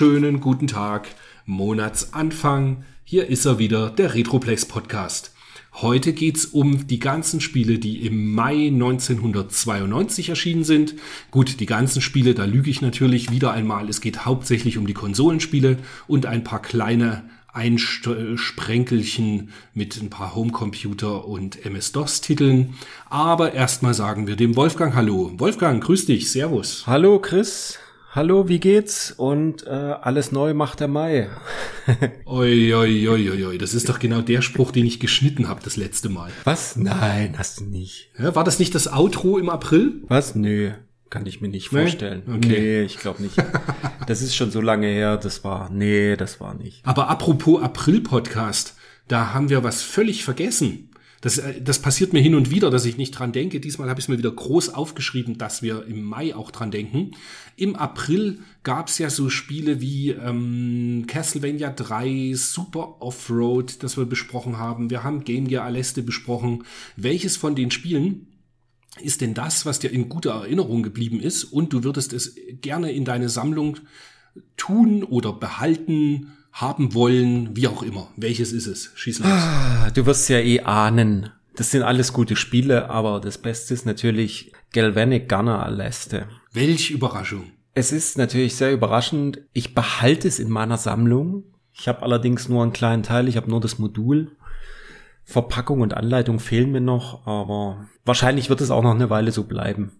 wunderschönen guten Tag, Monatsanfang. Hier ist er wieder, der Retroplex Podcast. Heute geht's um die ganzen Spiele, die im Mai 1992 erschienen sind. Gut, die ganzen Spiele, da lüge ich natürlich wieder einmal. Es geht hauptsächlich um die Konsolenspiele und ein paar kleine Einsprenkelchen mit ein paar Homecomputer und MS-DOS-Titeln. Aber erstmal sagen wir dem Wolfgang Hallo. Wolfgang, grüß dich, Servus. Hallo Chris, hallo, wie geht's? Und äh, alles neu macht der Mai. oi, das ist doch genau der Spruch, den ich geschnitten habe das letzte Mal. Was? Nein, hast du nicht. Ja, war das nicht das Outro im April? Was? Nö, kann ich mir nicht Nee? vorstellen. Okay. Nee, ich glaube nicht. das ist schon so lange her, das war, nee, das war nicht. Aber apropos April-Podcast, da haben wir was völlig vergessen. Das, äh, das passiert mir hin und wieder, dass ich nicht dran denke. Diesmal habe ich es mir wieder groß aufgeschrieben, dass wir im Mai auch dran denken. Im April gab es ja so Spiele wie ähm, Castlevania 3, Super Offroad, das wir besprochen haben. Wir haben Game Gear Aleste besprochen. Welches von den Spielen ist denn das, was dir in guter Erinnerung geblieben ist und du würdest es gerne in deine Sammlung tun oder behalten, haben wollen, wie auch immer. Welches ist es? Schieß los. Ah, Du wirst ja eh ahnen. Das sind alles gute Spiele, aber das Beste ist natürlich Galvanic Gunner Aleste. Welch Überraschung. Es ist natürlich sehr überraschend. Ich behalte es in meiner Sammlung. Ich habe allerdings nur einen kleinen Teil. Ich habe nur das Modul. Verpackung und Anleitung fehlen mir noch, aber wahrscheinlich wird es auch noch eine Weile so bleiben.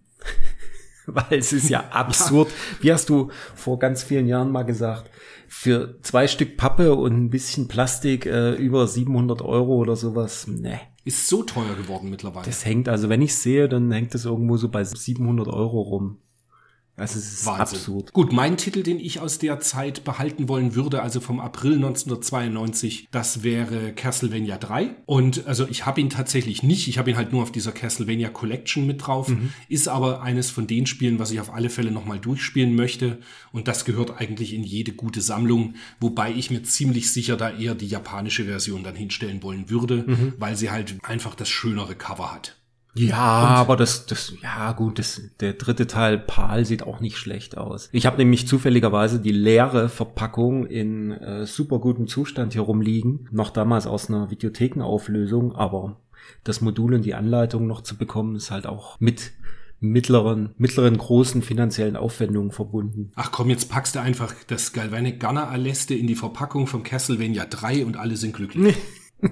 Weil es ist ja absurd. Wie hast du vor ganz vielen Jahren mal gesagt, für zwei Stück Pappe und ein bisschen Plastik äh, über 700 Euro oder sowas? Ne. Ist so teuer geworden mittlerweile. Das hängt, also wenn ich sehe, dann hängt das irgendwo so bei 700 Euro rum. Also es ist Wahnsinn. absurd. Gut, mein Titel, den ich aus der Zeit behalten wollen würde, also vom April 1992, das wäre Castlevania 3. Und also ich habe ihn tatsächlich nicht, ich habe ihn halt nur auf dieser Castlevania Collection mit drauf, ist aber eines von den Spielen, was ich auf alle Fälle nochmal durchspielen möchte. Und das gehört eigentlich in jede gute Sammlung, wobei ich mir ziemlich sicher da eher die japanische Version dann hinstellen wollen würde, weil sie halt einfach das schönere Cover hat. Ja, aber das, das, ja gut, das, der dritte Teil Pal sieht auch nicht schlecht aus. Ich habe nämlich zufälligerweise die leere Verpackung in äh, super gutem Zustand hier rumliegen, noch damals aus einer Videothekenauflösung, aber das Modul und die Anleitung noch zu bekommen, ist halt auch mit mittleren, mittleren großen finanziellen Aufwendungen verbunden. Ach komm, jetzt packst du einfach das Galvanic Gunner Aleste in die Verpackung vom Castlevania 3 und alle sind glücklich.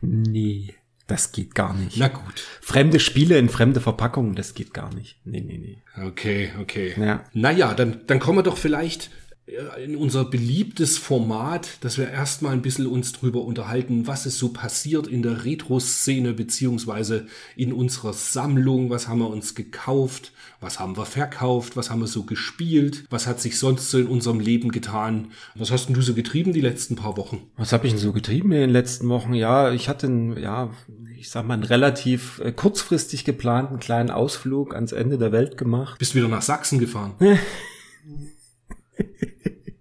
Nee, das geht gar nicht. Na gut. Fremde Spiele in fremde Verpackungen, das geht gar nicht. Nee, nee, nee. Okay, okay. Ja. Naja, dann, dann kommen wir doch vielleicht in unser beliebtes Format, dass wir erstmal ein bisschen uns drüber unterhalten, was ist so passiert in der Retro-Szene beziehungsweise in unserer Sammlung, was haben wir uns gekauft, was haben wir verkauft, was haben wir so gespielt, was hat sich sonst so in unserem Leben getan. Was hast denn du so getrieben die letzten paar Wochen? Was habe ich denn so getrieben in den letzten Wochen? Ja, ich hatte einen, ja, ich sag mal, einen relativ äh, kurzfristig geplanten kleinen Ausflug ans Ende der Welt gemacht. Bist wieder nach Sachsen gefahren?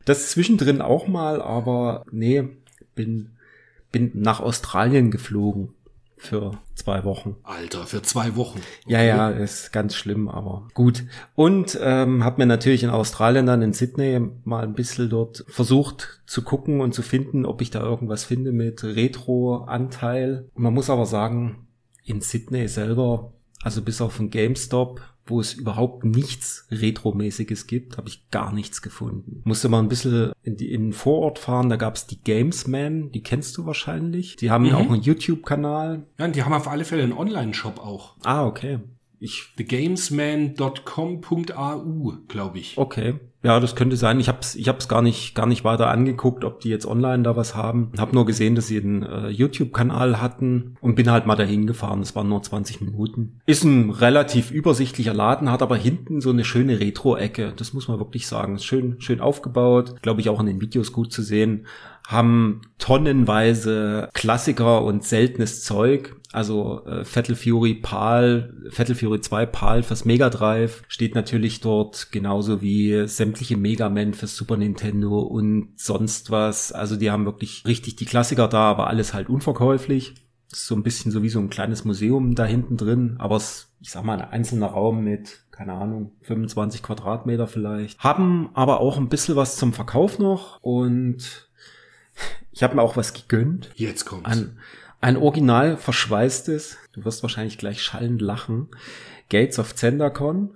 Das zwischendrin auch mal, aber nee, bin, bin nach Australien geflogen für zwei Wochen. Alter, für zwei Wochen. Ja, ja, ist ganz schlimm, aber gut. Und ähm, habe mir natürlich in Australien dann in Sydney mal ein bisschen dort versucht zu gucken und zu finden, ob ich da irgendwas finde mit Retro-Anteil. Man muss aber sagen, in Sydney selber, also bis auf den GameStop, wo es überhaupt nichts Retro-mäßiges gibt, habe ich gar nichts gefunden. Musste mal ein bisschen in, die, in den Vorort fahren, da gab's die Gamesman, die kennst du wahrscheinlich. Die haben auch einen YouTube-Kanal. Ja, und die haben auf alle Fälle einen Online-Shop auch. Ah, okay. Ich thegamesman.com.au, glaube ich. Okay. Ja, das könnte sein. Ich hab's, ich hab's gar nicht, gar nicht weiter angeguckt, ob die jetzt online da was haben. Hab nur gesehen, dass sie einen äh, YouTube-Kanal hatten und bin halt mal dahin gefahren. Das waren nur 20 Minuten. Ist ein relativ übersichtlicher Laden, hat aber hinten so eine schöne Retro-Ecke. Das muss man wirklich sagen. Ist schön, schön aufgebaut. Glaube ich auch in den Videos gut zu sehen. Haben tonnenweise Klassiker und seltenes Zeug. Also äh, Fatal Fury PAL, Fatal Fury 2 PAL fürs Mega Drive steht natürlich dort, genauso wie sämtliche Mega Man fürs Super Nintendo und sonst was. Also die haben wirklich richtig die Klassiker da, aber alles halt unverkäuflich. ist so ein bisschen so wie so ein kleines Museum da hinten drin, aber es, ich sag mal, ein einzelner Raum mit, keine Ahnung, 25 Quadratmeter vielleicht. Haben aber auch ein bisschen was zum Verkauf noch und ich habe mir auch was gegönnt. Jetzt kommt's. Ein, ein original verschweißtes, du wirst wahrscheinlich gleich schallend lachen, Gates of Zendacon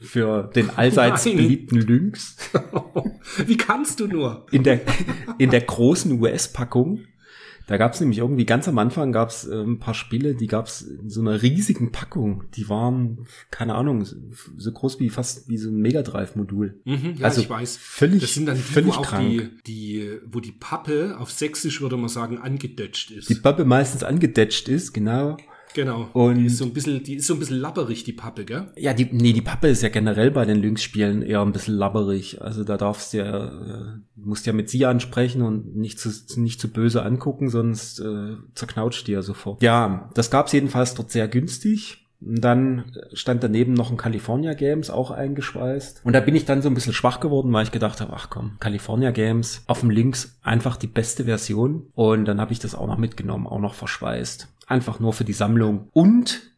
für den allseits Nein. beliebten Lynx Wie kannst du nur? in der, in der großen US-Packung. Da gab es nämlich irgendwie ganz am Anfang gab es äh, ein paar Spiele, die gab es in so einer riesigen Packung. Die waren, keine Ahnung, so- groß wie fast wie so ein Mega Drive-Modul. Mhm, ja, Also ich weiß. völlig- das sind dann die, völlig wo auch krank. die, die, wo die Pappe auf Sächsisch würde man sagen angedetscht ist. Die Pappe meistens angedetscht ist, genau. Genau. Und- die ist so ein bisschen, die ist so ein bisschen lapperig, die Pappe, gell? Ja, die, nee, die Pappe ist ja generell bei den Lynx-Spielen eher ein bisschen labberig. Also da darfst du ja, äh, musst ja mit sie ansprechen und nicht zu, nicht zu böse angucken, sonst äh, zerknautscht die ja sofort. Ja, das gab's jedenfalls dort sehr günstig. Und dann stand daneben noch ein California Games, auch eingeschweißt. Und da bin ich dann so ein bisschen schwach geworden, weil ich gedacht habe, ach komm, California Games, auf dem Links einfach die beste Version. Und dann habe ich das auch noch mitgenommen, auch noch verschweißt. Einfach nur für die Sammlung. Und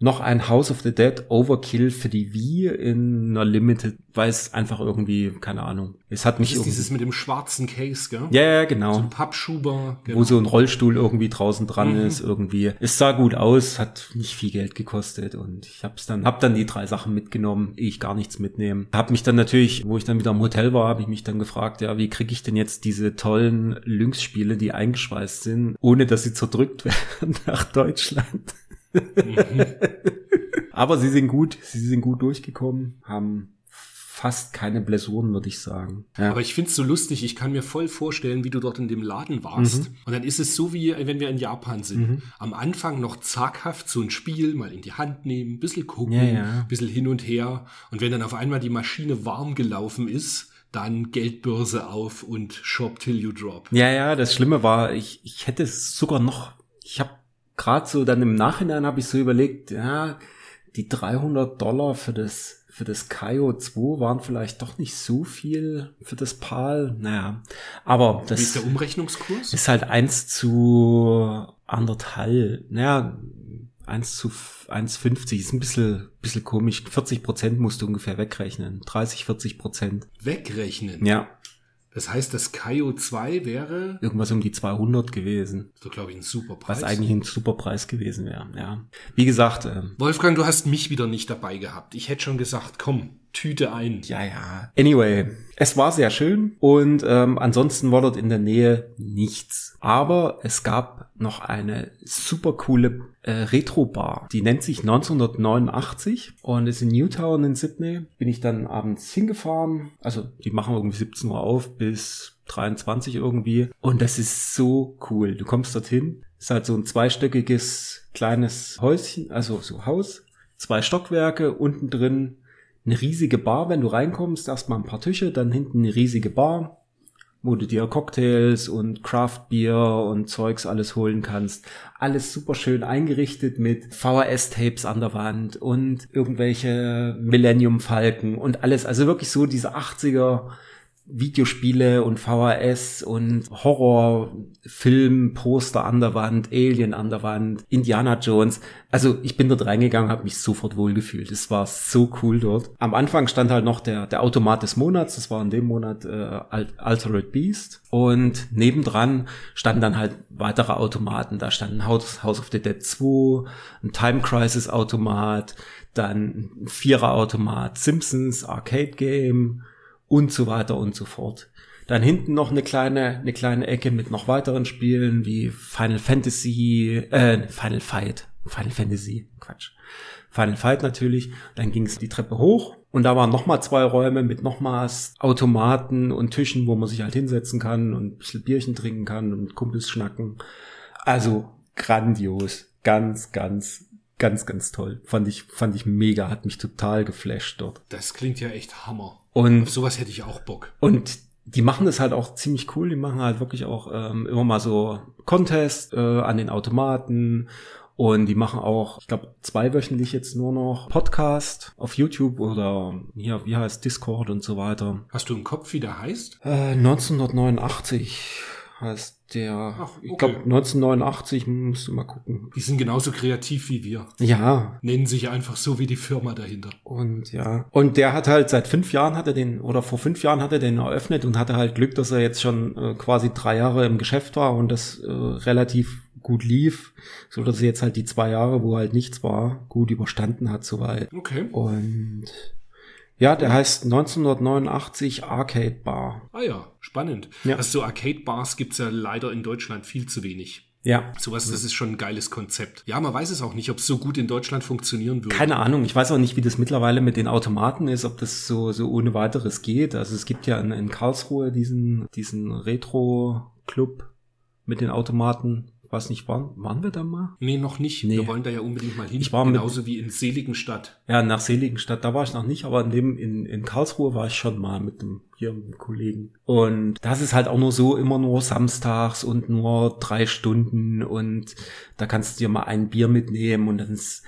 noch ein House of the Dead Overkill für die Wii in einer Limited, weil es einfach irgendwie, keine Ahnung. Es hat mich Das ist irgendwie. dieses mit dem schwarzen Case, gell? ja, ja, So genau. ein Pappschuber. Genau. Wo so ein Rollstuhl irgendwie draußen dran Mhm. ist, irgendwie. Es sah gut aus, hat nicht viel Geld gekostet und ich hab's dann, hab dann die drei Sachen mitgenommen, ehe ich gar nichts mitnehme. Hab mich dann natürlich, wo ich dann wieder im Hotel war, habe ich mich dann gefragt, ja, wie kriege ich denn jetzt diese tollen Lynx-Spiele, die eingeschweißt sind, ohne dass sie zerdrückt werden nach Deutschland. Aber sie sind gut, sie sind gut durchgekommen, haben fast keine Blessuren, würde ich sagen. Ja. Aber ich find's so lustig, ich kann mir voll vorstellen, wie du dort in dem Laden warst. Mhm. Und dann ist es so, wie wenn wir in Japan sind. Am Anfang noch zaghaft so ein Spiel mal in die Hand nehmen, bisschen gucken, Ja, ja. bisschen hin und her. Und wenn dann auf einmal die Maschine warm gelaufen ist, dann Geldbörse auf und shop till you drop. Ja, ja, das Schlimme war, ich, ich hätte es sogar noch, ich habe gerade so dann im Nachhinein habe ich so überlegt, ja, die 300 Dollar für das für das Kaio 2 waren vielleicht doch nicht so viel für das PAL, naja, aber Wie ist das der Umrechnungskurs? ist halt eins zu anderthalb, naja, eins zu 1,50 ist ein bisschen, bisschen komisch. 40 Prozent musst du ungefähr wegrechnen. 30, 40 Prozent. Wegrechnen. Ja, Das heißt, das Kaio 2 wäre, irgendwas um die 200 gewesen. so glaube ich, ein super Preis. Was eigentlich ein super Preis gewesen wäre, ja. Wie gesagt, ähm, Wolfgang, du hast mich wieder nicht dabei gehabt. Ich hätte schon gesagt, komm, Tüte ein. ja, ja. Anyway, es war sehr schön und ähm, ansonsten war dort in der Nähe nichts. Aber es gab noch eine super coole äh, Retro-Bar. Die nennt sich 1989 und ist in Newtown in Sydney. Bin ich dann abends hingefahren. Also die machen irgendwie 17 Uhr auf bis 23 irgendwie. Und das ist so cool. Du kommst dorthin. Ist halt so ein zweistöckiges kleines Häuschen, also so Haus. Zwei Stockwerke, unten drin eine riesige Bar, wenn du reinkommst, erstmal ein paar Tische, dann hinten eine riesige Bar, wo du dir Cocktails und Craftbier und Zeugs alles holen kannst. Alles super schön eingerichtet mit VHS-Tapes an der Wand und irgendwelche Millennium-Falken und alles. Also wirklich so diese 80er Videospiele und VHS und Horrorfilm, Poster an der Wand, Alien an der Wand, Indiana Jones. Also ich bin dort reingegangen, habe mich sofort wohlgefühlt. Es war so cool dort. Am Anfang stand halt noch der, der Automat des Monats. Das war in dem Monat äh, Al- Altered Beast. Und nebendran standen dann halt weitere Automaten. Da standen House, House of the Dead 2, ein Time Crisis Automat, dann ein Vierer Automat, Simpsons Arcade Game und so weiter und so fort. Dann hinten noch eine kleine, eine kleine Ecke mit noch weiteren Spielen wie Final Fantasy, äh, Final Fight, Final Fantasy, Quatsch. Final Fight natürlich. Dann ging es die Treppe hoch und da waren nochmal zwei Räume mit nochmals Automaten und Tischen, wo man sich halt hinsetzen kann und ein bisschen Bierchen trinken kann und Kumpels schnacken. Also grandios. Ganz, ganz, ganz, ganz toll. Fand ich, fand ich mega, hat mich total geflasht dort. Das klingt ja echt Hammer. Und Auf sowas hätte ich auch Bock. und die machen das halt auch ziemlich cool. Die machen halt wirklich auch ähm, immer mal so Contest äh, an den Automaten und die machen auch, ich glaube, zweiwöchentlich jetzt nur noch Podcast auf YouTube oder hier, wie heißt Discord und so weiter. Hast du im Kopf, wie der heißt? Äh, 1989 heißt der. Ach, okay. Ich glaube 1989 musst du mal gucken. Die sind genauso kreativ wie wir. Ja, Nennen sich einfach so wie die Firma dahinter. Und ja, und der hat halt seit fünf Jahren hat er den, oder vor fünf Jahren hat er den eröffnet und hatte halt Glück, dass er jetzt schon äh, quasi drei Jahre im Geschäft war und das äh, relativ gut lief, so dass er jetzt halt die zwei Jahre, wo halt nichts war, gut überstanden hat soweit. Okay. Und ja, der heißt 1989 Arcade Bar. Ah ja, spannend. Ja. Also so Arcade-Bars gibt's ja leider in Deutschland viel zu wenig. Ja. Sowas, das ist schon ein geiles Konzept. Ja, man weiß es auch nicht, ob es so gut in Deutschland funktionieren würde. Keine Ahnung, ich weiß auch nicht, wie das mittlerweile mit den Automaten ist, ob das so, so ohne weiteres geht. Also es gibt ja in, in Karlsruhe diesen, diesen Retro-Club mit den Automaten. Weiß nicht, waren, waren wir da mal? Nee, noch nicht. Nee. Wir wollen da ja unbedingt mal hin. Ich war mit- Genauso wie in Seligenstadt. Ja, nach Seligenstadt, da war ich noch nicht, aber in dem, in, in Karlsruhe war ich schon mal mit dem, hier mit dem Kollegen. Und das ist halt auch nur so, immer nur samstags und nur drei Stunden und da kannst du dir mal ein Bier mitnehmen und dann ist,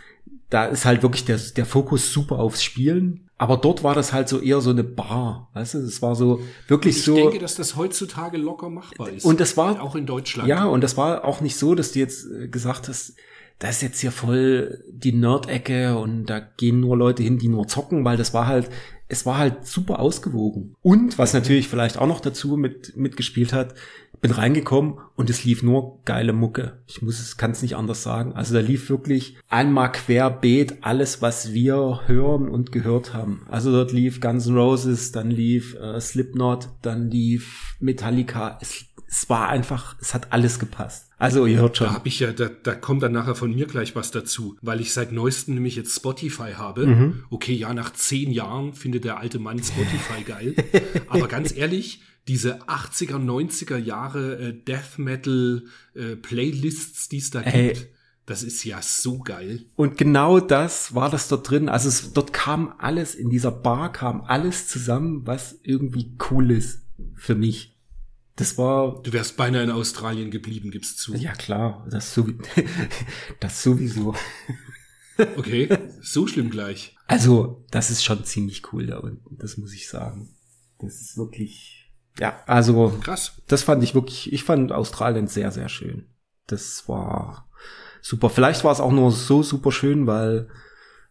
da ist halt wirklich der, der Fokus super aufs Spielen. Aber dort war das halt so eher so eine Bar, weißt du, es war so wirklich Ich so. denke, dass das heutzutage locker machbar ist. Und das war- auch in Deutschland. Ja, und das war auch nicht so, dass du jetzt äh, gesagt hast, da ist jetzt hier voll die Nerd-Ecke und da gehen nur Leute hin, die nur zocken, weil das war halt, es war halt super ausgewogen. Und was natürlich vielleicht auch noch dazu mit, mitgespielt hat, bin reingekommen und es lief nur geile Mucke. Ich muss es, kann es nicht anders sagen. Also da lief wirklich einmal querbeet alles, was wir hören und gehört haben. Also dort lief Guns N' Roses, dann lief äh, Slipknot, dann lief Metallica. Es, es war einfach, es hat alles gepasst. Also ihr hört schon. Da habe ich ja, da, da kommt dann nachher von mir gleich was dazu, weil ich seit neuestem nämlich jetzt Spotify habe. Mhm. Okay, ja, nach zehn Jahren findet der alte Mann Spotify geil. Aber ganz ehrlich, diese 80er, 90er Jahre äh, Death Metal äh, Playlists, die es da Ey. gibt, das ist ja so geil. Und genau das war das dort drin. Also es, dort kam alles, in dieser Bar kam alles zusammen, was irgendwie cool ist für mich. Das war, Du wärst beinahe in Australien geblieben, gibst zu. ja klar, das, sowie, das sowieso. Okay, so schlimm gleich. Also, das ist schon ziemlich cool da unten, das muss ich sagen. Das ist wirklich, ja, also, Krass. das fand ich wirklich, ich fand Australien sehr, sehr schön. Das war super. Vielleicht war es auch nur so super schön, weil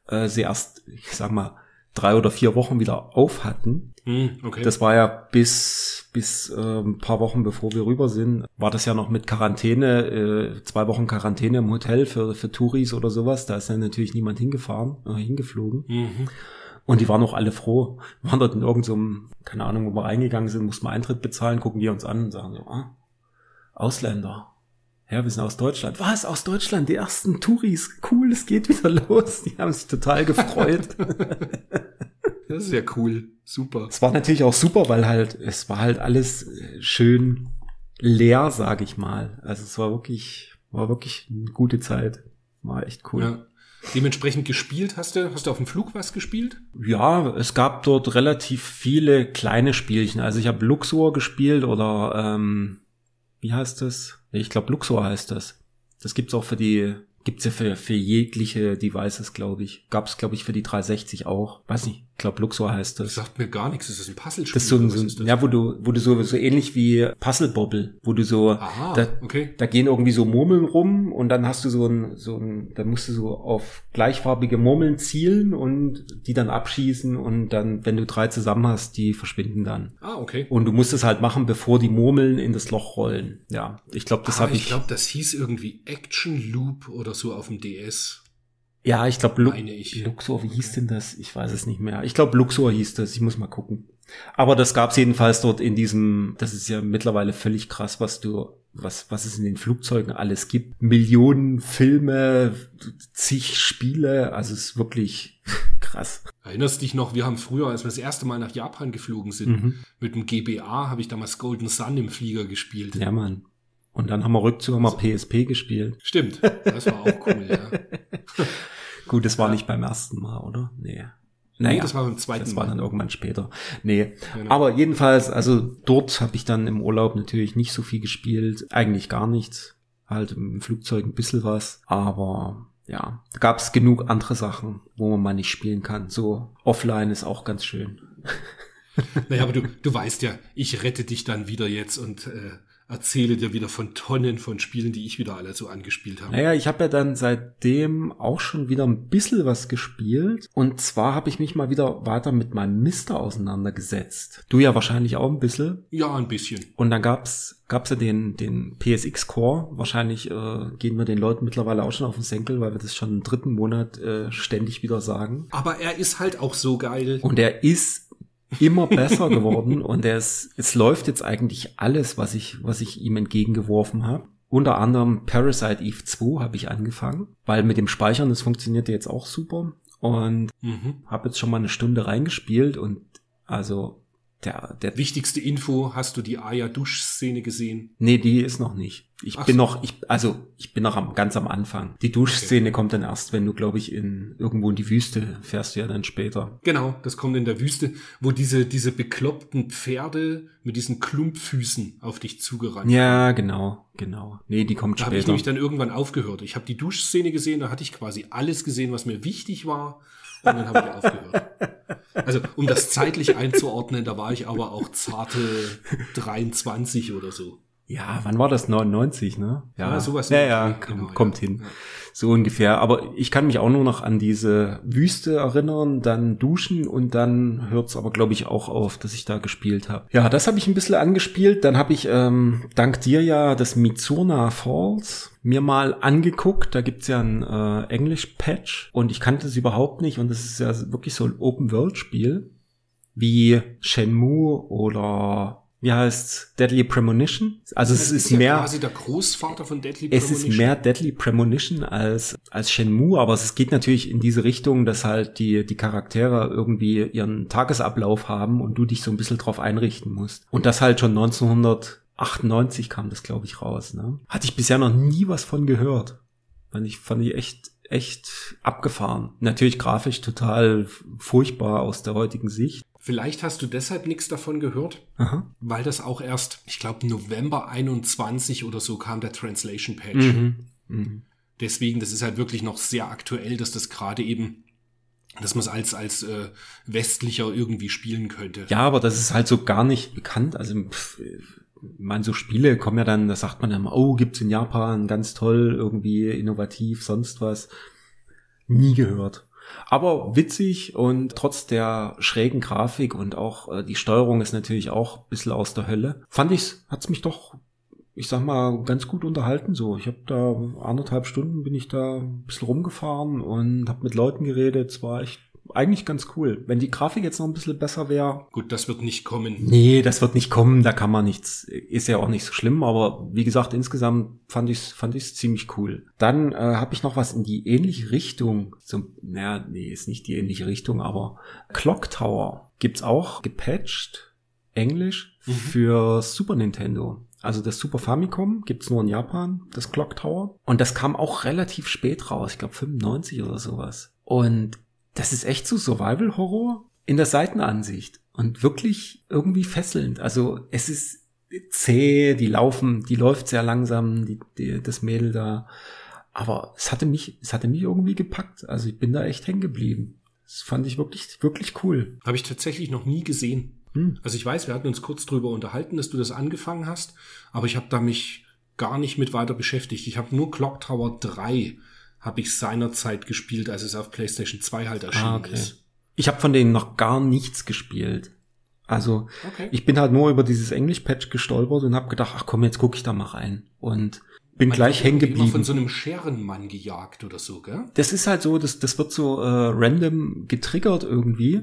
äh, sie erst, ich sag mal, drei oder vier Wochen wieder auf hatten. Hm, okay. Das war ja bis bis äh, ein paar Wochen bevor wir rüber sind, war das ja noch mit Quarantäne, äh, zwei Wochen Quarantäne im Hotel für für Touris oder sowas. Da ist ja natürlich niemand hingefahren, äh, hingeflogen. mhm. Und die waren auch alle froh. Wir waren dort in irgendeinem, keine Ahnung, wo wir reingegangen sind, mussten wir Eintritt bezahlen, gucken die uns an und sagen so, ah, Ausländer. Ja, wir sind aus Deutschland. Was? Aus Deutschland? Die ersten Touris. Cool, es geht wieder los. Die haben sich total gefreut. Das ist ja cool. Super. es war natürlich auch super, weil halt, es war halt alles äh, schön leer, sag ich mal. Also es war wirklich, war wirklich eine gute Zeit. War echt cool. Ja. Dementsprechend gespielt hast du, hast du auf dem Flug was gespielt? Ja, es gab dort relativ viele kleine Spielchen. Also ich habe Luxor gespielt oder ähm, wie heißt das? Ich glaube Luxor heißt das. Das gibt's auch für die, gibt's ja für, für jegliche Devices, glaube ich. Gab's, glaube ich, für die 360 auch. Weiß nicht. Ich glaube Luxor heißt Das das. sagt mir gar nichts. Das ist ein Puzzlespiel. Das ist so ein, so ist das? ja, wo du, wo du so, so ähnlich wie Puzzle Bobble, wo du so, Aha, da, okay. da gehen irgendwie so Murmeln rum und dann hast du so ein, so ein, dann musst du so auf gleichfarbige Murmeln zielen und die dann abschießen und dann, wenn du drei zusammen hast, die verschwinden dann. Ah, okay. Und du musst es halt machen, bevor die Murmeln in das Loch rollen. Ja, ich glaube, das ah, habe ich ich. glaube, das hieß irgendwie Action Loop oder so auf dem DS. Ja, ich glaube, Lu. Luxor, wie hieß denn das? Ich weiß es nicht mehr. Ich glaube, Luxor hieß das. Ich muss mal gucken. Aber das gab's jedenfalls dort in diesem, das ist ja mittlerweile völlig krass, was du, was, was es in den Flugzeugen alles gibt. Millionen Filme, zig Spiele, also es ist wirklich krass. Erinnerst dich noch, wir haben früher, als wir das erste Mal nach Japan geflogen sind, Mhm. mit dem GBA habe ich damals Golden Sun im Flieger gespielt. Ja, Mann. Und dann haben wir Rückzug, haben wir PSP gespielt. Stimmt, das war auch cool, ja. Gut, das war nicht beim ersten Mal, oder? Nee. Naja, nee, das war beim zweiten das war Mal. dann irgendwann später. Nee, Genau. aber jedenfalls, also dort habe ich dann im Urlaub natürlich nicht so viel gespielt, eigentlich gar nichts. Halt im Flugzeug ein bisschen was, aber ja, da gab es genug andere Sachen, wo man mal nicht spielen kann. So offline ist auch ganz schön. Naja, aber du, du weißt ja, ich rette dich dann wieder jetzt und äh, erzähle dir wieder von Tonnen von Spielen, die ich wieder alle so angespielt habe. Naja, ich habe ja dann seitdem auch schon wieder ein bisschen was gespielt. Und zwar habe ich mich mal wieder weiter mit meinem Mister auseinandergesetzt. Du ja wahrscheinlich auch ein bisschen. Ja, ein bisschen. Und dann gab's gab's ja den, den PSX Core. Wahrscheinlich äh, gehen wir den Leuten mittlerweile auch schon auf den Senkel, weil wir das schon im dritten Monat äh, ständig wieder sagen. Aber er ist halt auch so geil. Und er ist immer besser geworden und er ist, es läuft jetzt eigentlich alles, was ich, was ich ihm entgegengeworfen habe. Unter anderem Parasite Eve 2 habe ich angefangen, weil mit dem Speichern, das funktioniert ja jetzt auch super. Und Mhm. habe jetzt schon mal eine Stunde reingespielt und also der, der, Wichtigste Info, hast du die Aya-Dusch-Szene gesehen? nee, die ist noch nicht. Ich Ach bin so. noch, ich, also ich bin noch am, ganz am Anfang. Die Duschszene kommt dann erst, wenn du, glaube ich, in irgendwo in die Wüste fährst du ja dann später. Genau, das kommt in der Wüste, wo diese, diese bekloppten Pferde mit diesen Klumpfüßen auf dich zugerannt Ja, genau, genau. Nee, die kommt Da habe ich später. nämlich dann irgendwann aufgehört. Ich habe die Duschszene gesehen, da hatte ich quasi alles gesehen, was mir wichtig war. Und dann habe ich aufgehört. Also, um das zeitlich einzuordnen, da war ich aber auch zarte 23 oder so. Ja, wann war das? 99, ne? Ja, sowas. Ja, ja, Genau, kom- kommt ja. hin. Ja. So ungefähr. Aber ich kann mich auch nur noch an diese Wüste erinnern, dann duschen und dann hört's aber, glaube ich, auch auf, dass ich da gespielt habe. Ja, das habe ich ein bisschen angespielt. Dann habe ich ähm, dank dir ja das Mizuna Falls mir mal angeguckt. Da gibt's ja ein äh, Englisch-Patch und ich kannte es überhaupt nicht. Und das ist ja wirklich so ein Open-World-Spiel wie Shenmue oder wie heißt Deadly Premonition? Also es Das ist ja mehr quasi der Großvater von Deadly es ist Premonition. mehr Deadly Premonition als, als Shenmue, aber es geht natürlich in diese Richtung, dass halt die, die Charaktere irgendwie ihren Tagesablauf haben und du dich so ein bisschen drauf einrichten musst. Und das halt schon 1998 kam das, glaube ich, raus. Ne? Hatte ich bisher noch nie was von gehört. Fand ich, fand ich echt, echt abgefahren. Natürlich grafisch total furchtbar aus der heutigen Sicht. Vielleicht hast du deshalb nichts davon gehört, Aha. weil das auch erst, ich glaube, November 21 oder so kam der Translation Patch. Mhm. Mhm. Deswegen, das ist halt wirklich noch sehr aktuell, dass das gerade eben, dass man es als, als äh, westlicher irgendwie spielen könnte. Ja, aber das ist halt so gar nicht bekannt. Also, pff, meine, so Spiele kommen ja dann, da sagt man immer, oh, gibt's in Japan, ganz toll, irgendwie innovativ, sonst was. Nie gehört. Aber witzig und trotz der schrägen Grafik und auch äh, die Steuerung ist natürlich auch ein bisschen aus der Hölle. Fand ich's, hat's mich doch, ich sag mal, ganz gut unterhalten so. Ich habe da anderthalb Stunden bin ich da ein bisschen rumgefahren und habe mit Leuten geredet. Es war echt eigentlich ganz cool. Wenn die Grafik jetzt noch ein bisschen besser wäre, Gut, das wird nicht kommen. Nee, das wird nicht kommen, da kann man nichts, ist ja auch nicht so schlimm, aber wie gesagt, insgesamt fand ich's, fand ich's ziemlich cool. Dann äh, habe ich noch was in die ähnliche Richtung, so, naja, nee, ist nicht die ähnliche Richtung, aber Clock Tower gibt's auch gepatcht, Englisch, Mhm. für Super Nintendo. Also das Super Famicom gibt's nur in Japan, das Clock Tower. Und das kam auch relativ spät raus, ich glaube 95 oder sowas. Und das ist echt so Survival-Horror in der Seitenansicht und wirklich irgendwie fesselnd. Also es ist zäh, die laufen, die läuft sehr langsam, die, die, das Mädel da. Aber es hatte mich, es hatte mich irgendwie gepackt. Also ich bin da echt hängen geblieben. Das fand ich wirklich, wirklich cool. Habe ich tatsächlich noch nie gesehen. Hm. Also ich weiß, wir hatten uns kurz drüber unterhalten, dass du das angefangen hast, aber ich habe da mich gar nicht mit weiter beschäftigt. Ich habe nur Clock Tower 3 habe ich seinerzeit gespielt, als es auf PlayStation 2 halt erschienen Ah, okay. ist. Ich habe von denen noch gar nichts gespielt. Also Okay. ich bin halt nur über dieses Englisch-Patch gestolpert und habe gedacht, ach komm, jetzt gucke ich da mal rein. Und bin Man gleich hängen Immer geblieben. von so einem Scherenmann gejagt oder so, gell? das ist halt so, das, das wird so äh, random getriggert irgendwie.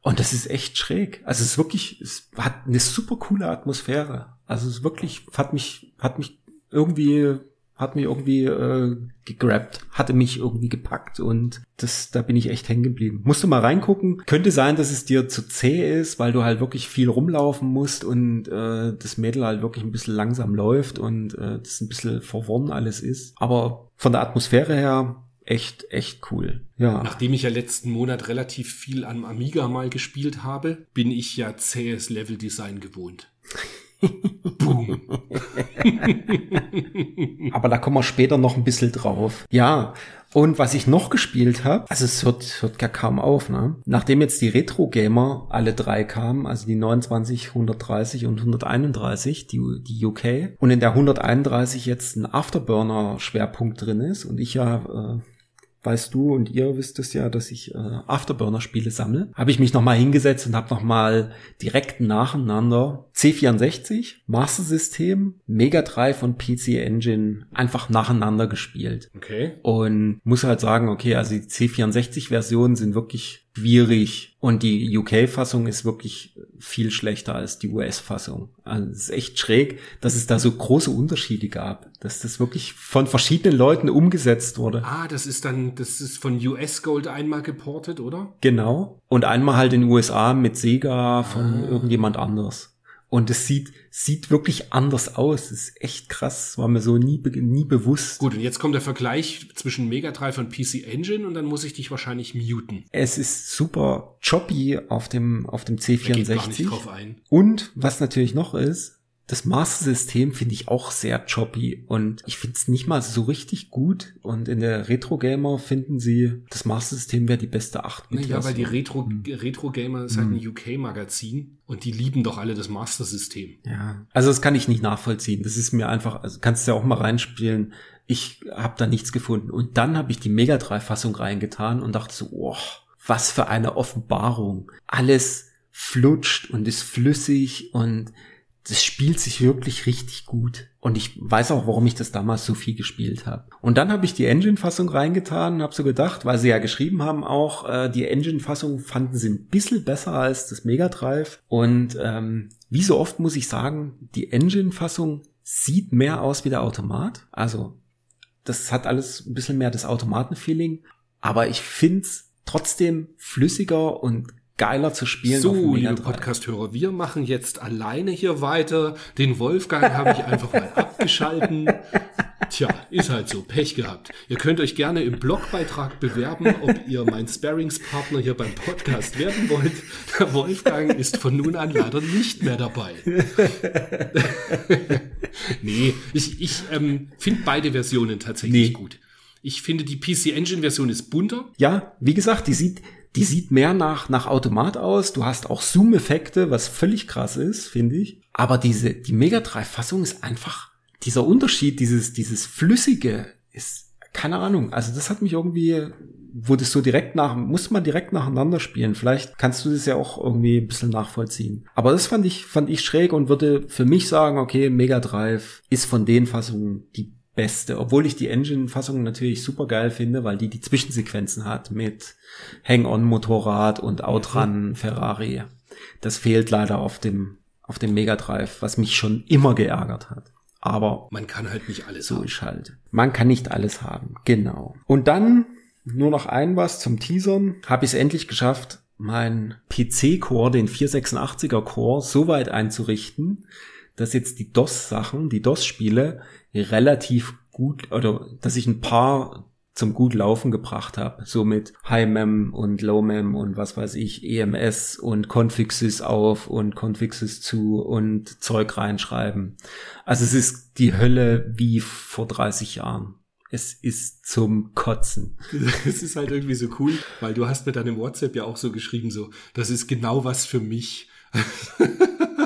Und das ist echt schräg. Also es ist wirklich, es hat eine super coole Atmosphäre. Also es ist wirklich, hat mich, hat mich irgendwie, hat mich irgendwie äh, gegrabt, hatte mich irgendwie gepackt und das, da bin ich echt hängen geblieben. Musst du mal reingucken. Könnte sein, dass es dir zu zäh ist, weil du halt wirklich viel rumlaufen musst und äh, das Mädel halt wirklich ein bisschen langsam läuft und äh, das ein bisschen verworren alles ist. Aber von der Atmosphäre her echt, echt cool. Ja. Nachdem ich ja letzten Monat relativ viel am Amiga mal gespielt habe, bin ich ja zähes Leveldesign gewohnt. Aber da kommen wir später noch ein bisschen drauf. Ja, und was ich noch gespielt habe, also es hört, hört gar kaum auf, ne? Nachdem jetzt die Retro-Gamer alle drei kamen, also die 29, 130 und 131, die, die UK, und in der 131 jetzt ein Afterburner-Schwerpunkt drin ist und ich ja äh, weißt du und ihr wisst es ja, dass ich äh, Afterburner-Spiele sammle, habe ich mich nochmal hingesetzt und habe nochmal direkt nacheinander C64, Master System, Mega Drive und PC Engine einfach nacheinander gespielt. Okay. Und muss halt sagen, okay, also die C64-Versionen sind wirklich schwierig und die UK-Fassung ist wirklich viel schlechter als die US-Fassung. Also es ist echt schräg, dass es da so große Unterschiede gab, dass das wirklich von verschiedenen Leuten umgesetzt wurde. Ah, das ist dann, das ist von US Gold einmal geportet, oder? Genau. Und einmal halt in den USA mit Sega von ah. irgendjemand anders. Und es sieht, sieht wirklich anders aus. Das ist echt krass. War mir so nie, nie bewusst. Gut, und jetzt kommt der Vergleich zwischen Mega Drive und PC Engine und dann muss ich dich wahrscheinlich muten. Es ist super choppy auf dem, auf dem C64. geht gar nicht drauf ein. Und was natürlich noch ist, das Master-System finde ich auch sehr choppy und ich finde es nicht mal so richtig gut. Und in der Retro-Gamer finden sie, das Master-System wäre die beste 8 bit Ja, weil die Retro, Retro-Gamer ist halt ein hm. UK-Magazin und die lieben doch alle das Master-System. Ja, also das kann ich nicht nachvollziehen. Das ist mir einfach, also kannst du ja auch mal reinspielen. Ich habe da nichts gefunden. Und dann habe ich die Mega 3-Fassung reingetan und dachte so, oh, was für eine Offenbarung. Alles flutscht und ist flüssig und das spielt sich wirklich richtig gut. Und ich weiß auch, warum ich das damals so viel gespielt habe. Und dann habe ich die Engine-Fassung reingetan und habe so gedacht, weil sie ja geschrieben haben auch, äh, die Engine-Fassung fanden sie ein bisschen besser als das Mega Drive. Und ähm, wie so oft muss ich sagen, die Engine-Fassung sieht mehr aus wie der Automat. Also das hat alles ein bisschen mehr das Automaten-Feeling. Aber ich find's trotzdem flüssiger und geiler zu spielen. So, liebe Podcast-Hörer, wir machen jetzt alleine hier weiter. Den Wolfgang habe ich einfach mal abgeschalten. Tja, ist halt so, Pech gehabt. Ihr könnt euch gerne im Blogbeitrag bewerben, ob ihr mein Sparringspartner hier beim Podcast werden wollt. Der Wolfgang ist von nun an leider nicht mehr dabei. nee, ich, ich ähm, finde beide Versionen tatsächlich nee. gut. Ich finde, die PC Engine Version ist bunter. Ja, wie gesagt, die sieht, die sieht mehr nach, nach Automat aus. Du hast auch Zoom-Effekte, was völlig krass ist, finde ich. Aber diese, die Mega 3 Fassung ist einfach, dieser Unterschied, dieses, dieses Flüssige ist, keine Ahnung. Also das hat mich irgendwie, wurde so direkt nach, muss man direkt nacheinander spielen. Vielleicht kannst du das ja auch irgendwie ein bisschen nachvollziehen. Aber das fand ich, fand ich schräg und würde für mich sagen, okay, Mega Drive ist von den Fassungen die beste, obwohl ich die Engine-Fassung natürlich super geil finde, weil die die Zwischensequenzen hat mit Hang-on-Motorrad und Outrun mhm. Ferrari. Das fehlt leider auf dem auf dem Mega Drive, was mich schon immer geärgert hat. Aber man kann halt nicht alles so haben. ist halt. Man kann nicht alles haben, genau. Und dann nur noch ein was zum Teasern. Habe ich es endlich geschafft, mein PC-Core, den 486er Core, so weit einzurichten, dass jetzt die DOS-Sachen, die DOS-Spiele relativ gut oder dass ich ein paar zum gut laufen gebracht habe. So mit High-Mem und Low-Mem und was weiß ich, EMS und Confixes auf und Confixes zu und Zeug reinschreiben. Also es ist die Hölle wie vor 30 Jahren. Es ist zum Kotzen. Es ist halt irgendwie so cool, weil du hast mir dann im WhatsApp ja auch so geschrieben, so, das ist genau was für mich.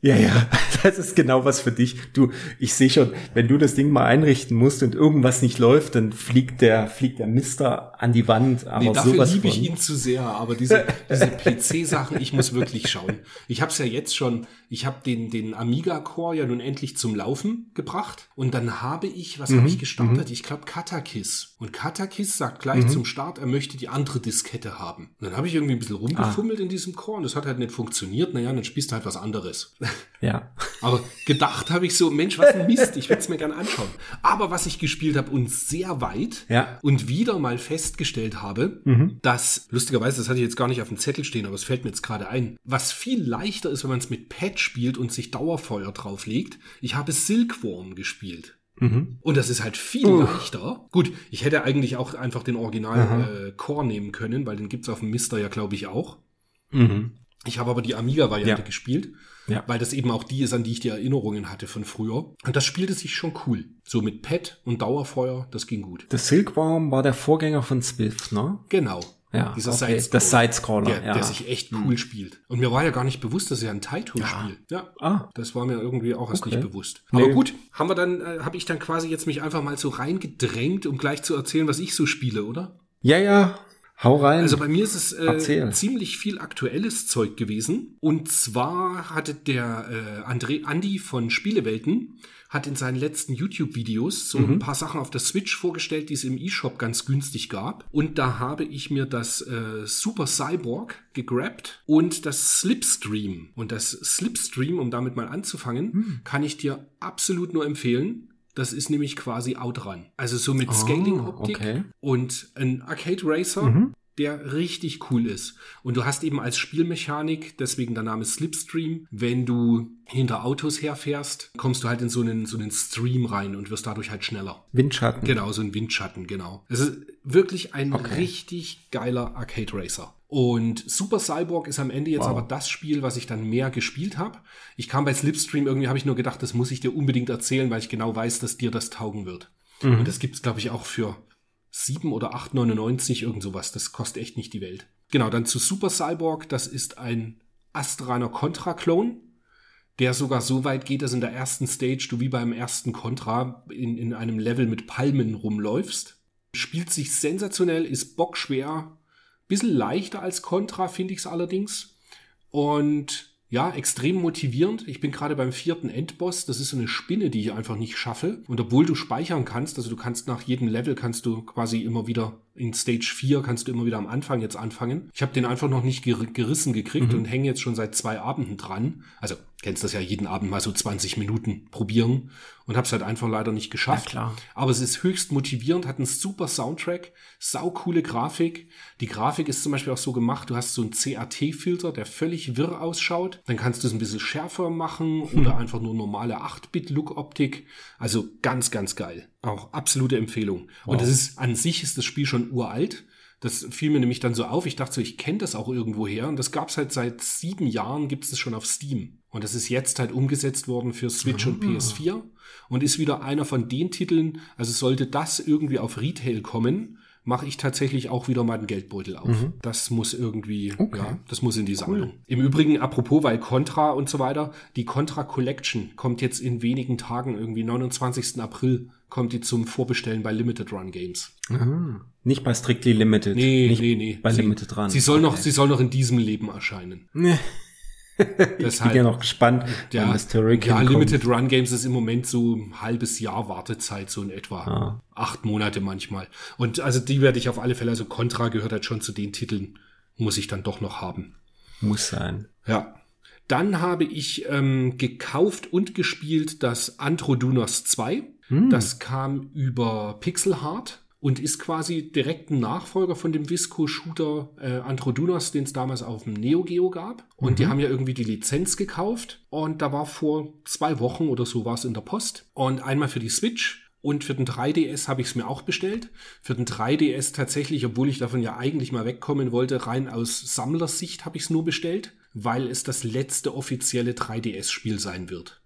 Ja, ja, das ist genau was für dich. Du, ich sehe schon, wenn du das Ding mal einrichten musst und irgendwas nicht läuft, dann fliegt der, fliegt der Mister an die Wand. Aber nee, dafür liebe ich ihn zu sehr. Aber diese, diese PC-Sachen, ich muss wirklich schauen. Ich habe es ja jetzt schon, ich habe den, den Amiga Core ja nun endlich zum Laufen gebracht. Und dann habe ich, was mhm, habe ich gestartet? Mhm. Ich glaube Katakis. Und Katakis sagt gleich mhm. zum Start, er möchte die andere Diskette haben. Und dann habe ich irgendwie ein bisschen rumgefummelt ah. in diesem Core und das hat halt nicht funktioniert. Naja, dann spielst du halt was anderes. Ja. Aber gedacht habe ich so, Mensch, was ein Mist, ich würde es mir gerne anschauen. Aber was ich gespielt habe und sehr weit ja. und wieder mal festgestellt habe, mhm. dass, lustigerweise, das hatte ich jetzt gar nicht auf dem Zettel stehen, aber es fällt mir jetzt gerade ein, was viel leichter ist, wenn man es mit Spielt und sich Dauerfeuer drauflegt. Ich habe Silkworm gespielt. Mhm. Und das ist halt viel Uh. leichter. Gut, ich hätte eigentlich auch einfach den Original äh, Core nehmen können, weil den gibt's auf dem Mister ja, glaube ich, auch. Mhm. Ich habe aber die Amiga-Variante Ja. gespielt, Ja. weil das eben auch die ist, an die ich die Erinnerungen hatte von früher. Und das spielte sich schon cool. So mit Pad und Dauerfeuer, das ging gut. Das Silkworm war der Vorgänger von Swift, ne? Genau. Ja, Dieser okay. Sidescroller. das Sidescroller, Der, ja. der sich echt cool spielt. Und mir war ja gar nicht bewusst, dass er ein Taito Ja. spielt. Ja. Ah. Das war mir irgendwie auch erst Okay. nicht bewusst. Nee. Aber gut, haben wir dann, äh, habe ich dann quasi jetzt mich einfach mal so reingedrängt, um gleich zu erzählen, was ich so spiele, oder? Ja, ja. Hau rein. Also bei mir ist es äh, Erzähl. ziemlich viel aktuelles Zeug gewesen. Und zwar hatte der äh, André Andi von Spielewelten hat in seinen letzten YouTube-Videos so ein paar Sachen auf der Switch vorgestellt, die es im eShop ganz günstig gab. Und da habe ich mir das äh, Super Cyborg gegrabt und das Slipstream. Und das Slipstream, um damit mal anzufangen, kann ich dir absolut nur empfehlen. Das ist nämlich quasi Outrun. Also so mit Ah, Scaling-Optik okay. und ein Arcade Racer, der richtig cool ist. Und du hast eben als Spielmechanik, deswegen der Name Slipstream, wenn du hinter Autos herfährst, kommst du halt in so einen, so einen Stream rein und wirst dadurch halt schneller. Windschatten. Genau, so ein Windschatten, genau. Es ist wirklich ein Okay. richtig geiler Arcade Racer. Und Super Cyborg ist am Ende jetzt Wow. aber das Spiel, was ich dann mehr gespielt habe. Ich kam bei Slipstream, irgendwie habe ich nur gedacht, das muss ich dir unbedingt erzählen, weil ich genau weiß, dass dir das taugen wird. Mhm. Und das gibt's glaube ich, auch für 7 oder 8,99, irgend sowas. Das kostet echt nicht die Welt. Genau, dann zu Super Cyborg. Das ist ein astreiner Contra-Clone, der sogar so weit geht, dass in der ersten Stage du wie beim ersten Contra in, in einem Level mit Palmen rumläufst. Spielt sich sensationell, ist bockschwer. Bisschen leichter als Contra, finde ich es allerdings. Und ja, extrem motivierend. Ich bin gerade beim vierten Endboss. Das ist so eine Spinne, die ich einfach nicht schaffe. Und obwohl du speichern kannst, also du kannst nach jedem Level kannst du quasi immer wieder in Stage 4 kannst du immer wieder am Anfang jetzt anfangen. Ich habe den einfach noch nicht ger gerissen gekriegt und hänge jetzt schon seit zwei Abenden dran. Also kennst das ja jeden Abend mal so 20 Minuten probieren und habe es halt einfach leider nicht geschafft. Ja. Aber es ist höchst motivierend, hat einen super Soundtrack, saukoole Grafik. Die Grafik ist zum Beispiel auch so gemacht, du hast so einen CAT-Filter, der völlig wirr ausschaut. Dann kannst du es ein bisschen schärfer machen oder einfach nur normale 8-Bit-Look-Optik. Also ganz, ganz geil. Auch absolute Empfehlung. Und das ist, an sich ist das Spiel schon uralt. Das fiel mir nämlich dann so auf. Ich dachte so, ich kenne das auch irgendwoher. Und das gab's halt seit sieben Jahren, gibt's es schon auf Steam. Und das ist jetzt halt umgesetzt worden für Switch und PS4 und ist wieder einer von den Titeln, also sollte das irgendwie auf Retail kommen, mache ich tatsächlich auch wieder mal den Geldbeutel auf. Das muss irgendwie, Okay. ja, das muss in die Sammlung. Im Übrigen, apropos, weil Contra und so weiter, die Contra Collection kommt jetzt in wenigen Tagen, irgendwie 29. April, kommt die zum Vorbestellen bei Limited Run Games. Ah, nicht bei Strictly Limited. Nee, nicht nee, nee. Bei sie, Limited Run. Sie soll noch, Okay. sie soll noch in diesem Leben erscheinen. Nee. Ich bin ja noch gespannt, Ja, das ja kommt. Limited Run Games ist im Moment so ein halbes Jahr Wartezeit, so in etwa. Ah. Acht Monate manchmal. Und also die werde ich auf alle Fälle, also Contra gehört halt schon zu den Titeln, muss ich dann doch noch haben. Muss sein. Ja. Dann habe ich ähm, gekauft und gespielt das Antrodunos 2. Hm. Das kam über Pixel Heart und ist quasi direkt ein Nachfolger von dem Visco-Shooter äh, Antrodunos, den es damals auf dem Neo Geo gab. Und die haben ja irgendwie die Lizenz gekauft. Und da war vor zwei Wochen oder so war es in der Post. Und einmal für die Switch und für den 3DS habe ich es mir auch bestellt. Für den 3DS tatsächlich, obwohl ich davon ja eigentlich mal wegkommen wollte, rein aus Sammlersicht habe ich es nur bestellt, weil es das letzte offizielle 3DS-Spiel sein wird.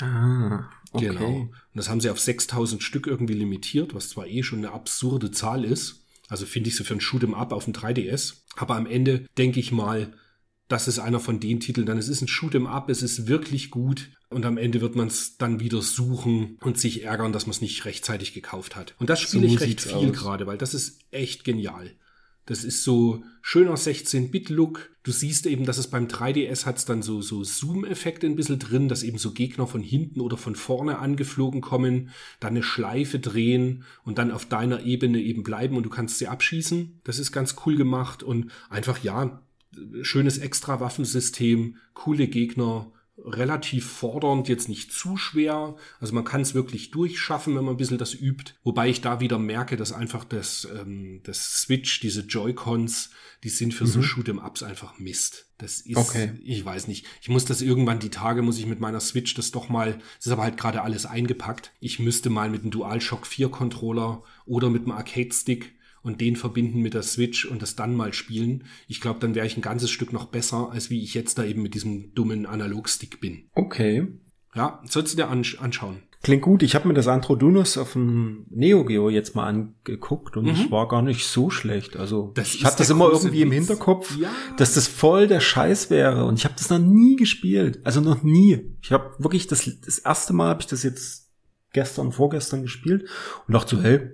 Ah, okay. Genau. Und das haben sie auf 6000 Stück irgendwie limitiert, was zwar eh schon eine absurde Zahl ist. Also finde ich so für ein Shoot'em Up auf dem 3DS. Aber am Ende denke ich mal, das ist einer von den Titeln. Dann es ist ein Shoot'em Up, es ist wirklich gut. Und am Ende wird man es dann wieder suchen und sich ärgern, dass man es nicht rechtzeitig gekauft hat. Und das spiele So ich recht viel gerade, weil das ist echt genial. Das ist so schöner 16-Bit-Look. Du siehst eben, dass es beim 3DS hat dann so, so Zoom-Effekte ein bisschen drin, dass eben so Gegner von hinten oder von vorne angeflogen kommen, dann eine Schleife drehen und dann auf deiner Ebene eben bleiben und du kannst sie abschießen. Das ist ganz cool gemacht und einfach, ja, schönes Extra-Waffensystem, coole Gegner, relativ fordernd, jetzt nicht zu schwer. Also man kann es wirklich durchschaffen, wenn man ein bisschen das übt. Wobei ich da wieder merke, dass einfach das, ähm, das Switch, diese Joy-Cons, die sind für mhm. so Shoot'em-Ups einfach Mist. Das ist, okay. ich weiß nicht. Ich muss das irgendwann, die Tage muss ich mit meiner Switch das doch mal, das ist aber halt gerade alles eingepackt. Ich müsste mal mit einem DualShock 4 Controller oder mit einem Arcade-Stick und den verbinden mit der Switch und das dann mal spielen. Ich glaube, dann wäre ich ein ganzes Stück noch besser, als wie ich jetzt da eben mit diesem dummen Analogstick bin. Okay. Ja, sollst du dir ansch anschauen. Klingt gut. Ich habe mir das Androdunus auf dem Neo Geo jetzt mal angeguckt und es mhm. war gar nicht so schlecht. Also das ich hatte das immer irgendwie Witz. im Hinterkopf, ja. dass das voll der Scheiß wäre und ich habe das noch nie gespielt. Also noch nie. Ich habe wirklich das das erste Mal habe ich das jetzt gestern, vorgestern gespielt und dachte so, hey,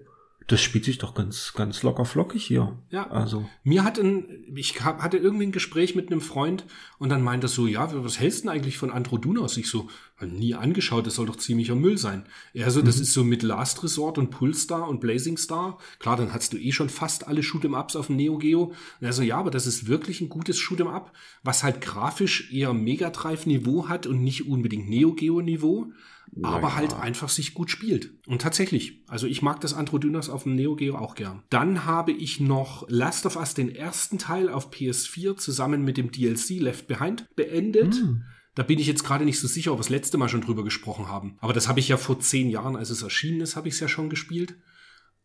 das spielt sich doch ganz, ganz locker flockig hier. Ja. Also. Mir hat ein, ich hatte irgendwie ein Gespräch mit einem Freund und dann meinte er so, ja, was hältst du denn eigentlich von Androdunos? Ich so, nie angeschaut, das soll doch ziemlicher Müll sein. Er so, mhm. das ist so mit Last Resort und Pulstar und Blazing Star. Klar, dann hast du eh schon fast alle Shoot'em Ups auf dem Neo Geo. Und er so, ja, aber das ist wirklich ein gutes Shoot'em Up, was halt grafisch eher Mega Drive Niveau hat und nicht unbedingt Neo Geo Niveau aber ja. halt einfach sich gut spielt. Und tatsächlich, also ich mag das Androdynas auf dem Neo Geo auch gern. Dann habe ich noch Last of Us den ersten Teil auf PS4 zusammen mit dem DLC Left Behind beendet. Hm. Da bin ich jetzt gerade nicht so sicher, ob wir das letzte Mal schon drüber gesprochen haben. Aber das habe ich ja vor zehn Jahren, als es erschienen ist, habe ich es ja schon gespielt.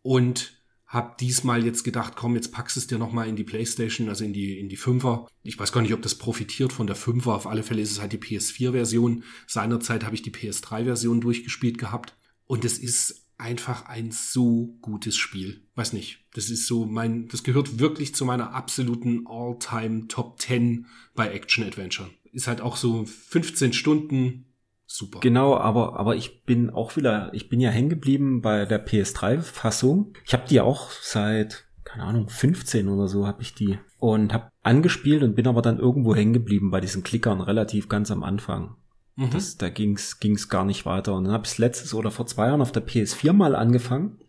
Und hab diesmal jetzt gedacht, komm, jetzt packst es dir nochmal in die Playstation, also in die, in die Fünfer. Ich weiß gar nicht, ob das profitiert von der Fünfer. Auf alle Fälle ist es halt die PS4-Version. Seinerzeit habe ich die PS3-Version durchgespielt gehabt. Und es ist einfach ein so gutes Spiel. Weiß nicht. Das ist so mein, das gehört wirklich zu meiner absoluten All-Time Top 10 bei Action-Adventure. Ist halt auch so 15 Stunden super. Genau, aber, aber ich bin auch wieder, ich bin ja hängen geblieben bei der PS3-Fassung. Ich habe die auch seit, keine Ahnung, 15 oder so habe ich die. Und habe angespielt und bin aber dann irgendwo hängen geblieben bei diesen Klickern, relativ ganz am Anfang. Mhm. Das, da ging's ging's gar nicht weiter. Und dann habe ich letztes oder vor zwei Jahren auf der PS4 mal angefangen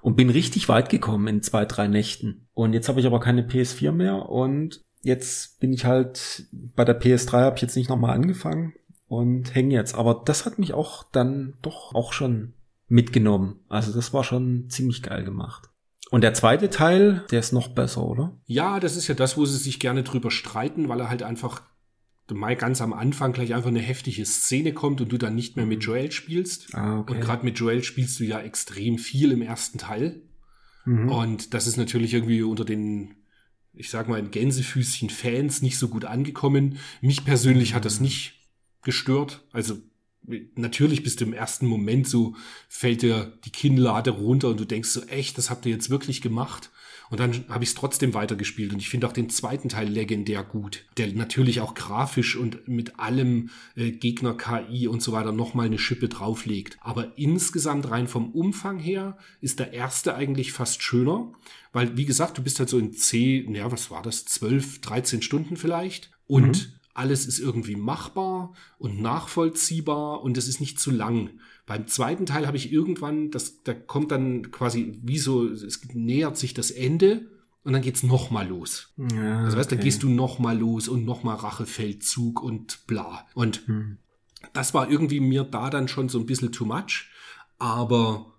und bin richtig weit gekommen in zwei, drei Nächten. Und jetzt habe ich aber keine PS4 mehr und jetzt bin ich halt bei der PS3 habe ich jetzt nicht nochmal angefangen und hänge jetzt. Aber das hat mich auch dann doch auch schon mitgenommen. Also das war schon ziemlich geil gemacht. Und der zweite Teil, der ist noch besser, oder? Ja, das ist ja das, wo sie sich gerne drüber streiten, weil er halt einfach mal ganz am Anfang gleich einfach eine heftige Szene kommt und du dann nicht mehr mit Joel spielst. Ah, okay. Und gerade mit Joel spielst du ja extrem viel im ersten Teil. Mhm. Und das ist natürlich irgendwie unter den, ich sag mal, Gänsefüßchen Fans nicht so gut angekommen. Mich persönlich hat das nicht gestört. Also natürlich bist du im ersten Moment so, fällt dir die Kinnlade runter und du denkst so, echt, das habt ihr jetzt wirklich gemacht? Und dann habe ich es trotzdem weitergespielt und ich finde auch den zweiten Teil legendär gut, der natürlich auch grafisch und mit allem äh, Gegner KI und so weiter nochmal eine Schippe drauflegt. Aber insgesamt rein vom Umfang her ist der erste eigentlich fast schöner, weil wie gesagt, du bist halt so in C, naja, was war das, 12, 13 Stunden vielleicht und mhm alles ist irgendwie machbar und nachvollziehbar und es ist nicht zu lang. Beim zweiten Teil habe ich irgendwann, das, da kommt dann quasi wie so, es nähert sich das Ende und dann geht's noch mal los. Ja, also weißt, okay. dann gehst du noch mal los und noch mal Rachefeldzug und bla. Und hm. das war irgendwie mir da dann schon so ein bisschen too much, aber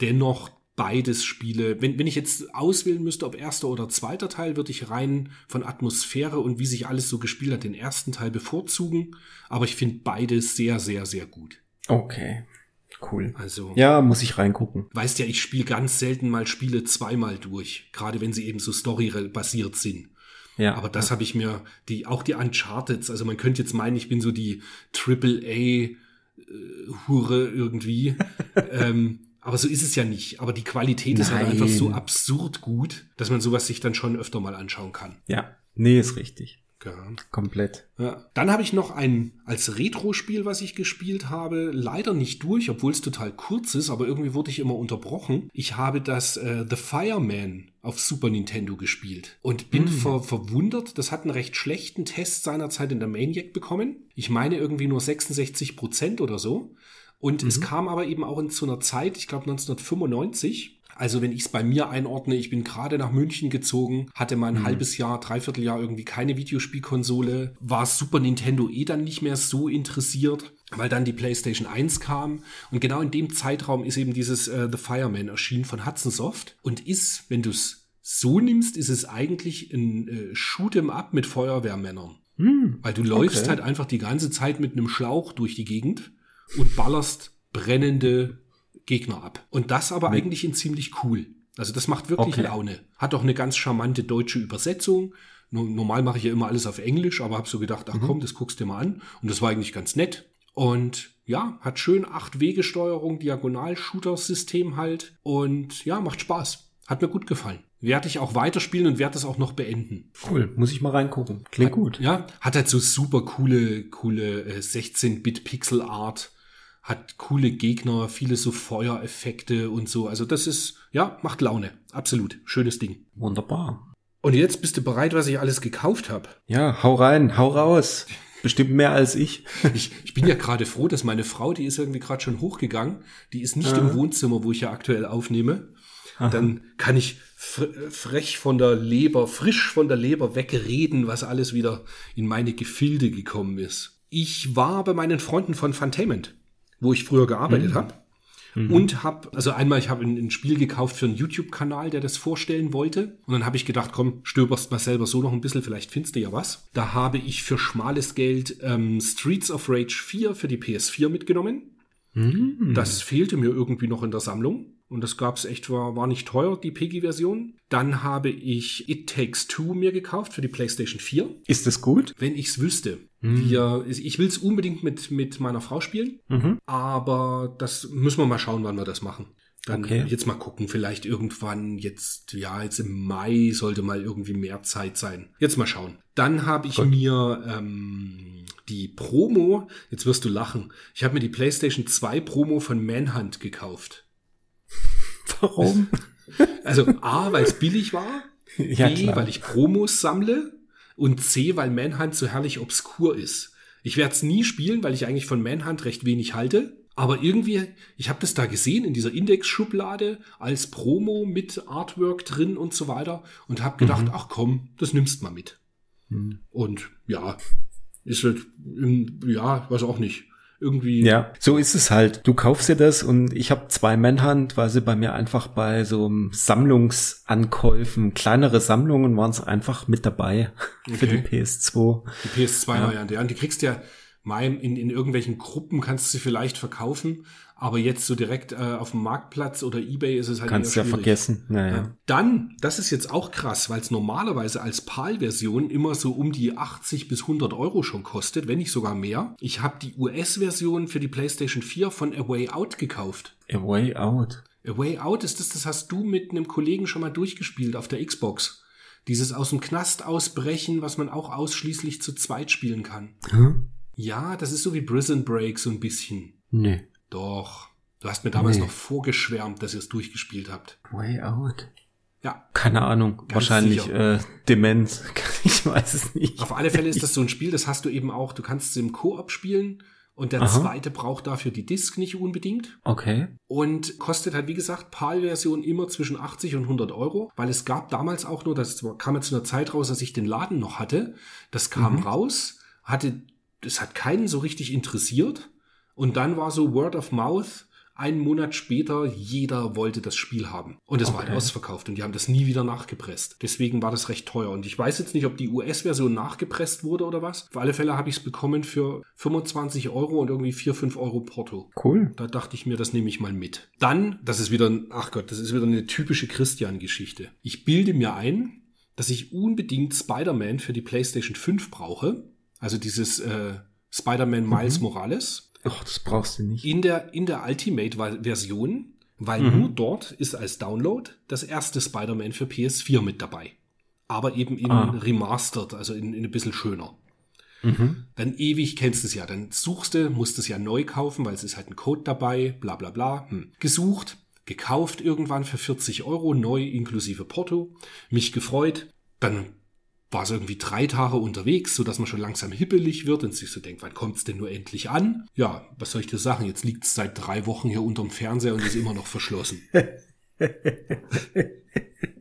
dennoch beides Spiele. Wenn, wenn ich jetzt auswählen müsste, ob erster oder zweiter Teil, würde ich rein von Atmosphäre und wie sich alles so gespielt hat, den ersten Teil bevorzugen. Aber ich finde beide sehr, sehr, sehr gut. Okay. Cool. Also. Ja, muss ich reingucken. Weißt ja, ich spiele ganz selten mal Spiele zweimal durch. Gerade wenn sie eben so story-basiert sind. Ja. Aber das ja. habe ich mir, die, auch die Uncharted, also man könnte jetzt meinen, ich bin so die Triple A äh, Hure irgendwie. ähm, aber so ist es ja nicht. Aber die Qualität Nein. ist halt einfach so absurd gut, dass man sowas sich dann schon öfter mal anschauen kann. Ja, nee, ist richtig. Ja. Komplett. Ja. Dann habe ich noch ein als Retro-Spiel, was ich gespielt habe, leider nicht durch, obwohl es total kurz ist, aber irgendwie wurde ich immer unterbrochen. Ich habe das äh, The Fireman auf Super Nintendo gespielt und bin mm. ver verwundert. Das hat einen recht schlechten Test seinerzeit in der Maniac bekommen. Ich meine irgendwie nur 66 Prozent oder so. Und mhm. es kam aber eben auch in zu einer Zeit, ich glaube 1995, Also wenn ich es bei mir einordne, ich bin gerade nach München gezogen, hatte mal ein Mhm. halbes Jahr, dreiviertel Jahr irgendwie keine Videospielkonsole, war Super Nintendo eh dann nicht mehr so interessiert, weil dann die PlayStation 1 kam. Und genau in dem Zeitraum ist eben dieses äh, The Fireman erschienen von Hudson Soft und ist, wenn du es so nimmst, ist es eigentlich ein äh, Shoot'em Up mit Feuerwehrmännern. Weil du läufst okay. halt einfach die ganze Zeit mit einem Schlauch durch die Gegend und ballerst brennende Gegner ab. Und das aber eigentlich in ziemlich cool. Also das macht wirklich Okay. Laune. Hat auch eine ganz charmante deutsche Übersetzung. No- Normal mache ich ja immer alles auf Englisch, aber habe so gedacht, ach komm, das guckst du dir mal an. Und das war eigentlich ganz nett. Und ja, hat schön acht Wegesteuerung, Diagonal-Shooter-System halt. Und ja, macht Spaß. Hat mir gut gefallen. Werde ich auch weiterspielen und werde es auch noch beenden. Cool, muss ich mal reingucken. Klingt gut. Ja, hat halt so super coole, coole äh, 16-Bit Pixel Art, hat coole Gegner, viele so Feuereffekte und so. Also das ist, ja, macht Laune. Absolut. Schönes Ding. Wunderbar. Und jetzt bist du bereit, was ich alles gekauft habe. Ja, hau rein, hau raus. Bestimmt mehr als ich. Ich, ich bin ja gerade froh, dass meine Frau, die ist irgendwie gerade schon hochgegangen, die ist nicht im Wohnzimmer, wo ich ja aktuell aufnehme. Dann kann ich fr frech von der Leber, frisch von der Leber wegreden, was alles wieder in meine Gefilde gekommen ist. Ich war bei meinen Freunden von Funtainment, wo ich früher gearbeitet habe. Und habe, also einmal, ich habe ein, ein Spiel gekauft für einen YouTube-Kanal, der das vorstellen wollte. Und dann habe ich gedacht, komm, stöberst mal selber so noch ein bisschen, vielleicht findest du ja was. Da habe ich für schmales Geld ähm, Streets of Rage 4 für die PS4 mitgenommen. Das fehlte mir irgendwie noch in der Sammlung. Und das gab's echt, war, war nicht teuer, die PEGI-Version. Dann habe ich It Takes Two mir gekauft für die PlayStation 4. Ist es gut? Wenn ich's wüsste. Wir, ich will's unbedingt mit, mit meiner Frau spielen, aber das müssen wir mal schauen, wann wir das machen. Dann Okay. jetzt mal gucken, vielleicht irgendwann jetzt, ja, jetzt im Mai sollte mal irgendwie mehr Zeit sein. Jetzt mal schauen. Dann habe ich mir ähm, die Promo, jetzt wirst du lachen, ich habe mir die PlayStation 2 Promo von Manhunt gekauft. Warum? Also A, weil es billig war, Ja, B, klar. weil ich Promos sammle und C, weil Manhunt so herrlich obskur ist. Ich werde es nie spielen, weil ich eigentlich von Manhunt recht wenig halte. Aber irgendwie, ich habe das da gesehen in dieser Index-Schublade als Promo mit Artwork drin und so weiter und habe gedacht, ach komm, das nimmst mal mit. Und ja, ist halt, ja, weiß auch nicht. Irgendwie, Ja, so ist es halt. Du kaufst dir das und ich habe zwei Manhunt, weil sie bei mir einfach bei so Sammlungsankäufen, kleinere Sammlungen waren es einfach mit dabei für die Okay. PS2. Die PS2-Variante, ja. Und die kriegst du ja mal in, in irgendwelchen Gruppen kannst du sie vielleicht verkaufen, aber jetzt so direkt äh, auf dem Marktplatz oder Ebay ist es halt Kannst ja vergessen. Naja. Ja. Dann, das ist jetzt auch krass, weil es normalerweise als PAL-Version immer so um die 80 bis 100 Euro schon kostet, wenn nicht sogar mehr. Ich habe die US-Version für die PlayStation 4 von A Way Out gekauft. A Way Out. A Way Out ist das, das hast du mit einem Kollegen schon mal durchgespielt auf der Xbox. Dieses aus dem Knast ausbrechen, was man auch ausschließlich zu zweit spielen kann. Hm? Ja, das ist so wie Prison Break so ein bisschen. Nee. Doch. Du hast mir damals Nee. noch vorgeschwärmt, dass ihr es durchgespielt habt. Way Out. Ja. Keine Ahnung. Wahrscheinlich sicher. äh, Demenz. ich weiß es nicht. Auf alle Fälle ist das so ein Spiel, das hast du eben auch, du kannst es im Koop spielen und der Aha. zweite braucht dafür die Disc nicht unbedingt. Okay. Und kostet halt, wie gesagt, PAL-Version immer zwischen 80 und 100 Euro, weil es gab damals auch nur, das kam jetzt zu einer Zeit raus, dass ich den Laden noch hatte. Das kam raus, hatte, das hat keinen so richtig interessiert. Und dann war so Word of Mouth, einen Monat später, jeder wollte das Spiel haben. Und es war halt Okay. ausverkauft und die haben das nie wieder nachgepresst. Deswegen war das recht teuer. Und ich weiß jetzt nicht, ob die US-Version nachgepresst wurde oder was. Auf alle Fälle habe ich es bekommen für 25 Euro und irgendwie 4, 5 Euro Porto. Cool. Da dachte ich mir, das nehme ich mal mit. Dann, das ist wieder, ein- ach Gott, das ist wieder eine typische Christian-Geschichte. Ich bilde mir ein, dass ich unbedingt Spider-Man für die PlayStation 5 brauche. Also dieses äh, Spider-Man Miles Morales. Ach, das brauchst du nicht. In der, in der Ultimate-Version, weil Mhm. nur dort ist als Download das erste Spider-Man für PS4 mit dabei. Aber eben in Ah. remastered, also in, in ein bisschen schöner. Mhm. Dann ewig kennst du es ja. Dann suchst du, musst es ja neu kaufen, weil es ist halt ein Code dabei, bla bla bla. Hm. Gesucht, gekauft irgendwann für 40 Euro, neu inklusive Porto. Mich gefreut. Dann war es irgendwie drei Tage unterwegs, so dass man schon langsam hippelig wird und sich so denkt, wann kommt's denn nur endlich an? Ja, was soll ich dir sagen? Jetzt liegt es seit drei Wochen hier unterm Fernseher und ist immer noch verschlossen.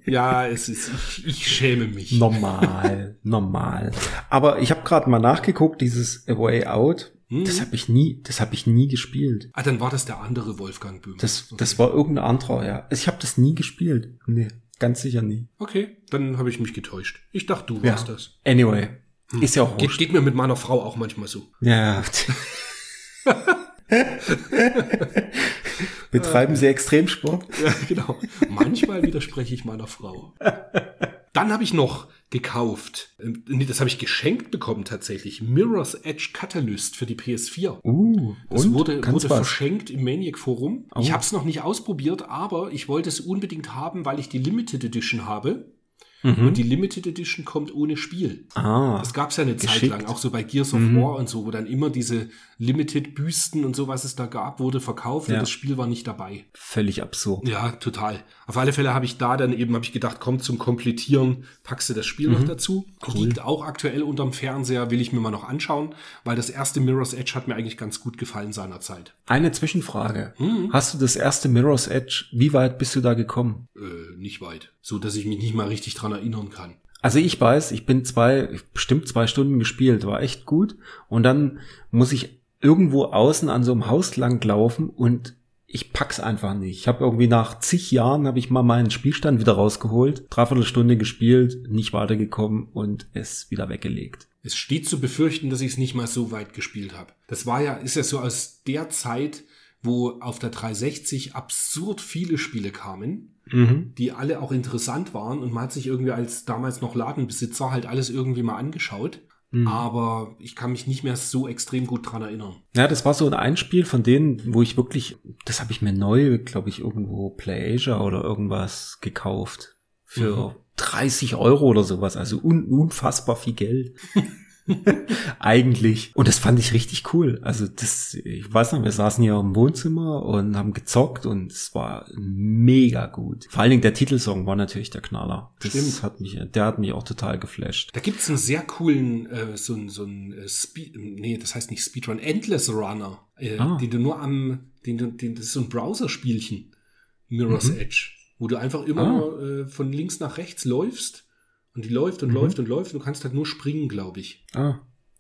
Ja, es ist, ich, ich schäme mich. Normal, normal. Aber ich habe gerade mal nachgeguckt, dieses A Way Out, Hm. das habe ich nie, das habe ich nie gespielt. Ah, dann war das der andere Wolfgang Böhm. Das, das war irgendein anderer, ja. Ich habe das nie gespielt. Nee, ganz sicher nie. Okay, dann habe ich mich getäuscht. Ich dachte, du Ja. warst das. Anyway, ist ja auch wurscht. geht mir mit meiner Frau auch manchmal so. Ja. Betreiben Sie Extremsport? Ja, genau. Manchmal widerspreche ich meiner Frau. Dann habe ich noch gekauft, ähm, nee, das habe ich geschenkt bekommen tatsächlich, Mirror's Edge Catalyst für die PS4. Uh, Das und? wurde, Kann's wurde was? verschenkt im Maniac Forum. Oh. Ich habe es noch nicht ausprobiert, aber ich wollte es unbedingt haben, weil ich die Limited Edition habe. Mhm. Und die Limited Edition kommt ohne Spiel. Ah, Das gab's ja eine Zeit geschickt. lang, auch so bei Gears of Mhm. War und so, wo dann immer diese Limited-Büsten und so, was es da gab, wurde verkauft Ja. und das Spiel war nicht dabei. völlig absurd. Ja, total. Auf alle Fälle habe ich da dann eben, habe ich gedacht, komm zum Komplettieren, packst du das Spiel noch dazu. Liegt auch aktuell unterm Fernseher, will ich mir mal noch anschauen, weil das erste Mirror's Edge hat mir eigentlich ganz gut gefallen seinerzeit. Eine Zwischenfrage. Mhm. Hast du das erste Mirror's Edge, wie weit bist du da gekommen? Äh, nicht weit. So, dass ich mich nicht mal richtig dran erinnern kann. Also ich weiß, ich bin zwei, bestimmt zwei Stunden gespielt, war echt gut. Und dann muss ich irgendwo außen an so einem Haus lang laufen und ich pack's einfach nicht. Ich habe irgendwie nach zig Jahren habe ich mal meinen Spielstand wieder rausgeholt, dreiviertel Stunde gespielt, nicht weitergekommen und es wieder weggelegt. Es steht zu befürchten, dass ich es nicht mal so weit gespielt habe. Das war ja, ist ja so aus der Zeit, wo auf der 360 absurd viele Spiele kamen, Mhm. die alle auch interessant waren und man hat sich irgendwie als damals noch Ladenbesitzer halt alles irgendwie mal angeschaut. Mhm. Aber ich kann mich nicht mehr so extrem gut dran erinnern. Ja, das war so ein Einspiel von denen, wo ich wirklich, das habe ich mir neu, glaube ich, irgendwo PlayAsia oder irgendwas gekauft. Für 30 Euro oder sowas. Also un unfassbar viel Geld. Eigentlich. Und das fand ich richtig cool. Also das, ich weiß noch, wir saßen hier im Wohnzimmer und haben gezockt und es war mega gut. Vor allen Dingen der Titelsong war natürlich der Knaller. Das Stimmt. hat mich, der hat mich auch total geflasht. Da gibt's einen sehr coolen, äh, so ein, so ein äh, Speed, nee, das heißt nicht Speedrun, Endless Runner, äh, Ah. den du nur am, den du, den, das ist so ein Browserspielchen, Mirror's Mhm. Edge, wo du einfach immer Ah. nur, äh, von links nach rechts läufst und die läuft und Mhm. läuft und läuft und du kannst halt nur springen, glaube ich. Ah,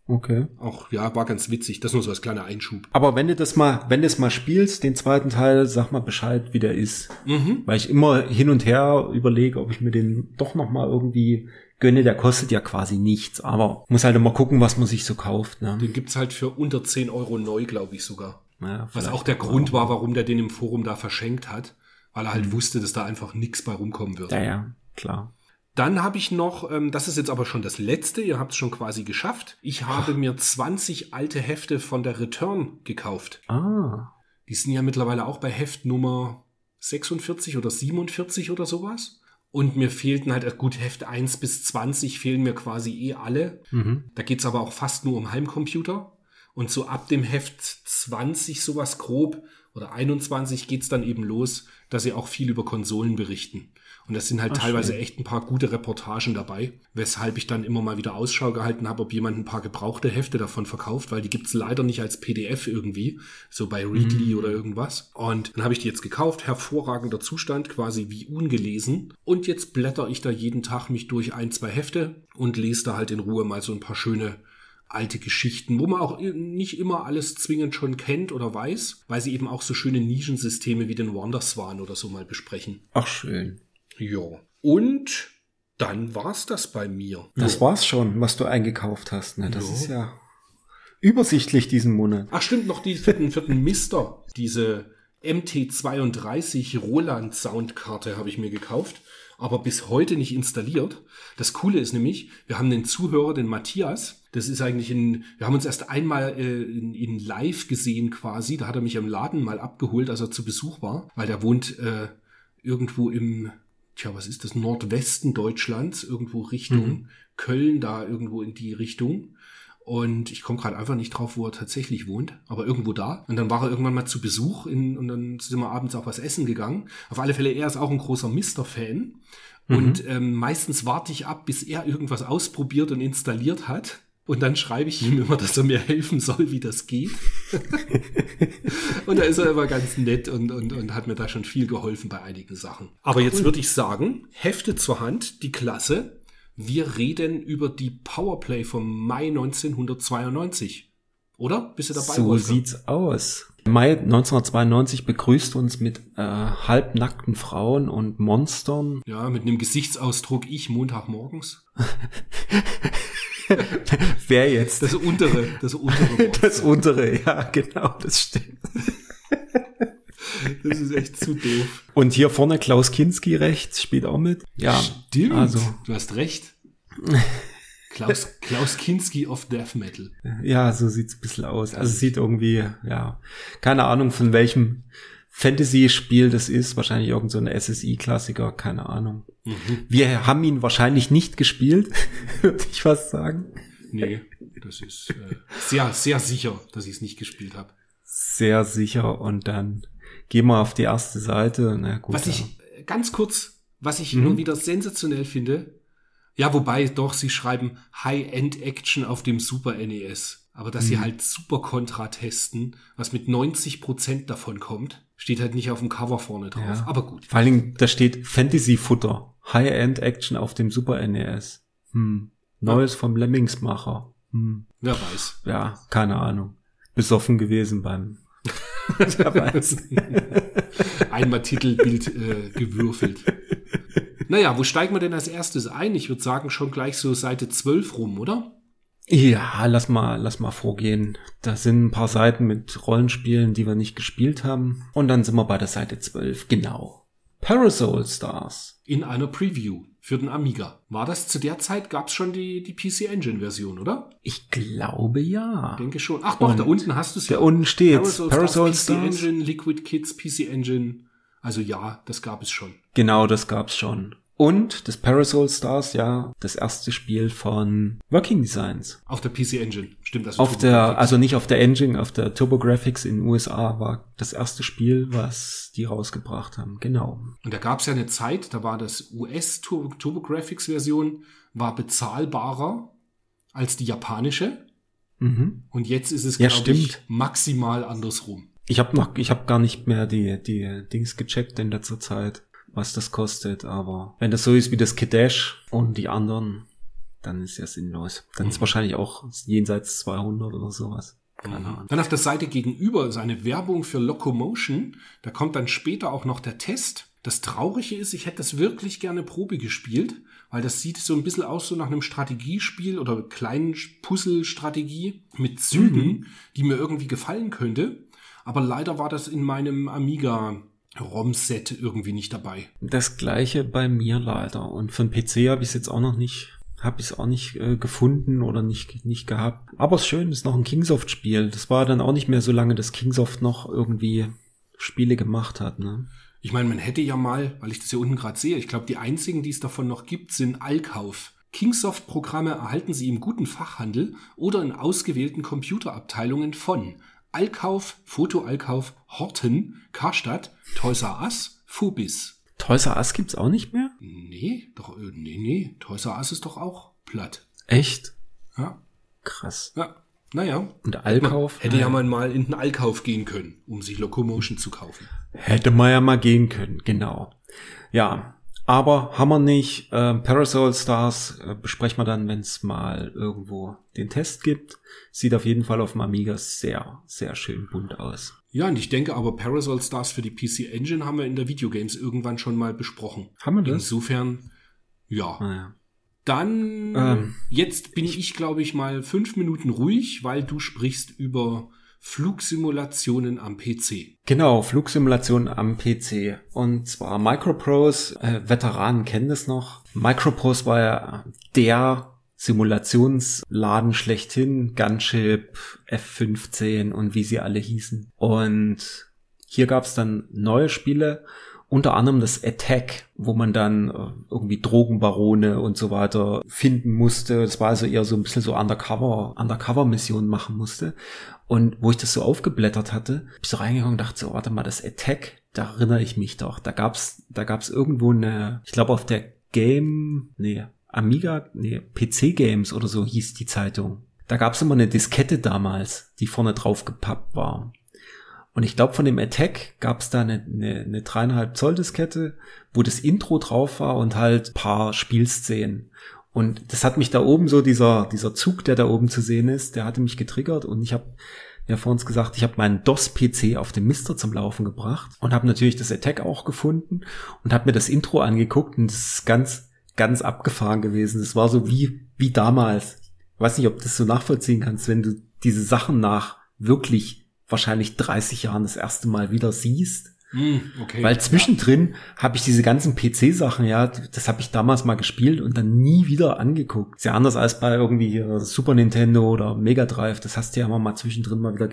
okay. Auch, ja, war ganz witzig, das nur so als kleiner Einschub. Aber wenn du das mal, wenn du es mal spielst, den zweiten Teil, sag mal Bescheid, wie der ist. Mhm. Weil ich immer hin und her überlege, ob ich mir den doch noch mal irgendwie gönne. Der kostet ja quasi nichts, aber muss halt immer gucken, was man sich so kauft. Ne? Den gibt's halt für unter 10 Euro neu, glaube ich sogar. Ja, Was auch der. Grund war, warum der den im Forum da verschenkt hat, weil er halt wusste, dass da einfach nichts bei rumkommen wird. Ja, ja, klar. Dann habe ich noch, ähm, das ist jetzt aber schon das letzte, ihr habt es schon quasi geschafft. Ich habe mir 20 alte Hefte von der Return gekauft. Ah, Die sind ja mittlerweile auch bei Heft Nummer 46 oder 47 oder sowas. Und mir fehlten halt, äh, gut, Heft 1 bis 20 fehlen mir quasi eh alle. mhm. Da geht's aber auch fast nur um Heimcomputer. Und so ab dem Heft 20 sowas grob oder 21 geht's dann eben los, dass sie auch viel über Konsolen berichten. Und das sind halt Ach, teilweise schön. echt ein paar gute Reportagen dabei, weshalb ich dann immer mal wieder Ausschau gehalten habe, ob jemand ein paar gebrauchte Hefte davon verkauft, weil die gibt's leider nicht als PDF irgendwie, so bei Readly oder irgendwas. Und dann habe ich die jetzt gekauft, hervorragender Zustand, quasi wie ungelesen. Und jetzt blätter ich da jeden Tag mich durch ein, zwei Hefte und lese da halt in Ruhe mal so ein paar schöne alte Geschichten, wo man auch nicht immer alles zwingend schon kennt oder weiß, weil sie eben auch so schöne Nischensysteme wie den Wonderswan oder so mal besprechen. ach schön. Ja. Und dann war's das bei mir. Das Ja. war's schon, was du eingekauft hast. Ne? Das Ja. ist ja übersichtlich diesen Monat. Ach stimmt, noch die vierten, vierten Mister. Diese MT32 Roland Soundkarte habe ich mir gekauft, aber bis heute nicht installiert. Das Coole ist nämlich, wir haben den Zuhörer, den Matthias. Das ist eigentlich in, wir haben uns erst einmal äh, in, in live gesehen quasi. Da hat er mich im Laden mal abgeholt, als er zu Besuch war, weil der wohnt äh, irgendwo im, tja, was ist das, Nordwesten Deutschlands, irgendwo Richtung Köln, da irgendwo in die Richtung. Und ich komme gerade einfach nicht drauf, wo er tatsächlich wohnt, aber irgendwo da. Und dann war er irgendwann mal zu Besuch in, und dann sind wir abends auch was essen gegangen. Auf alle Fälle, er ist auch ein großer Mister-Fan. Und ähm, meistens warte ich ab, bis er irgendwas ausprobiert und installiert hat. Und dann schreibe ich ihm immer, dass er mir helfen soll, wie das geht. und da ist er immer ganz nett und, und, und hat mir da schon viel geholfen bei einigen Sachen. Aber jetzt würde ich sagen, Hefte zur Hand, die Klasse. Wir reden über die Powerplay vom Mai 1992. Oder? Bist du dabei? So Wolfgang? sieht's aus. Mai 1992 begrüßt uns mit äh, halbnackten Frauen und Monstern. Ja, mit einem Gesichtsausdruck ich Montagmorgens. Wer jetzt? Das untere, das untere Wort. Das untere, ja, genau, das stimmt. Das ist echt zu doof. Und hier vorne Klaus Kinski rechts spielt auch mit. Ja, Stimmt. also Du hast recht. Klaus, Klaus Kinski of Death Metal. ja, so sieht's ein bisschen aus. Also es sieht irgendwie, ja, keine Ahnung von welchem Fantasy-Spiel das ist. Wahrscheinlich irgend so ein SSI-Klassiker, keine Ahnung. Wir haben ihn wahrscheinlich nicht gespielt, würde ich fast sagen. Nee, das ist äh, sehr, sehr sicher, dass ich es nicht gespielt habe. Sehr sicher. Und dann gehen wir auf die erste Seite. Na gut. Was ja. ich, ganz kurz, was ich Mhm. nur wieder sensationell finde, ja, wobei doch, sie schreiben High-End-Action auf dem Super NES. Aber dass Mhm. sie halt Super Contra testen, was mit 90% davon kommt, steht halt nicht auf dem Cover vorne drauf. Ja. Aber gut. Vor allen Dingen, da steht Fantasy-Futter. High-End-Action auf dem Super NES. Hm. Neues vom Lemmingsmacher. Hm. Wer weiß. Ja, keine Ahnung. Besoffen gewesen beim. Wer weiß. Einmal Titelbild äh, gewürfelt. Naja, wo steigen wir denn als erstes ein? Ich würde sagen, schon gleich so Seite 12 rum, oder? Ja, lass mal, lass mal vorgehen. Da sind ein paar Seiten mit Rollenspielen, die wir nicht gespielt haben. Und dann sind wir bei der Seite 12. Genau. Parasol Stars. In einer Preview für den Amiga. War das zu der Zeit, gab es schon die, die PC Engine Version, oder? Ich glaube ja. Denke schon. Ach doch, Und da unten hast du es Da unten steht Parasol, Parasol Stars, PC Stars. Engine, Liquid Kids, PC Engine. Also ja, das gab es schon. Genau, das gab's schon. Und das Parasol Stars, ja, das erste Spiel von Working Designs. Auf der PC Engine. Stimmt das? Auf der, also nicht auf der Engine, auf der TurboGrafx in den USA war das erste Spiel, was die rausgebracht haben. Genau. Und da gab es ja eine Zeit, da war das US Tur- TurboGrafx-Version war bezahlbarer als die japanische. Mhm. Und jetzt ist es, Ja, glaube ich, maximal andersrum. Ich habe noch, ich habe gar nicht mehr die die Dings gecheckt in letzter Zeit, was das kostet. Aber wenn das so ist wie das Kadesh und die anderen, dann ist ja sinnlos. Dann ist wahrscheinlich auch jenseits 200 oder sowas. Keine Ahnung. Dann auf der Seite gegenüber ist eine Werbung für Locomotion. Da kommt dann später auch noch der Test. Das Traurige ist, ich hätte das wirklich gerne Probe gespielt, weil das sieht so ein bisschen aus so nach einem Strategiespiel oder kleinen Puzzle-Strategie mit Zügen, die mir irgendwie gefallen könnte. Aber leider war das in meinem Amiga ROM-Set irgendwie nicht dabei. Das gleiche bei mir leider. Und den PC habe ich es jetzt auch noch nicht, habe ich es auch nicht äh, gefunden oder nicht, nicht gehabt. Aber es schön, ist noch ein Kingsoft-Spiel. Das war dann auch nicht mehr so lange, dass Kingsoft noch irgendwie Spiele gemacht hat. Ne? Ich meine, man hätte ja mal, weil ich das hier unten gerade sehe, ich glaube, die einzigen, die es davon noch gibt, sind Allkauf. Kingsoft-Programme erhalten Sie im guten Fachhandel oder in ausgewählten Computerabteilungen von Allkauf, Fotoallkauf, Horten, Karstadt, Toys R Us, Fubis. Toys R Us gibt's auch nicht mehr? Nee, doch, äh, nee, nee, Toys R Us ist doch auch platt. Echt? Ja, Krass. ja, naja. Und Allkauf? Hätte ja man mal in den Allkauf gehen können, um sich Locomotion zu kaufen. Hätte man ja mal gehen können, genau. Ja, aber haben wir nicht. Äh, Parasol Stars äh, besprechen wir dann, wenn es mal irgendwo den Test gibt. Sieht auf jeden Fall auf dem Amiga sehr, sehr schön bunt aus. Ja, und ich denke aber Parasol Stars für die PC Engine haben wir in der Videogames irgendwann schon mal besprochen. Haben wir das? Insofern, ja. Naja. Dann, Ähm. jetzt bin ich, glaube ich, mal fünf Minuten ruhig, weil du sprichst über Flugsimulationen am PC. Genau, Flugsimulation am PC. Und zwar Microprose, äh, Veteranen kennen das noch. Microprose war ja der Simulationsladen schlechthin, Gunship, F-15 und wie sie alle hießen. Und hier gab's dann neue Spiele, unter anderem das Attack, wo man dann äh, irgendwie Drogenbarone und so weiter finden musste. Das war also eher so ein bisschen so Undercover, Undercover-Missionen machen musste. Und wo ich das so aufgeblättert hatte, bin ich so reingegangen und dachte so, warte mal, das Attack, da erinnere ich mich doch. Da gab's, da gab's irgendwo eine, ich glaube auf der Game, nee, Amiga, nee, PC Games oder so hieß die Zeitung. da gab es immer eine Diskette damals, die vorne drauf gepappt war. Und ich glaube, von dem Attack gab es da eine, eine, eine dreieinhalb Zoll Diskette, wo das Intro drauf war und halt paar Spielszenen. Und das hat mich da oben so, dieser, dieser Zug, der da oben zu sehen ist, der hatte mich getriggert und ich habe ja vor uns gesagt, ich habe meinen DOS-PC auf dem Mister zum Laufen gebracht und habe natürlich das Attack auch gefunden und habe mir das Intro angeguckt und das ist ganz, ganz abgefahren gewesen. Das war so wie, wie damals. Ich weiß nicht, ob du das so nachvollziehen kannst, wenn du diese Sachen nach wirklich wahrscheinlich 30 Jahren das erste Mal wieder siehst. Hm, okay. Weil zwischendrin habe ich diese ganzen PC-Sachen, ja, das habe ich damals mal gespielt und dann nie wieder angeguckt. Sehr anders als bei irgendwie Super Nintendo oder Mega Drive. Das hast du ja immer mal zwischendrin mal wieder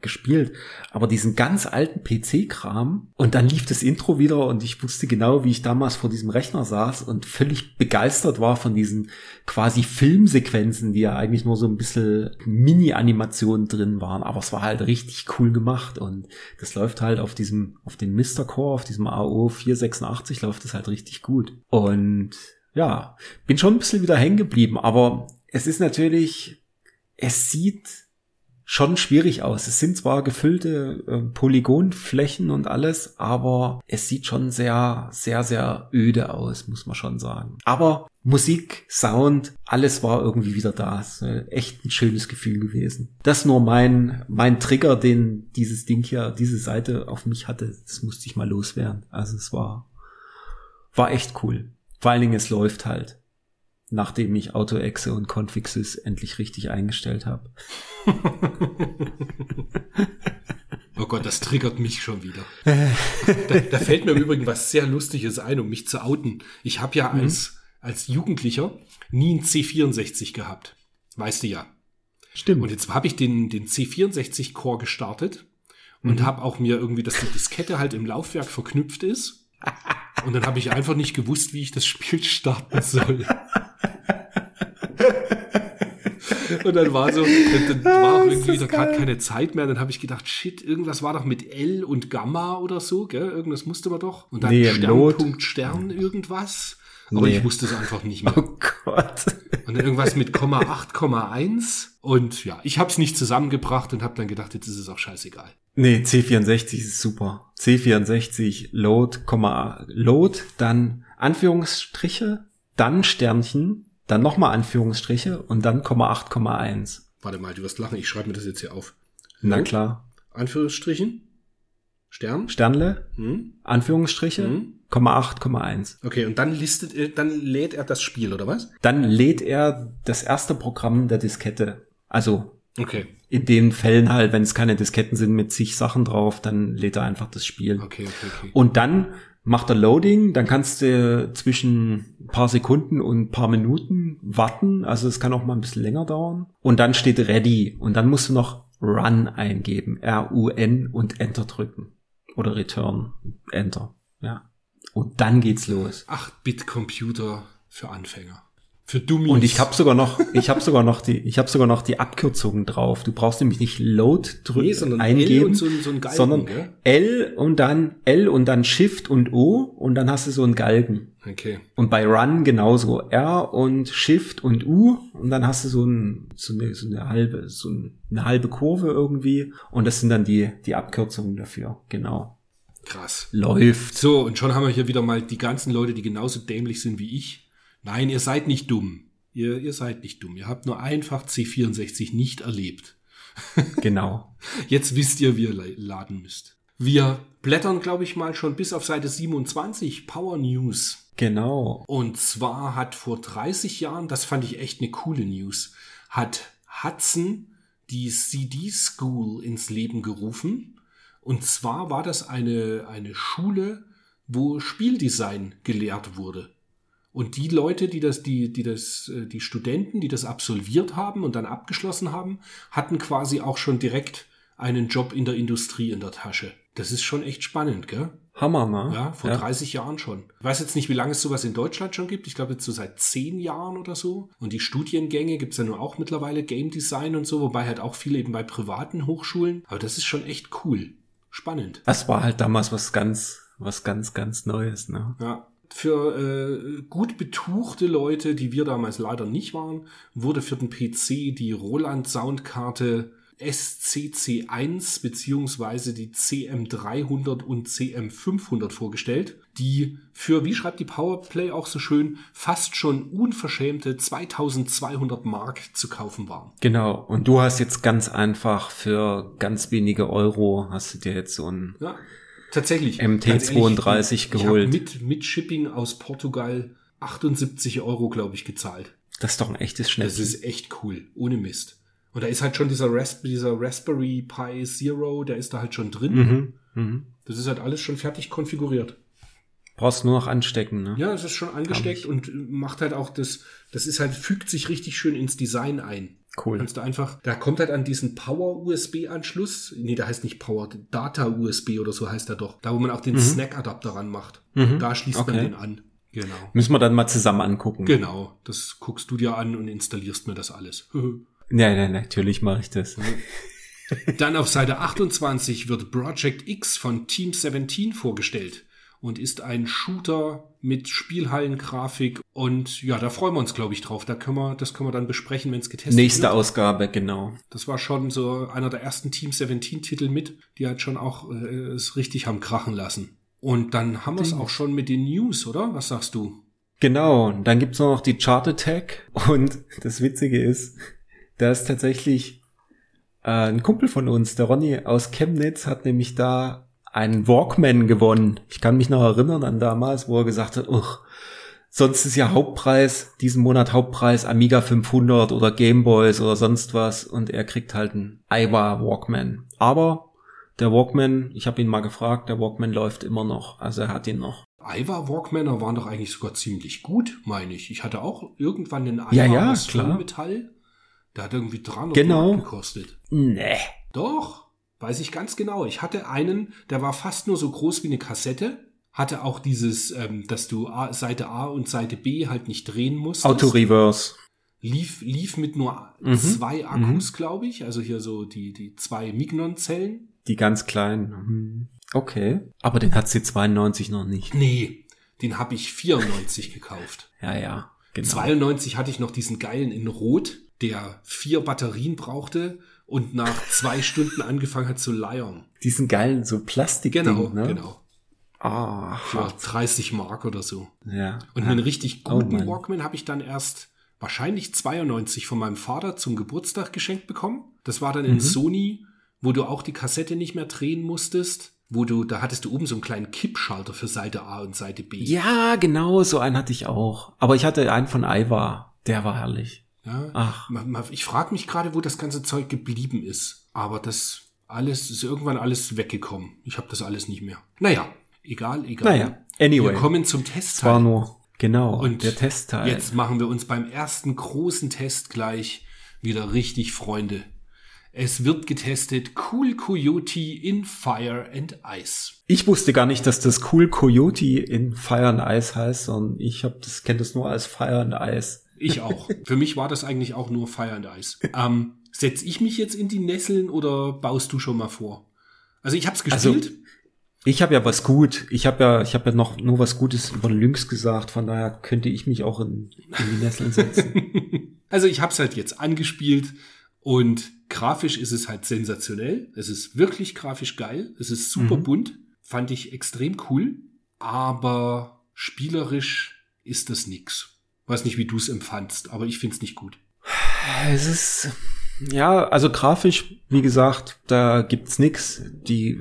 gespielt, aber diesen ganz alten PC-Kram und dann lief das Intro wieder und ich wusste genau, wie ich damals vor diesem Rechner saß und völlig begeistert war von diesen quasi Filmsequenzen, die ja eigentlich nur so ein bisschen Mini-Animationen drin waren, aber es war halt richtig cool gemacht und das läuft halt auf diesem, auf dem Mr. Core, auf diesem AO 486 läuft das halt richtig gut und ja, bin schon ein bisschen wieder hängen geblieben, aber es ist natürlich, es sieht schon schwierig aus. Es sind zwar gefüllte äh, Polygonflächen und alles, aber es sieht schon sehr, sehr, sehr öde aus, muss man schon sagen. Aber Musik, Sound, alles war irgendwie wieder da. Ist echt ein schönes Gefühl gewesen. Das nur mein, mein Trigger, den dieses Ding hier, diese Seite auf mich hatte. Das musste ich mal loswerden. Also es war, war echt cool. Vor allen Dingen, es läuft halt nachdem ich AutoExe und Configsys endlich richtig eingestellt habe. oh Gott, das triggert mich schon wieder. da, da, fällt mir im Übrigen was sehr Lustiges ein, um mich zu outen. Ich habe ja mhm. als, als Jugendlicher nie ein C64 gehabt. Weißt du ja. Stimmt. Und jetzt habe ich den, den C64 Core gestartet und mhm. habe auch mir irgendwie, dass die Diskette halt im Laufwerk verknüpft ist. Und dann habe ich einfach nicht gewusst, wie ich das Spiel starten soll. Und dann war so, dann, dann war auch irgendwie da gerade keine Zeit mehr. Dann habe ich gedacht, shit, irgendwas war doch mit L und Gamma oder so, gell? Irgendwas musste man doch. Und dann nee, Sternpunkt Stern irgendwas. Aber nee. ich wusste es einfach nicht mehr. Oh Gott. Und dann irgendwas mit Komma 8,1. Und ja, ich habe es nicht zusammengebracht und habe dann gedacht, jetzt ist es auch scheißegal. Nee, C64 ist super. C64, Load, Komma, Load, dann Anführungsstriche, dann Sternchen, dann nochmal Anführungsstriche und dann Komma 8,1. Warte mal, du wirst lachen, ich schreibe mir das jetzt hier auf. Na klar. Anführungsstrichen? Stern? Sternle? Hm? Anführungsstriche? Hm? Komma 8,1. Okay, und dann listet, dann lädt er das Spiel, oder was? Dann lädt er das erste Programm der Diskette. Also. Okay. In den Fällen halt, wenn es keine Disketten sind mit zig Sachen drauf, dann lädt er einfach das Spiel. Okay, okay, okay. Und dann macht er Loading, dann kannst du zwischen ein paar Sekunden und ein paar Minuten warten. Also es kann auch mal ein bisschen länger dauern. Und dann steht Ready und dann musst du noch Run eingeben. R-U-N und Enter drücken. Oder Return. Enter. Ja. Und dann geht's los. 8-Bit-Computer für Anfänger. Für Dummies. Und ich habe sogar noch, ich habe sogar noch die, ich habe sogar noch die Abkürzungen drauf. Du brauchst nämlich nicht Load drücken, nee, sondern eingeben, L und so, so Galgen, sondern gell? L und dann L und dann Shift und O und dann hast du so einen Galgen. Okay. Und bei Run genauso R und Shift und U und dann hast du so, ein, so, eine, so eine halbe, so eine halbe Kurve irgendwie und das sind dann die die Abkürzungen dafür. Genau. Krass. Läuft. So und schon haben wir hier wieder mal die ganzen Leute, die genauso dämlich sind wie ich Nein, ihr seid nicht dumm. Ihr, ihr seid nicht dumm. Ihr habt nur einfach C64 nicht erlebt. Genau. Jetzt wisst ihr, wie ihr laden müsst. Wir blättern, glaube ich, mal schon bis auf Seite 27 Power News. Genau. Und zwar hat vor 30 Jahren, das fand ich echt eine coole News, hat Hudson die CD School ins Leben gerufen. Und zwar war das eine, eine Schule, wo Spieldesign gelehrt wurde. Und die Leute, die das, die, die das, äh, die Studenten, die das absolviert haben und dann abgeschlossen haben, hatten quasi auch schon direkt einen Job in der Industrie in der Tasche. Das ist schon echt spannend, gell? Hammer, ne? Ja, vor ja. 30 Jahren schon. Ich weiß jetzt nicht, wie lange es sowas in Deutschland schon gibt. Ich glaube jetzt so seit 10 Jahren oder so. Und die Studiengänge gibt's ja nur auch mittlerweile Game Design und so, wobei halt auch viele eben bei privaten Hochschulen. Aber das ist schon echt cool. Spannend. Das war halt damals was ganz, was ganz, ganz Neues, ne? Ja. Für äh, gut betuchte Leute, die wir damals leider nicht waren, wurde für den PC die Roland Soundkarte SCC1 beziehungsweise die CM300 und CM500 vorgestellt, die für, wie schreibt die Powerplay auch so schön, fast schon unverschämte 2200 Mark zu kaufen waren. Genau. Und du hast jetzt ganz einfach für ganz wenige Euro hast du dir jetzt so ein Ja, tatsächlich. MT32 Ganz ehrlich, geholt. Mit, mit Shipping aus Portugal 78 Euro, glaube ich, gezahlt. das ist doch ein echtes Das Schnäppchen. ist echt cool, ohne Mist. Und da ist halt schon dieser, Rasp dieser Raspberry Pi Zero, der ist da halt schon drin. Mhm. Mhm. Das ist halt alles schon fertig konfiguriert. Brauchst nur noch anstecken, ne? Ja, es ist schon angesteckt und macht halt auch das, das ist halt, fügt sich richtig schön ins Design ein. Cool. Kannst du einfach, da kommt halt an diesen Power-USB-Anschluss, nee, der heißt nicht Power, Data-USB oder so heißt er doch, da wo man auch den Snack-Adapter ranmacht. Mhm. Da schließt Okay. man den an. Genau. Müssen wir dann mal zusammen angucken. Genau. Das guckst du dir an und installierst mir das alles. Ja, ja, natürlich mache ich das. Dann auf Seite 28 wird Project X von Team 17 vorgestellt und ist ein Shooter mit Spielhallengrafik und ja, da freuen wir uns, glaube ich, drauf. Da können wir, das können wir dann besprechen, wenn es getestet Nächste wird. Ausgabe, genau. Das war schon so einer der ersten Team 17 Titel mit, die halt schon auch äh, es richtig haben krachen lassen. Und dann haben wir es auch schon mit den News, oder? Was sagst du? Genau, dann gibt's noch die Chart Attack und das Witzige ist, da ist tatsächlich äh, ein Kumpel von uns, der Ronny aus Chemnitz, hat nämlich da einen Walkman gewonnen. Ich kann mich noch erinnern an damals, wo er gesagt hat, uch, sonst ist ja Hauptpreis, diesen Monat Hauptpreis Amiga 500 oder Gameboys oder sonst was und er kriegt halt einen Aiwa Walkman. Aber der Walkman, ich habe ihn mal gefragt, der Walkman läuft immer noch, also er hat ihn noch. Aiwa Walkmaner waren doch eigentlich sogar ziemlich gut, meine ich. Ich hatte auch irgendwann einen Aiwa Ja, ja, aus. Vollmetall. Der hat irgendwie 300 Genau. Gekostet. Nee. Doch, weiß ich ganz genau. Ich hatte einen, der war fast nur so groß wie eine Kassette. Hatte auch dieses, ähm, dass du A, Seite A und Seite B halt nicht drehen musst. Auto-Reverse. lief, lief mit nur Mhm. zwei Akkus, glaube ich. Also hier so die, die zwei Mignon-Zellen. Die ganz kleinen. Mhm. Okay. Aber den hat sie 92 noch nicht. Nee, den habe ich 94 gekauft. Ja, ja. Genau. 92 hatte ich noch diesen geilen in Rot, der vier Batterien brauchte und nach zwei Stunden angefangen hat zu leiern. Diesen geilen so Plastik. Genau, ne? genau. Ah, Für hart. 30 Mark oder so. Ja. Und einen richtig Oh guten Mann. Walkman habe ich dann erst wahrscheinlich 92 von meinem Vater zum Geburtstag geschenkt bekommen. Das war dann Mhm. in Sony, wo du auch die Kassette nicht mehr drehen musstest. Wo du, da hattest du oben so einen kleinen Kippschalter für Seite A und Seite B. Ja, genau, so einen hatte ich auch. Aber ich hatte einen von Aiwa. Der war herrlich. Ja, Ach. Ich frage mich gerade, wo das ganze Zeug geblieben ist. Aber das alles ist irgendwann alles weggekommen. Ich habe das alles nicht mehr. Naja, egal, egal. Naja, anyway. Wir kommen zum Es war Testteil. nur, genau, Und der Testteil. Jetzt machen wir uns beim ersten großen Test gleich wieder richtig Freunde. Es wird getestet Cool Coyote in Fire and Ice. Ich wusste gar nicht, dass das Cool Coyote in Fire and Ice heißt, sondern ich hab das kenne das nur als Fire and Ice. Ich auch. Für mich war das eigentlich auch nur Fire and Ice. Ähm, setz ich mich jetzt in die Nesseln oder baust du schon mal vor? Also ich habe es Also- gespielt. Ich habe ja was gut. Ich habe ja, ich habe ja noch nur was Gutes über Lynx gesagt. Von daher könnte ich mich auch in, in die Nesseln setzen. Also ich habe es halt jetzt angespielt und grafisch ist es halt sensationell. Es ist wirklich grafisch geil. Es ist super Mhm. bunt. Fand ich extrem cool. Aber spielerisch ist das nix. Weiß nicht, wie du es empfandst, aber ich find's nicht gut. es ist ja, also grafisch, wie gesagt, da gibt's nix. Die,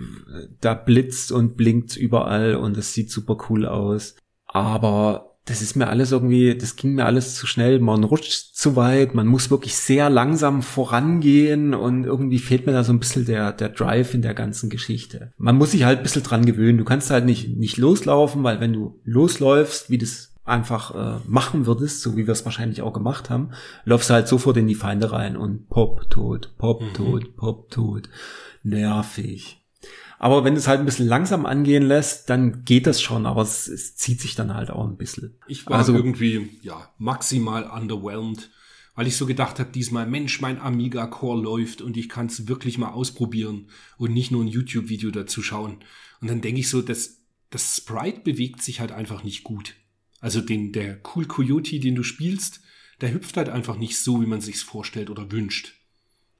da blitzt und blinkt überall und es sieht super cool aus. Aber das ist mir alles irgendwie, das ging mir alles zu schnell. Man rutscht zu weit, man muss wirklich sehr langsam vorangehen und irgendwie fehlt mir da so ein bisschen der, der Drive in der ganzen Geschichte. Man muss sich halt ein bisschen dran gewöhnen. Du kannst halt nicht, nicht loslaufen, weil wenn du losläufst, wie das einfach äh, machen würdest, so wie wir es wahrscheinlich auch gemacht haben, läufst du halt sofort in die Feinde rein und pop, tot, pop, Mhm. tot, pop, tot. Nervig. Aber wenn du es halt ein bisschen langsam angehen lässt, dann geht das schon, aber es, es zieht sich dann halt auch ein bisschen. Ich war Also- irgendwie, ja, maximal underwhelmed, weil ich so gedacht habe, diesmal, Mensch, mein Amiga Core läuft und ich kann es wirklich mal ausprobieren und nicht nur ein YouTube-Video dazu schauen. Und dann denke ich so, das, das Sprite bewegt sich halt einfach nicht gut. Also den, der Cool Coyote, den du spielst, der hüpft halt einfach nicht so, wie man sich's vorstellt oder wünscht.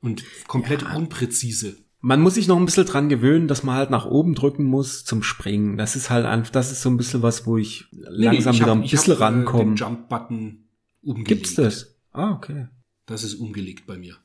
Und komplett Ja. unpräzise. Man muss sich noch ein bisschen dran gewöhnen, dass man halt nach oben drücken muss zum Springen. Das ist halt einfach, das ist so ein bisschen was, wo ich langsam ich wieder hab- ein bisschen äh, rankomme. Jump-Button umgelegt. Gibt's das? Ah, okay. Das ist umgelegt bei mir.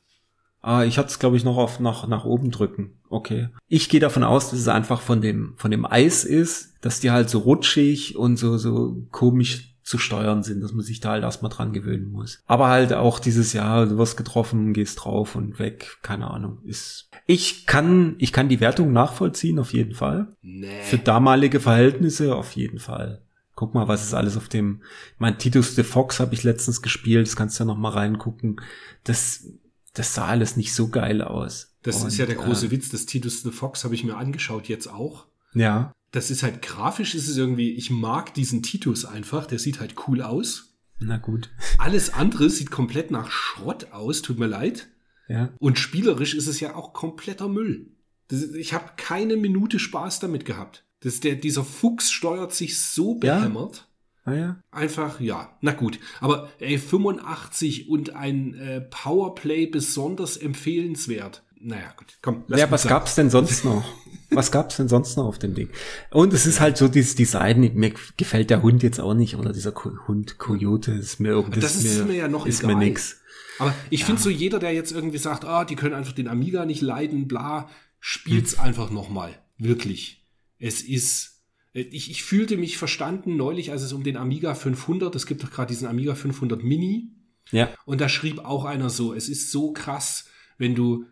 Ah, ich hatte es, glaube ich, noch auf nach, nach oben drücken. Okay. Ich gehe davon aus, dass es einfach von dem, von dem Eis ist, dass die halt so rutschig und so, so komisch zu steuern sind, dass man sich da halt erstmal dran gewöhnen muss. Aber halt auch dieses Jahr, du wirst getroffen, gehst drauf und weg, keine Ahnung, ist. Ich kann, ich kann die Wertung nachvollziehen, auf jeden Fall. Nee. Für damalige Verhältnisse auf jeden Fall. Guck mal, was ist alles auf dem. Mein Titus the Fox habe ich letztens gespielt, das kannst du ja noch mal reingucken. Das, das sah alles nicht so geil aus. Das Und, ist ja der große äh, Witz. Das Titus the Fox habe ich mir angeschaut jetzt auch. Ja, Das ist halt grafisch, ist es irgendwie, ich mag diesen Titus einfach, der sieht halt cool aus. na gut. Alles andere sieht komplett nach Schrott aus, tut mir leid. Ja. Und spielerisch ist es ja auch kompletter Müll. Das, ich habe keine Minute Spaß damit gehabt. Das, der, dieser Fuchs steuert sich so Ja. behämmert. Ah ja. Einfach, ja, na gut. Aber ey, 85 und ein äh, Powerplay besonders empfehlenswert. Naja, gut, komm. lass ja, was sein. gab's denn sonst noch? Was gab's denn sonst noch auf dem Ding? Und es ist halt so dieses Design, mir gefällt der Hund jetzt auch nicht, oder dieser Ko Hund, Coyote, ist mir irgendwie, Das ist mir ja noch ist egal. mir nix. Aber ich finde so jeder, der jetzt irgendwie sagt, ah, die können einfach den Amiga nicht leiden, bla, spielt's Hm. einfach nochmal. Wirklich. Es ist, ich, ich fühlte mich verstanden neulich, als es um den Amiga 500, es gibt doch gerade diesen Amiga 500 Mini, Ja, und da schrieb auch einer so, es ist so krass, wenn du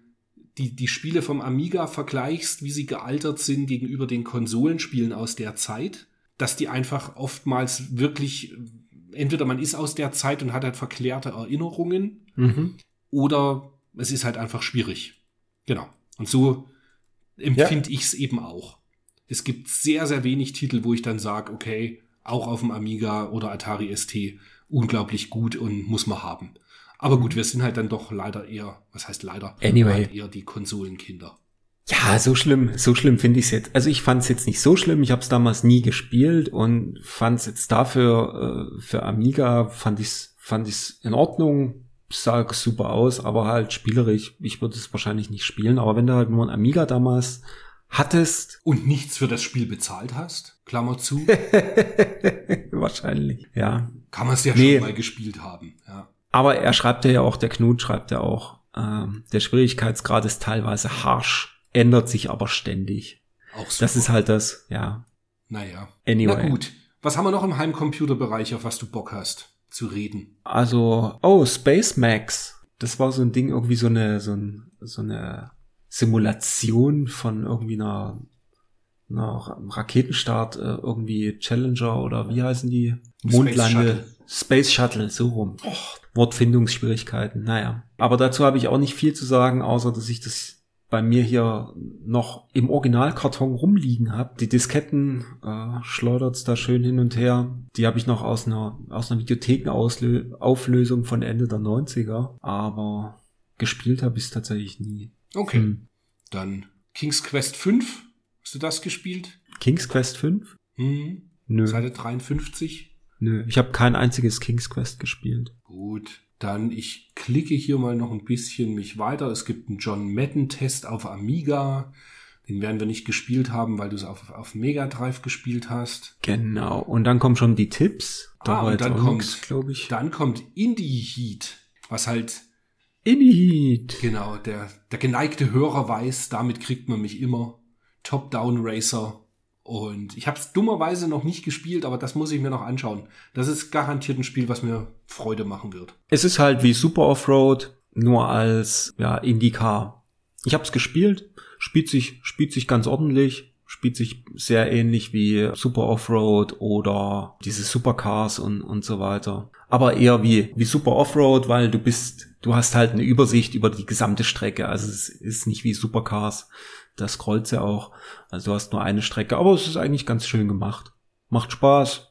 die, die Spiele vom Amiga vergleichst, wie sie gealtert sind gegenüber den Konsolenspielen aus der Zeit, dass die einfach oftmals wirklich, entweder man ist aus der Zeit und hat halt verklärte Erinnerungen, mhm. oder es ist halt einfach schwierig. Genau. Und so empfinde ich es eben auch. Es gibt sehr, sehr wenig Titel, wo ich dann sage, okay, auch auf dem Amiga oder Atari ST unglaublich gut und muss man haben. Aber gut, wir sind halt dann doch leider eher, was heißt leider? Anyway. Eher die Konsolenkinder. Ja, so schlimm, so schlimm finde ich es jetzt. Also ich fand es jetzt nicht so schlimm. Ich habe es damals nie gespielt und fand es jetzt dafür äh, für Amiga fand ich's fand ich's in Ordnung. Sah super aus, aber halt spielerisch. Ich würde es wahrscheinlich nicht spielen. Aber wenn du halt nur ein Amiga damals hattest, Und nichts für das Spiel bezahlt hast, Klammer zu, wahrscheinlich. Ja, kann man es ja Nee. schon mal gespielt haben. Ja. aber er schreibt ja auch, der Knut schreibt ja auch, ähm, der Schwierigkeitsgrad ist teilweise harsch, ändert sich aber ständig. Auch so. Das ist halt das, ja. naja. Anyway. Na gut. Was haben wir noch im Heimcomputerbereich, auf was du Bock hast zu reden? Also, oh, Space Max. Das war so ein Ding, irgendwie so eine, so, ein, so eine Simulation von irgendwie einer, einer Raketenstart, äh, irgendwie Challenger oder wie heißen die? Mondlande. Shuttle. Space Shuttle, so rum. Och, Wortfindungsschwierigkeiten, naja. Aber dazu habe ich auch nicht viel zu sagen, außer dass ich das bei mir hier noch im Originalkarton rumliegen habe. Die Disketten äh, schleudert's da schön hin und her. Die habe ich noch aus einer aus einer Videothekenauflösung von Ende der 90er, aber gespielt habe ich es tatsächlich nie. Okay. Hm. Dann King's Quest 5. Hast du das gespielt? King's Quest 5? Hm. Nö. Seite 53. Nö, ich habe kein einziges King's Quest gespielt. Gut. Dann ich klicke hier mal noch ein bisschen mich weiter. Es gibt einen John Madden Test auf Amiga. Den werden wir nicht gespielt haben, weil du es auf, auf Mega Drive gespielt hast. Genau. Und dann kommen schon die Tipps. Ah, und dann kommt- glaube ich. Dann kommt Indie Heat, was halt Init. Genau, der, der geneigte Hörer weiß, damit kriegt man mich immer. Top-Down Racer. Und ich habe es dummerweise noch nicht gespielt, aber das muss ich mir noch anschauen. Das ist garantiert ein Spiel, was mir Freude machen wird. Es ist halt wie Super Offroad, nur als ja IndyCar. Ich habe es gespielt, spielt sich spielt sich ganz ordentlich, spielt sich sehr ähnlich wie Super Offroad oder diese Supercars und und so weiter. Aber eher wie wie Super Offroad, weil du bist du hast halt eine Übersicht über die gesamte Strecke. Also es ist nicht wie Supercars, das scrollt ja auch. Also du hast nur eine Strecke, aber es ist eigentlich ganz schön gemacht. Macht Spaß.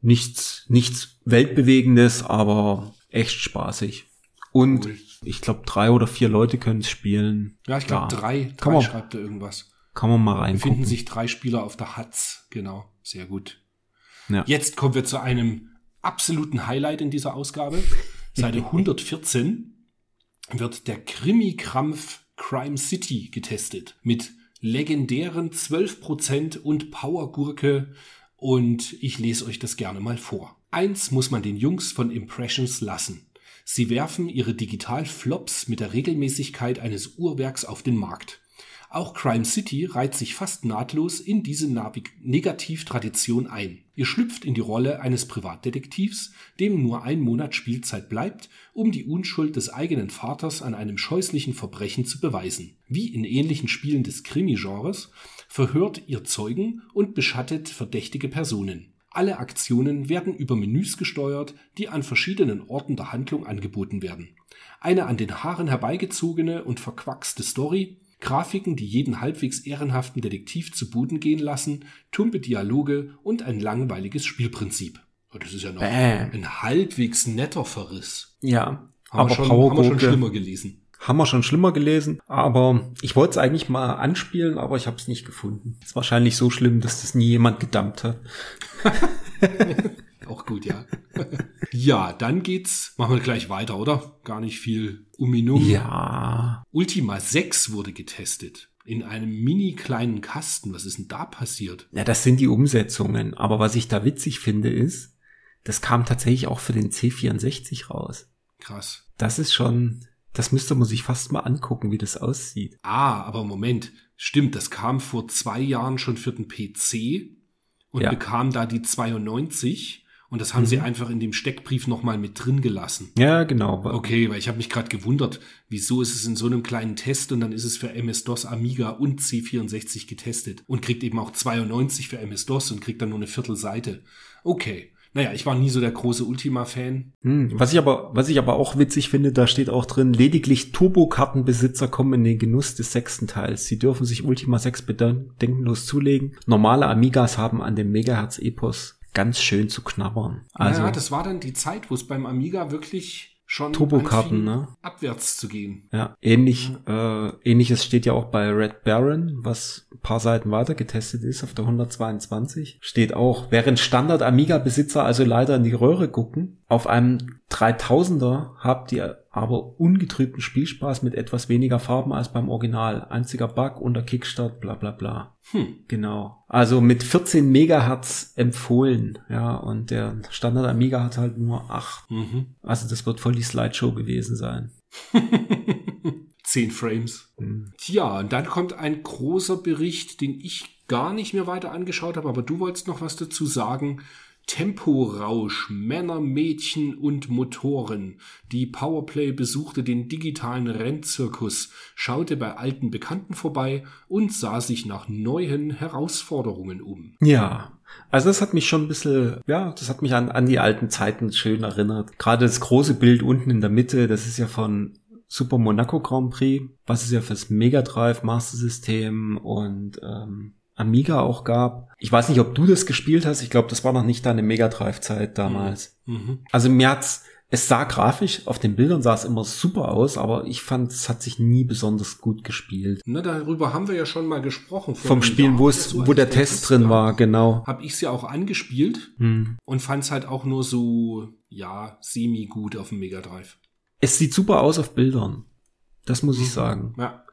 Nichts nichts weltbewegendes, aber echt spaßig. Und Cool. ich glaube, drei oder vier Leute können es spielen. Ja, ich glaube Ja. drei, Kann drei man- schreibt er irgendwas. Kann man mal reingucken. Finden sich drei Spieler auf der Hatz. Genau, sehr gut. Ja. Jetzt kommen wir zu einem absoluten Highlight in dieser Ausgabe. Seite 114 wird der Krimi-Krampf Crime City getestet. Mit legendären 12% und Powergurke. Und ich lese euch das gerne mal vor. Eins muss man den Jungs von Impressions lassen. Sie werfen ihre Digital-Flops mit der Regelmäßigkeit eines Uhrwerks auf den Markt. Auch Crime City reiht sich fast nahtlos in diese Negativtradition ein. Ihr schlüpft in die Rolle eines Privatdetektivs, dem nur ein Monat Spielzeit bleibt, um die Unschuld des eigenen Vaters an einem scheußlichen Verbrechen zu beweisen. Wie in ähnlichen Spielen des Krimi-Genres verhört ihr Zeugen und beschattet verdächtige Personen. Alle Aktionen werden über Menüs gesteuert, die an verschiedenen Orten der Handlung angeboten werden. Eine an den Haaren herbeigezogene und verquaxte Story, Grafiken, die jeden halbwegs ehrenhaften Detektiv zu Boden gehen lassen, tumpe Dialoge und ein langweiliges Spielprinzip. Oh, Das ist ja noch Bäm. ein halbwegs netter Verriss. Ja, Haben, aber wir, schon, haben wir schon schlimmer gelesen. haben wir schon schlimmer gelesen. Aber ich wollte es eigentlich mal anspielen, aber ich habe es nicht gefunden. Ist wahrscheinlich so schlimm, dass das nie jemand gedumpt hat. Auch gut, ja. ja, dann geht's. Machen wir gleich weiter, oder? Gar nicht viel Uminum. Ja, Ultima 6 wurde getestet. In einem mini kleinen Kasten. Was ist denn da passiert? Ja, das sind die Umsetzungen. Aber was ich da witzig finde, ist, das kam tatsächlich auch für den C64 raus. Krass. Das ist schon, das müsste man sich fast mal angucken, wie das aussieht. Ah, aber Moment. Stimmt, das kam vor zwei Jahren schon für den PC und Ja. bekam da die 92. Und das haben sie einfach in dem Steckbrief nochmal mit drin gelassen. Ja, genau. Okay, weil ich habe mich gerade gewundert, wieso ist es in so einem kleinen Test und dann ist es für MS-DOS, Amiga und C64 getestet und kriegt eben auch 92 für MS-DOS und kriegt dann nur eine Viertelseite. Okay. Naja, ich war nie so der große Ultima-Fan. Hm, Was ich aber, was ich aber auch witzig finde, da steht auch drin, lediglich Turbokartenbesitzer kommen in den Genuss des sechsten Teils. Sie dürfen sich Ultima 6 bedenkenlos zulegen. Normale Amigas haben an dem Megahertz-Epos ganz schön zu knabbern. Also, ja, das war dann die Zeit, wo es beim Amiga wirklich schon Turbokarten, ne? abwärts zu gehen. ja, ähnlich, äh, ähnliches steht ja auch bei Red Baron, was ein paar Seiten weiter getestet ist, auf der 122. Steht auch, während Standard Amiga-Besitzer also leider in die Röhre gucken, auf einem 3000er habt ihr aber ungetrübten Spielspaß mit etwas weniger Farben als beim Original. Einziger Bug unter Kickstart, bla bla bla. Hm. Genau. Also mit 14 Megahertz empfohlen, ja, und der Standard Amiga hat halt nur 8. Mhm. Also das wird voll die Slideshow gewesen sein. Zehn Frames. Hm. Tja, und dann kommt ein großer Bericht, den ich gar nicht mehr weiter angeschaut habe, aber du wolltest noch was dazu sagen. Temporausch, Männer, Mädchen und Motoren. Die Powerplay besuchte den digitalen Rennzirkus, schaute bei alten Bekannten vorbei und sah sich nach neuen Herausforderungen um. Ja, also das hat mich schon ein bisschen, ja, das hat mich an, an die alten Zeiten schön erinnert. Gerade das große Bild unten in der Mitte, das ist ja von Super Monaco Grand Prix, was es ja fürs Mega Drive Master System und ähm, Amiga auch gab. Ich weiß nicht, ob du das gespielt hast. Ich glaube, das war noch nicht deine Mega Drive Zeit damals. Mhm. Also mir hat's, es sah grafisch, auf den Bildern sah es immer super aus, aber ich fand, es hat sich nie besonders gut gespielt. Na, darüber haben wir ja schon mal gesprochen. Vom Spielen, Jahr wo es, wo der Test drin war, genau. Habe ich es ja auch angespielt Hm. und fand es halt auch nur so, ja, semi gut auf dem Mega Drive. Es sieht super aus auf Bildern. Das muss ich sagen. Ja.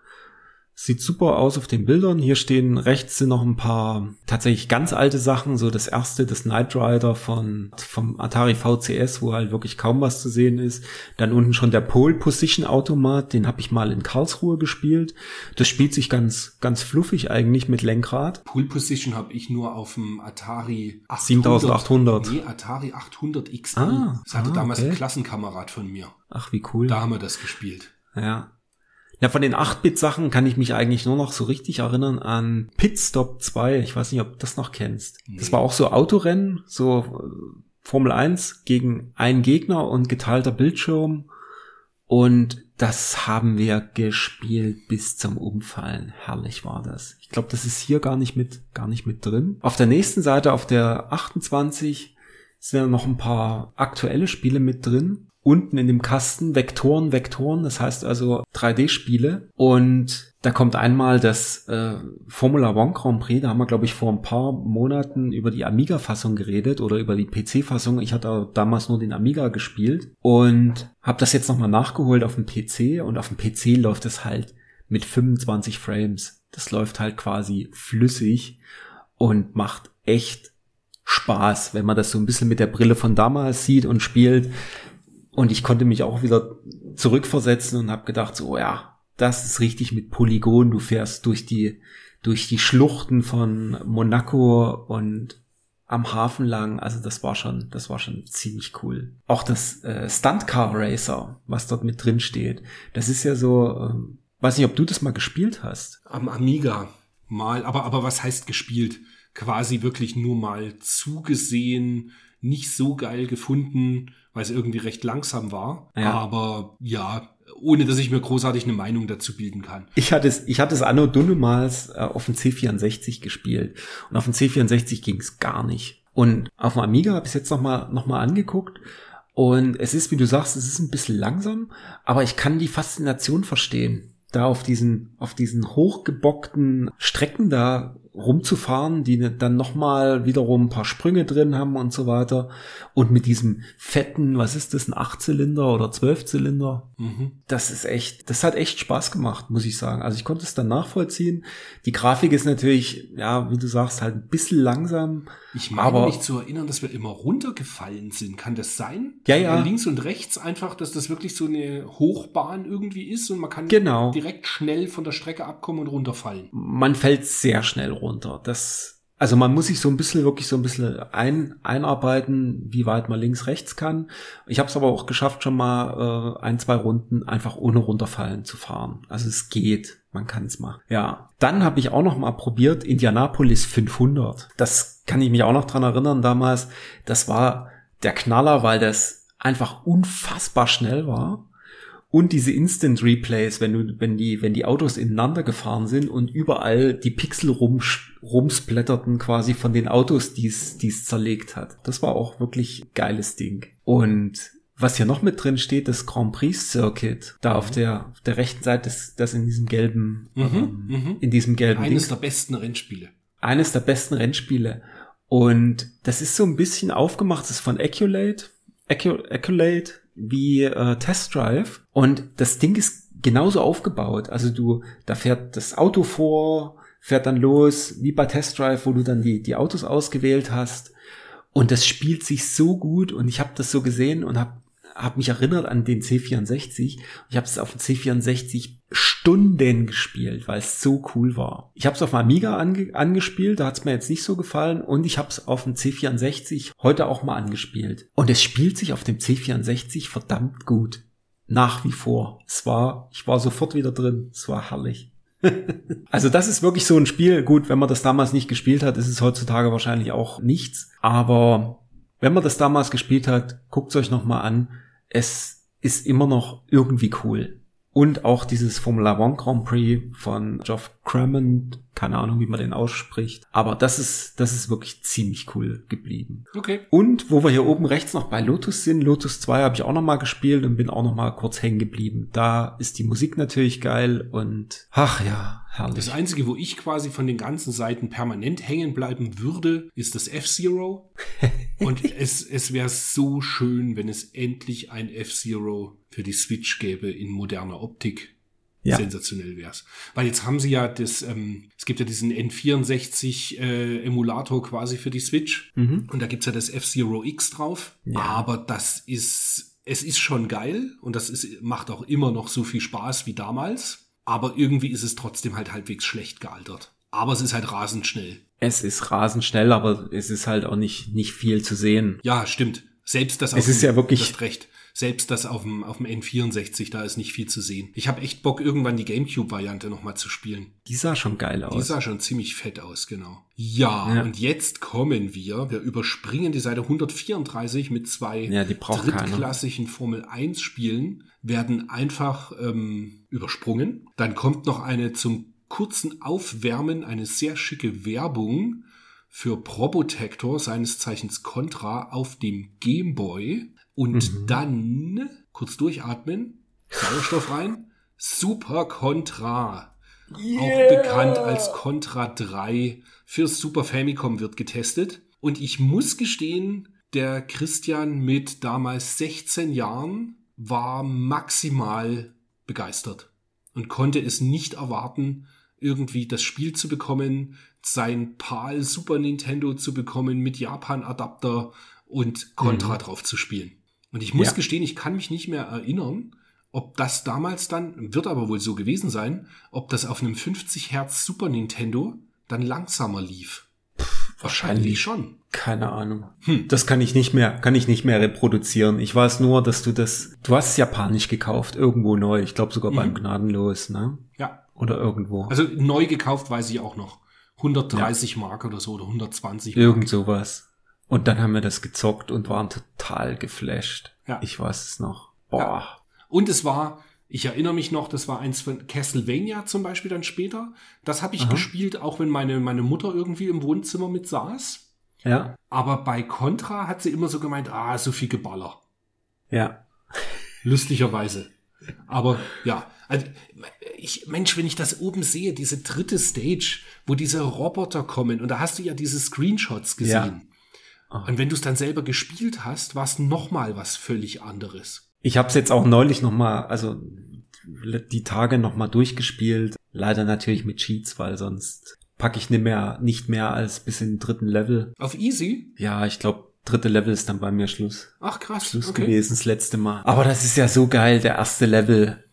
Sieht super aus auf den Bildern. Hier stehen rechts sind noch ein paar tatsächlich ganz alte Sachen. So das erste, das Knight Rider von, vom Atari VCS, wo halt wirklich kaum was zu sehen ist. Dann unten schon der Pole Position Automat. Den habe ich mal in Karlsruhe gespielt. Das spielt sich ganz, ganz fluffig eigentlich mit Lenkrad. Pool Position habe ich nur auf dem Atari 800. 7800. Nee, Atari 800 XL. Ah, das hatte ah, damals okay. ein Klassenkamerad von mir. Ach, wie cool. Da haben wir das gespielt. Ja. Ja, von den 8-Bit-Sachen kann ich mich eigentlich nur noch so richtig erinnern an Pitstop 2. Ich weiß nicht, ob du das noch kennst. Das Nee. war auch so Autorennen, so äh, Formel 1 gegen einen Gegner und geteilter Bildschirm. Und das haben wir gespielt bis zum Umfallen. Herrlich war das. Ich glaube, das ist hier gar nicht mit, gar nicht mit drin. Auf der nächsten Seite, auf der 28, sind ja noch ein paar aktuelle Spiele mit drin. Unten in dem Kasten Vektoren, Vektoren, das heißt also 3D-Spiele. Und Da kommt einmal das äh, Formula One Grand Prix, da haben wir, glaube ich, vor ein paar Monaten über die Amiga-Fassung geredet oder über die PC-Fassung. Ich hatte damals nur den Amiga gespielt und habe das jetzt nochmal nachgeholt auf dem PC und auf dem PC läuft es halt mit 25 Frames. Das läuft halt quasi flüssig und macht echt Spaß, wenn man das so ein bisschen mit der Brille von damals sieht und spielt. Und ich konnte mich auch wieder zurückversetzen und habe gedacht, so ja, das ist richtig mit Polygon. Du fährst durch die durch die Schluchten von Monaco und am Hafen lang. Also das war schon, das war schon ziemlich cool. Auch das äh, Stunt Car Racer, was dort mit drin steht, das ist ja so, ähm, weiß nicht, ob du das mal gespielt hast. Am Amiga mal, aber aber was heißt gespielt? Quasi wirklich nur mal zugesehen, nicht so geil gefunden, weil es irgendwie recht langsam war. Ja. Aber ja, ohne dass ich mir großartig eine Meinung dazu bilden kann. Ich hatte es, ich hatte es anno dunnemals äh, auf dem C64 gespielt und auf dem C64 ging es gar nicht. Und auf dem Amiga habe ich es jetzt noch mal noch mal angeguckt und es ist, wie du sagst, es ist ein bisschen langsam, aber ich kann die Faszination verstehen, da auf diesen auf diesen hochgebockten Strecken da rumzufahren, die ne, dann nochmal wiederum ein paar Sprünge drin haben und so weiter. Und mit diesem fetten, was ist das, ein Achtzylinder oder Zwölfzylinder? Mhm. Das ist echt, das hat echt Spaß gemacht, muss ich sagen. Also ich konnte es dann nachvollziehen. Die Grafik ist natürlich, ja, wie du sagst, halt ein bisschen langsam. Ich meine Aber- mich zu erinnern, dass wir immer runtergefallen sind. Kann das sein? Ja, ja. Links und rechts einfach, dass das wirklich so eine Hochbahn irgendwie ist und man kann Genau. direkt schnell von der Strecke abkommen und runterfallen. Man fällt sehr schnell runter. Das, also man muss sich so ein bisschen, wirklich so ein bisschen ein, einarbeiten, wie weit man links, rechts kann. Ich habe es aber auch geschafft, schon mal äh, ein, zwei Runden einfach ohne runterfallen zu fahren. Also es geht. Man kann es machen. Ja. Dann habe ich auch noch mal probiert Indianapolis 500. Das kann ich mich auch noch dran erinnern damals. Das war der Knaller, weil das einfach unfassbar schnell war. Und diese Instant Replays, wenn du, wenn die, wenn die Autos ineinander gefahren sind und überall die Pixel rum, rumsplätterten quasi von den Autos, die es, zerlegt hat. Das war auch wirklich geiles Ding. Und was hier noch mit drin steht, das Grand Prix Circuit, da auf der, auf der rechten Seite, das, das in diesem gelben, ähm, mhm. in diesem gelben Eines Ding der besten Rennspiele. eines der besten Rennspiele. Und das ist so ein bisschen aufgemacht, das ist von Accolade, Accu- Accolade wie äh, Test Drive. Und das Ding ist genauso aufgebaut. Also du, da fährt das Auto vor, fährt dann los, wie bei Test Drive, wo du dann die, die Autos ausgewählt hast. Und das spielt sich so gut und ich habe das so gesehen und habe hab mich erinnert an den C64. Ich habe es auf dem C64 Stunden gespielt, weil es so cool war. Ich habe es auf dem Amiga ange angespielt, da hat es mir jetzt nicht so gefallen und ich habe es auf dem C64 heute auch mal angespielt. Und es spielt sich auf dem C64 verdammt gut. Nach wie vor. Es war, ich war sofort wieder drin. Es war herrlich. Also das ist wirklich so ein Spiel. Gut, wenn man das damals nicht gespielt hat, ist es heutzutage wahrscheinlich auch nichts. Aber wenn man das damals gespielt hat, guckt es euch noch mal an. Es ist immer noch irgendwie cool. Und auch dieses Formula One Grand Prix von Geoff Crammond, keine Ahnung, wie man den ausspricht. Aber das ist, das ist wirklich ziemlich cool geblieben. Okay. Und wo wir hier oben rechts noch bei Lotus sind, Lotus 2 habe ich auch noch mal gespielt und bin auch noch mal kurz hängen geblieben. Da ist die Musik natürlich geil und ach ja, herrlich. Das Einzige, wo ich quasi von den ganzen Seiten permanent hängen bleiben würde, ist das F-Zero. Und es, es wäre so schön, wenn es endlich ein F-Zero für die Switch gäbe in moderner Optik. Ja. Sensationell wär's. Weil jetzt haben sie ja das, ähm, es gibt ja diesen N64 äh, Emulator quasi für die Switch. Mhm. Und da gibt's ja das F-Zero X drauf. Ja. Aber das ist, es ist schon geil und das ist, macht auch immer noch so viel Spaß wie damals. Aber irgendwie ist es trotzdem halt halbwegs schlecht gealtert. Aber es ist halt rasend schnell. Es ist rasend schnell, aber es ist halt auch nicht, nicht viel zu sehen. Ja, stimmt. Selbst das Es ist ja wirklich- recht. Selbst das auf dem, auf dem N64, da ist nicht viel zu sehen. Ich habe echt Bock, irgendwann die Gamecube-Variante nochmal zu spielen. Die sah schon geil Die aus. sah schon ziemlich fett aus, genau. Ja, Ja. und jetzt kommen wir, wir überspringen die Seite 134 mit zwei Ja, die drittklassigen Formel 1 Spielen, werden einfach ähm, übersprungen. Dann kommt noch eine zum kurzen Aufwärmen, eine sehr schicke Werbung für Probotector, seines Zeichens Contra, auf dem Gameboy. Und Mhm. dann kurz durchatmen, Sauerstoff rein, Super Contra. auch bekannt als Contra 3 für Super Famicom wird getestet. Und ich muss gestehen, der Christian mit damals 16 Jahren war maximal begeistert und konnte es nicht erwarten, irgendwie das Spiel zu bekommen, sein PAL Super Nintendo zu bekommen mit Japan-Adapter und Contra drauf zu spielen. Und ich muss Ja. gestehen, ich kann mich nicht mehr erinnern, ob das damals dann, wird aber wohl so gewesen sein, ob das auf einem 50 Hertz Super Nintendo dann langsamer lief. Wahrscheinlich schon. Keine Ahnung. Hm. Das kann ich nicht mehr, kann ich nicht mehr reproduzieren. Ich weiß nur, dass du das, du hast es japanisch gekauft, irgendwo neu. Ich glaube sogar beim Gnadenlos, ne? Ja. Oder irgendwo. Also neu gekauft weiß ich auch noch. 130 Mark oder so oder 120 Mark. Irgend sowas. Und dann haben wir das gezockt und waren total geflasht. Ja. Ich weiß es noch. Boah. Und es war, ich erinnere mich noch, das war eins von Castlevania zum Beispiel dann später. Das habe ich gespielt, auch wenn meine, meine Mutter irgendwie im Wohnzimmer mit saß. Ja. Aber bei Contra hat sie immer so gemeint, ah, so viel Geballer. Ja. Lustigerweise. Aber ja, also ich, Mensch, wenn ich das oben sehe, diese dritte Stage, wo diese Roboter kommen, und da hast du ja diese Screenshots gesehen. Und wenn du es dann selber gespielt hast, war es nochmal was völlig anderes. Ich habe es jetzt auch neulich noch mal, also die Tage noch mal durchgespielt. Leider natürlich mit Cheats, weil sonst packe ich nicht mehr, nicht mehr als bis in den dritten Level. Auf Easy? Ja, ich glaube, dritte Level ist dann bei mir Schluss. Ach krass. Schluss okay. gewesen, das letzte Mal. Aber das ist ja so geil, der erste Level.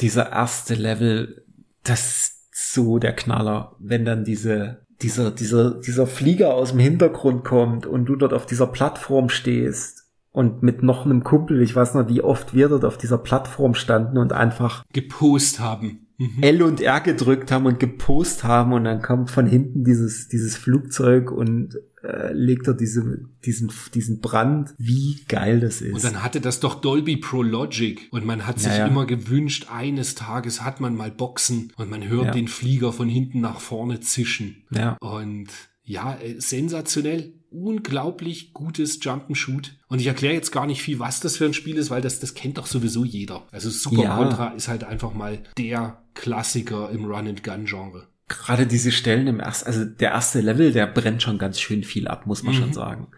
Dieser erste Level, das ist so der Knaller, wenn dann diese, dieser, dieser, dieser Flieger aus dem Hintergrund kommt und du dort auf dieser Plattform stehst und mit noch einem Kumpel, ich weiß noch, wie oft wir dort auf dieser Plattform standen und einfach Gepost haben. Mhm. L und R gedrückt haben und gepost haben und dann kommt von hinten dieses, dieses Flugzeug und äh, legt er diese, diesen, diesen Brand. Wie geil das ist. Und dann hatte das doch Dolby Pro Logic und man hat sich Ja, ja. immer gewünscht, eines Tages hat man mal Boxen und man hört Ja. den Flieger von hinten nach vorne zischen. ja. Und ja, äh, sensationell, unglaublich gutes Jump'n'Shoot. Und ich erkläre jetzt gar nicht viel, was das für ein Spiel ist, weil das, das kennt doch sowieso jeder. Also Super Ja. Contra ist halt einfach mal der Klassiker im Run-and-Gun-Genre. Gerade diese Stellen im ersten, also der erste Level, der brennt schon ganz schön viel ab, muss man schon sagen.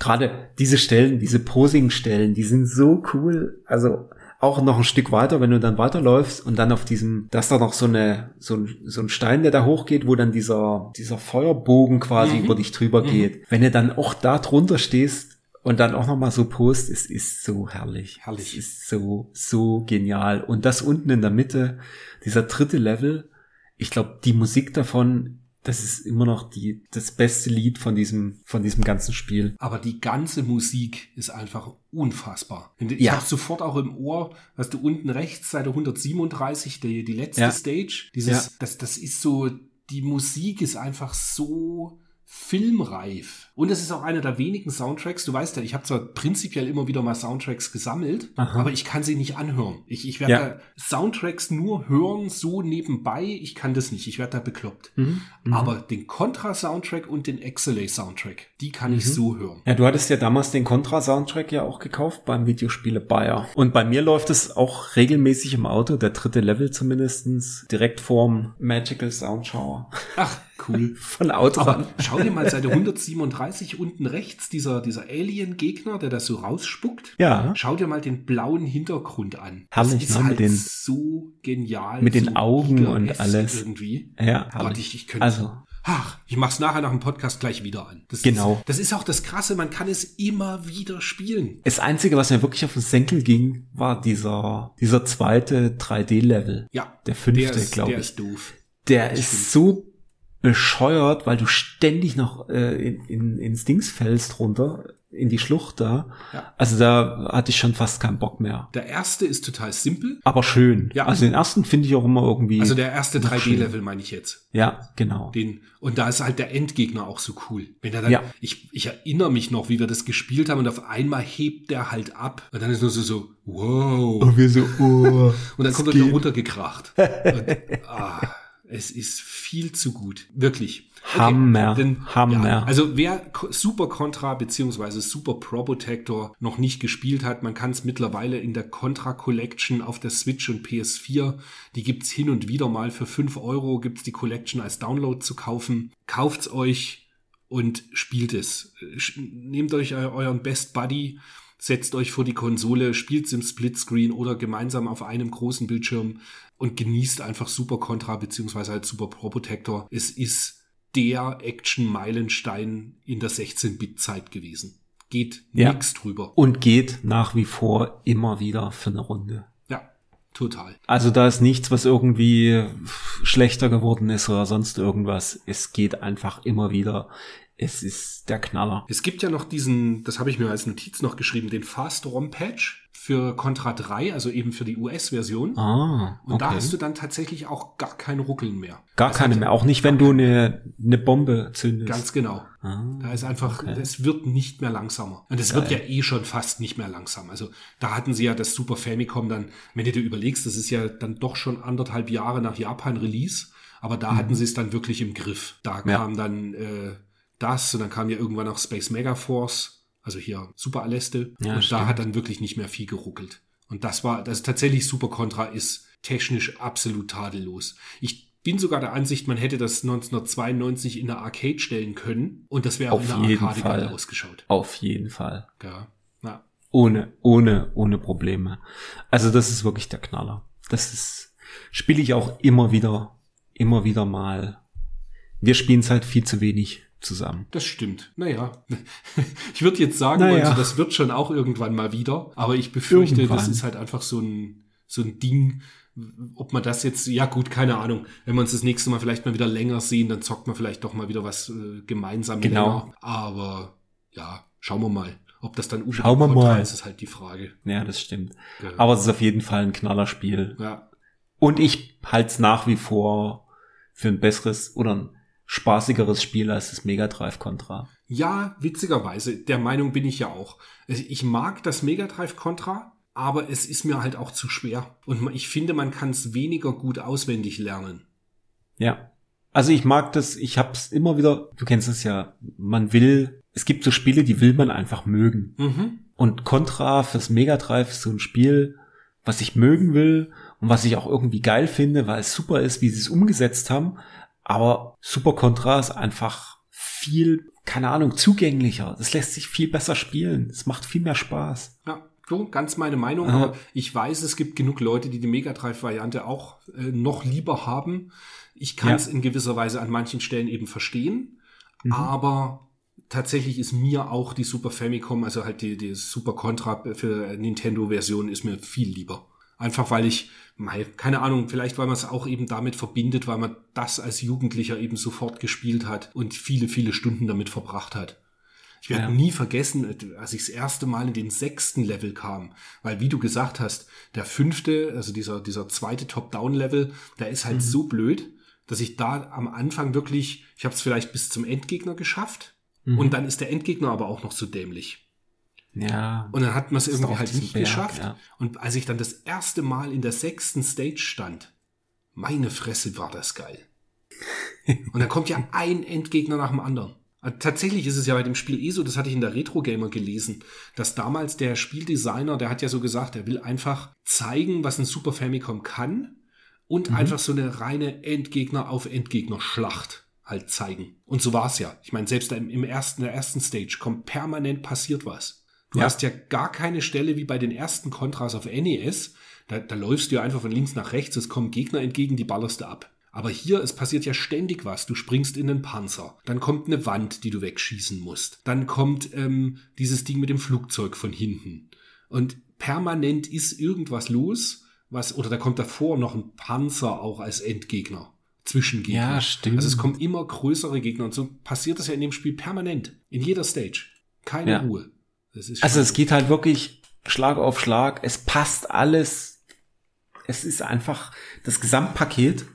Gerade diese Stellen, diese Posing-Stellen, die sind so cool. Also auch noch ein Stück weiter, wenn du dann weiterläufst und dann auf diesem, da ist da noch so eine, so ein, so ein Stein, der da hochgeht, wo dann dieser, dieser Feuerbogen quasi über dich drüber geht. Wenn du dann auch da drunter stehst und dann auch noch mal so post, es ist so herrlich. Herrlich. Es ist so, so genial. Und das unten in der Mitte, dieser dritte Level, ich glaube, die Musik davon, das ist immer noch die, das beste Lied von diesem, von diesem ganzen Spiel. Aber die ganze Musik ist einfach unfassbar. Ich Ja. habe sofort auch im Ohr, was du unten rechts, Seite 137, die, die letzte Ja. Stage, dieses, Ja. das, das ist so, die Musik ist einfach so filmreif. Und es ist auch einer der wenigen Soundtracks. Du weißt ja, ich habe zwar prinzipiell immer wieder mal Soundtracks gesammelt, Aha. aber ich kann sie nicht anhören. Ich, ich werde Ja. Soundtracks nur hören, so nebenbei. Ich kann das nicht. Ich werde da bekloppt. Mhm. Aber den Contra-Soundtrack und den Exelay-Soundtrack, die kann Mhm. ich so hören. Ja, du hattest ja damals den Contra-Soundtrack ja auch gekauft beim Videospiele Bayer. Und bei mir läuft es auch regelmäßig im Auto, der dritte Level zumindestens direkt vorm Magical Soundshower Ach, cool. von Autobahn. Aber schau dir mal Seite 137 unten rechts, dieser, dieser Alien-Gegner, der das so rausspuckt. Ja. Schau dir mal den blauen Hintergrund an. Herrlich, das ist ne, mit halt den- so genial. mit den so Augen und alles. Irgendwie. Ja, Gott, herrlich. ich, ich könnte. Also, Ach, ich mach's nachher nach dem Podcast gleich wieder an. Das Genau. Ist, das ist auch das Krasse, man kann es immer wieder spielen. das Einzige, was mir wirklich auf den Senkel ging, war dieser, dieser zweite 3D-Level. Ja. Der fünfte, der ist, glaub der ich. ist doof. Der Das ist stimmt. so bescheuert, weil du ständig noch äh, in, in, ins Dings fällst runter, in die Schlucht da. Ja. Also da hatte ich schon fast keinen Bock mehr. Der erste ist total simpel. Aber schön. Ja. Also den ersten finde ich auch immer irgendwie. Also der erste noch schön. 3D-Level meine ich jetzt. Ja, genau. Den, und da ist halt der Endgegner auch so cool. Wenn er dann, Ja. ich, ich erinnere mich noch, wie wir das gespielt haben und auf einmal hebt der halt ab. Und dann ist nur so, so, wow. Und wir so, oh, Und dann kommt er wieder runtergekracht. und, ah, es ist viel zu gut. Wirklich. Hammer, Denn, Hammer. Ja, also wer Super Contra beziehungsweise Super Pro Protector noch nicht gespielt hat, man kann es mittlerweile in der Contra Collection auf der Switch und PS4, die gibt's hin und wieder mal für 5 Euro, gibt's die Collection als Download zu kaufen. Kauft's euch und spielt es. Nehmt euch eu- euren Best Buddy, setzt euch vor die Konsole, spielt's im Splitscreen oder gemeinsam auf einem großen Bildschirm und genießt einfach Super Contra beziehungsweise halt Super Pro Protector. Es ist der Action-Meilenstein in der 16-Bit-Zeit gewesen. Geht Ja. nix drüber. Und geht nach wie vor immer wieder für eine Runde. Ja, total. Also da ist nichts, was irgendwie schlechter geworden ist oder sonst irgendwas. Es geht einfach immer wieder. Es ist der Knaller. Es gibt ja noch diesen, das habe ich mir als Notiz noch geschrieben, den Fast ROM Patch für Contra 3, also eben für die US-Version. Ah, Und da okay. hast du dann tatsächlich auch gar kein Ruckeln mehr. Gar Das keine hat- mehr. Auch nicht, wenn du eine, eine Bombe zündest. Ganz genau. ah, Da ist einfach, okay. es wird nicht mehr langsamer. Und es wird ja eh schon fast nicht mehr langsam. Also da hatten sie ja das Super Famicom dann, wenn du dir überlegst, das ist ja dann doch schon anderthalb Jahre nach Japan-Release, aber da hatten sie es dann wirklich im Griff. Da Mhm. Ja. kam dann äh, das und dann kam ja irgendwann auch Space Megaforce, also hier Super Aleste. Ja, und da stimmt. hat dann wirklich nicht mehr viel geruckelt. Und das war, das ist tatsächlich Super Contra ist technisch absolut tadellos. Ich bin sogar der Ansicht, man hätte das 1992 in der Arcade stellen können und das wäre auch Auf in der jeden Arcade geil Fall. ausgeschaut. Auf jeden Fall. Ja. Na, Ohne, ohne, ohne Probleme. Also das ist wirklich der Knaller. Das ist, spiele ich auch immer wieder, immer wieder mal. Wir spielen es halt viel zu wenig zusammen. das stimmt. Naja. Ich würde jetzt sagen, Naja. also das wird schon auch irgendwann mal wieder, aber ich befürchte, das Irgendwann. ist halt einfach so ein, so ein Ding, ob man das jetzt, ja gut, keine Ahnung. Wenn wir uns das nächste Mal vielleicht mal wieder länger sehen, dann zockt man vielleicht doch mal wieder was äh, gemeinsam Genau. länger. Aber ja, schauen wir mal. Ob das dann Schauen wir mal. ist, ist halt die Frage. Ja, das stimmt. Ja. Aber es ist auf jeden Fall ein Knallerspiel. ja, Und ich halte es nach wie vor für ein besseres oder ein spaßigeres Spiel als das Mega Drive Contra. Ja, witzigerweise, der Meinung bin ich ja auch. Ich mag das Mega Drive Contra, aber es ist mir halt auch zu schwer. Und ich finde, man kann es weniger gut auswendig lernen. Ja. Also ich mag das, ich hab's immer wieder, du kennst es ja, man will, es gibt so Spiele, die will man einfach mögen. Mhm. Und Contra fürs Mega Drive ist so ein Spiel, was ich mögen will und was ich auch irgendwie geil finde, weil es super ist, wie sie es umgesetzt haben. Aber Super Contra ist einfach viel, keine Ahnung, zugänglicher. Das lässt sich viel besser spielen. Es macht viel mehr Spaß. Ja, so, ganz meine Meinung. Aha. Aber ich weiß, es gibt genug Leute, die die Mega Drive Variante auch äh, noch lieber haben. Ich kann es Ja. in gewisser Weise an manchen Stellen eben verstehen. Mhm. Aber tatsächlich ist mir auch die Super Famicom, also halt die, die Super Contra für Nintendo-Version ist mir viel lieber. Einfach weil ich, keine Ahnung, vielleicht weil man es auch eben damit verbindet, weil man das als Jugendlicher eben sofort gespielt hat und viele, viele Stunden damit verbracht hat. Ich werde Ja. nie vergessen, als ich das erste Mal in den sechsten Level kam, weil wie du gesagt hast, der fünfte, also dieser, dieser zweite Top-Down-Level, der ist halt so blöd, dass ich da am Anfang wirklich, ich habe es vielleicht bis zum Endgegner geschafft Mhm. und dann ist der Endgegner aber auch noch so dämlich. Ja. Und dann hat man es irgendwie halt nicht Berg, geschafft. ja. Und als ich dann das erste Mal in der sechsten Stage stand, meine Fresse war das geil. Und dann kommt ja ein Endgegner nach dem anderen. Also Tatsächlich ist es ja bei dem Spiel eh so, das hatte ich in der Retro Gamer gelesen, dass damals der Spieldesigner, der hat ja so gesagt, er will einfach zeigen, was ein Super Famicom kann und Mhm. einfach so eine reine Endgegner auf Endgegner Schlacht halt zeigen. Und so war's ja. Ich meine, selbst im, im ersten, der ersten Stage kommt permanent passiert was. Du Ja. hast ja gar keine Stelle wie bei den ersten Kontras auf NES. Da, da läufst du ja einfach von links nach rechts, es kommen Gegner entgegen, die ballerst du ab. Aber hier, es passiert ja ständig was. Du springst in den Panzer. Dann kommt eine Wand, die du wegschießen musst. Dann kommt ähm, dieses Ding mit dem Flugzeug von hinten. Und permanent ist irgendwas los, was, oder da kommt davor noch ein Panzer auch als Endgegner. Zwischengegner. Ja, stimmt. Also es kommen immer größere Gegner und so passiert das ja in dem Spiel permanent. In jeder Stage. Keine Ja. Ruhe. Also es geht halt wirklich Schlag auf Schlag. Es passt alles. Es ist einfach, das Gesamtpaket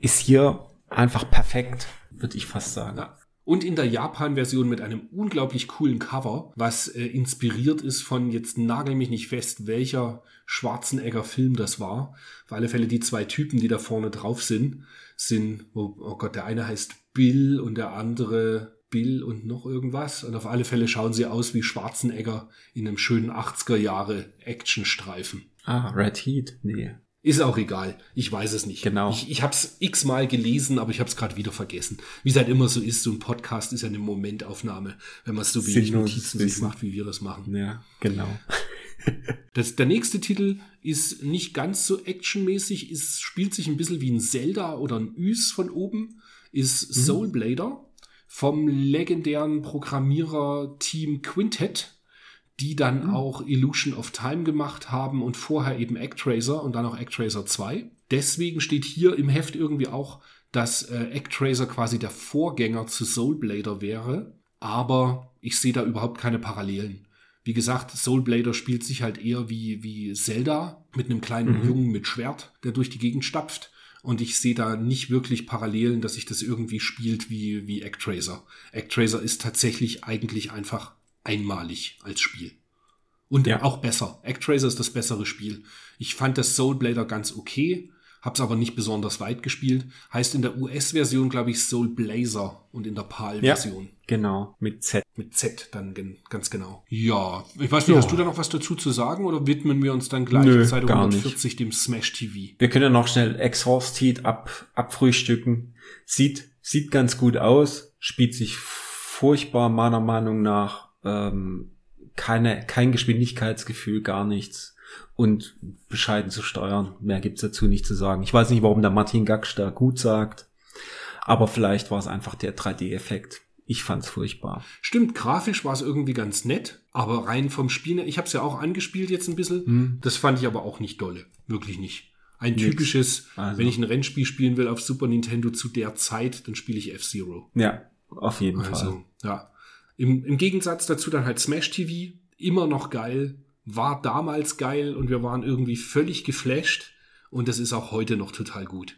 ist hier einfach perfekt, würde ich fast sagen. Ja. Und in der Japan-Version mit einem unglaublich coolen Cover, was äh, inspiriert ist von, jetzt nagel mich nicht fest, welcher Schwarzenegger-Film das war. Auf alle Fälle die zwei Typen, die da vorne drauf sind, sind, oh, oh Gott, der eine heißt Bill und der andere Bill und noch irgendwas. Und auf alle Fälle schauen sie aus wie Schwarzenegger in einem schönen 80er Jahre Actionstreifen. Ah, Red Heat? Nee. Ist auch egal. Ich weiß es nicht. Genau. Ich, ich habe es x-mal gelesen, aber ich habe es gerade wieder vergessen. Wie es halt immer so ist, so ein Podcast ist ja eine Momentaufnahme, wenn man es so wenig Notizen sich macht, wie wir das machen. Ja, genau. Das, der nächste Titel ist nicht ganz so actionmäßig, ist, spielt sich ein bisschen wie ein Zelda oder ein Ys von oben, ist Soul Blader vom legendären Programmierer Team Quintet, die dann auch Illusion of Time gemacht haben und vorher eben Actraiser und dann auch Actraiser 2. Deswegen steht hier im Heft irgendwie auch, dass äh, Actraiser quasi der Vorgänger zu Soul Blader wäre, aber ich sehe da überhaupt keine Parallelen. Wie gesagt, Soul Blader spielt sich halt eher wie, wie Zelda mit einem kleinen Jungen mit Schwert, der durch die Gegend stapft. Und ich sehe da nicht wirklich Parallelen, dass sich das irgendwie spielt wie, wie Actraiser. Actraiser ist tatsächlich eigentlich einfach einmalig als Spiel. Und Ja. auch besser. Actraiser ist das bessere Spiel. Ich fand das Soul Blader ganz okay, hab's aber nicht besonders weit gespielt. Heißt in der US-Version, glaube ich, Soul Blazer und in der PAL-Version. Genau, mit Z. Mit Z dann ganz genau. Ja, ich weiß nicht, hast du da noch was dazu zu sagen oder widmen wir uns dann gleich Nö, Seite gar nicht. 140 dem Smash TV? Wir können ja noch schnell Exhaust ab, abfrühstücken. Sieht, sieht ganz gut aus, spielt sich furchtbar meiner Meinung nach. Ähm, keine, kein Geschwindigkeitsgefühl, gar nichts. Und bescheiden zu steuern. Mehr gibt's dazu nicht zu sagen. Ich weiß nicht, warum der Martin Gaksch da gut sagt. Aber vielleicht war es einfach der 3D-Effekt. Ich fand's furchtbar. Stimmt, grafisch war es irgendwie ganz nett, aber rein vom Spiel, ich habe es ja auch angespielt jetzt ein bisschen, Hm. das fand ich aber auch nicht dolle, wirklich nicht. Ein Nix. typisches, Also. wenn ich ein Rennspiel spielen will auf Super Nintendo zu der Zeit, dann spiele ich F-Zero. Ja, auf jeden Fall. Also, ja. Im, Im Gegensatz dazu dann halt Smash TV, immer noch geil, war damals geil und wir waren irgendwie völlig geflasht und das ist auch heute noch total gut.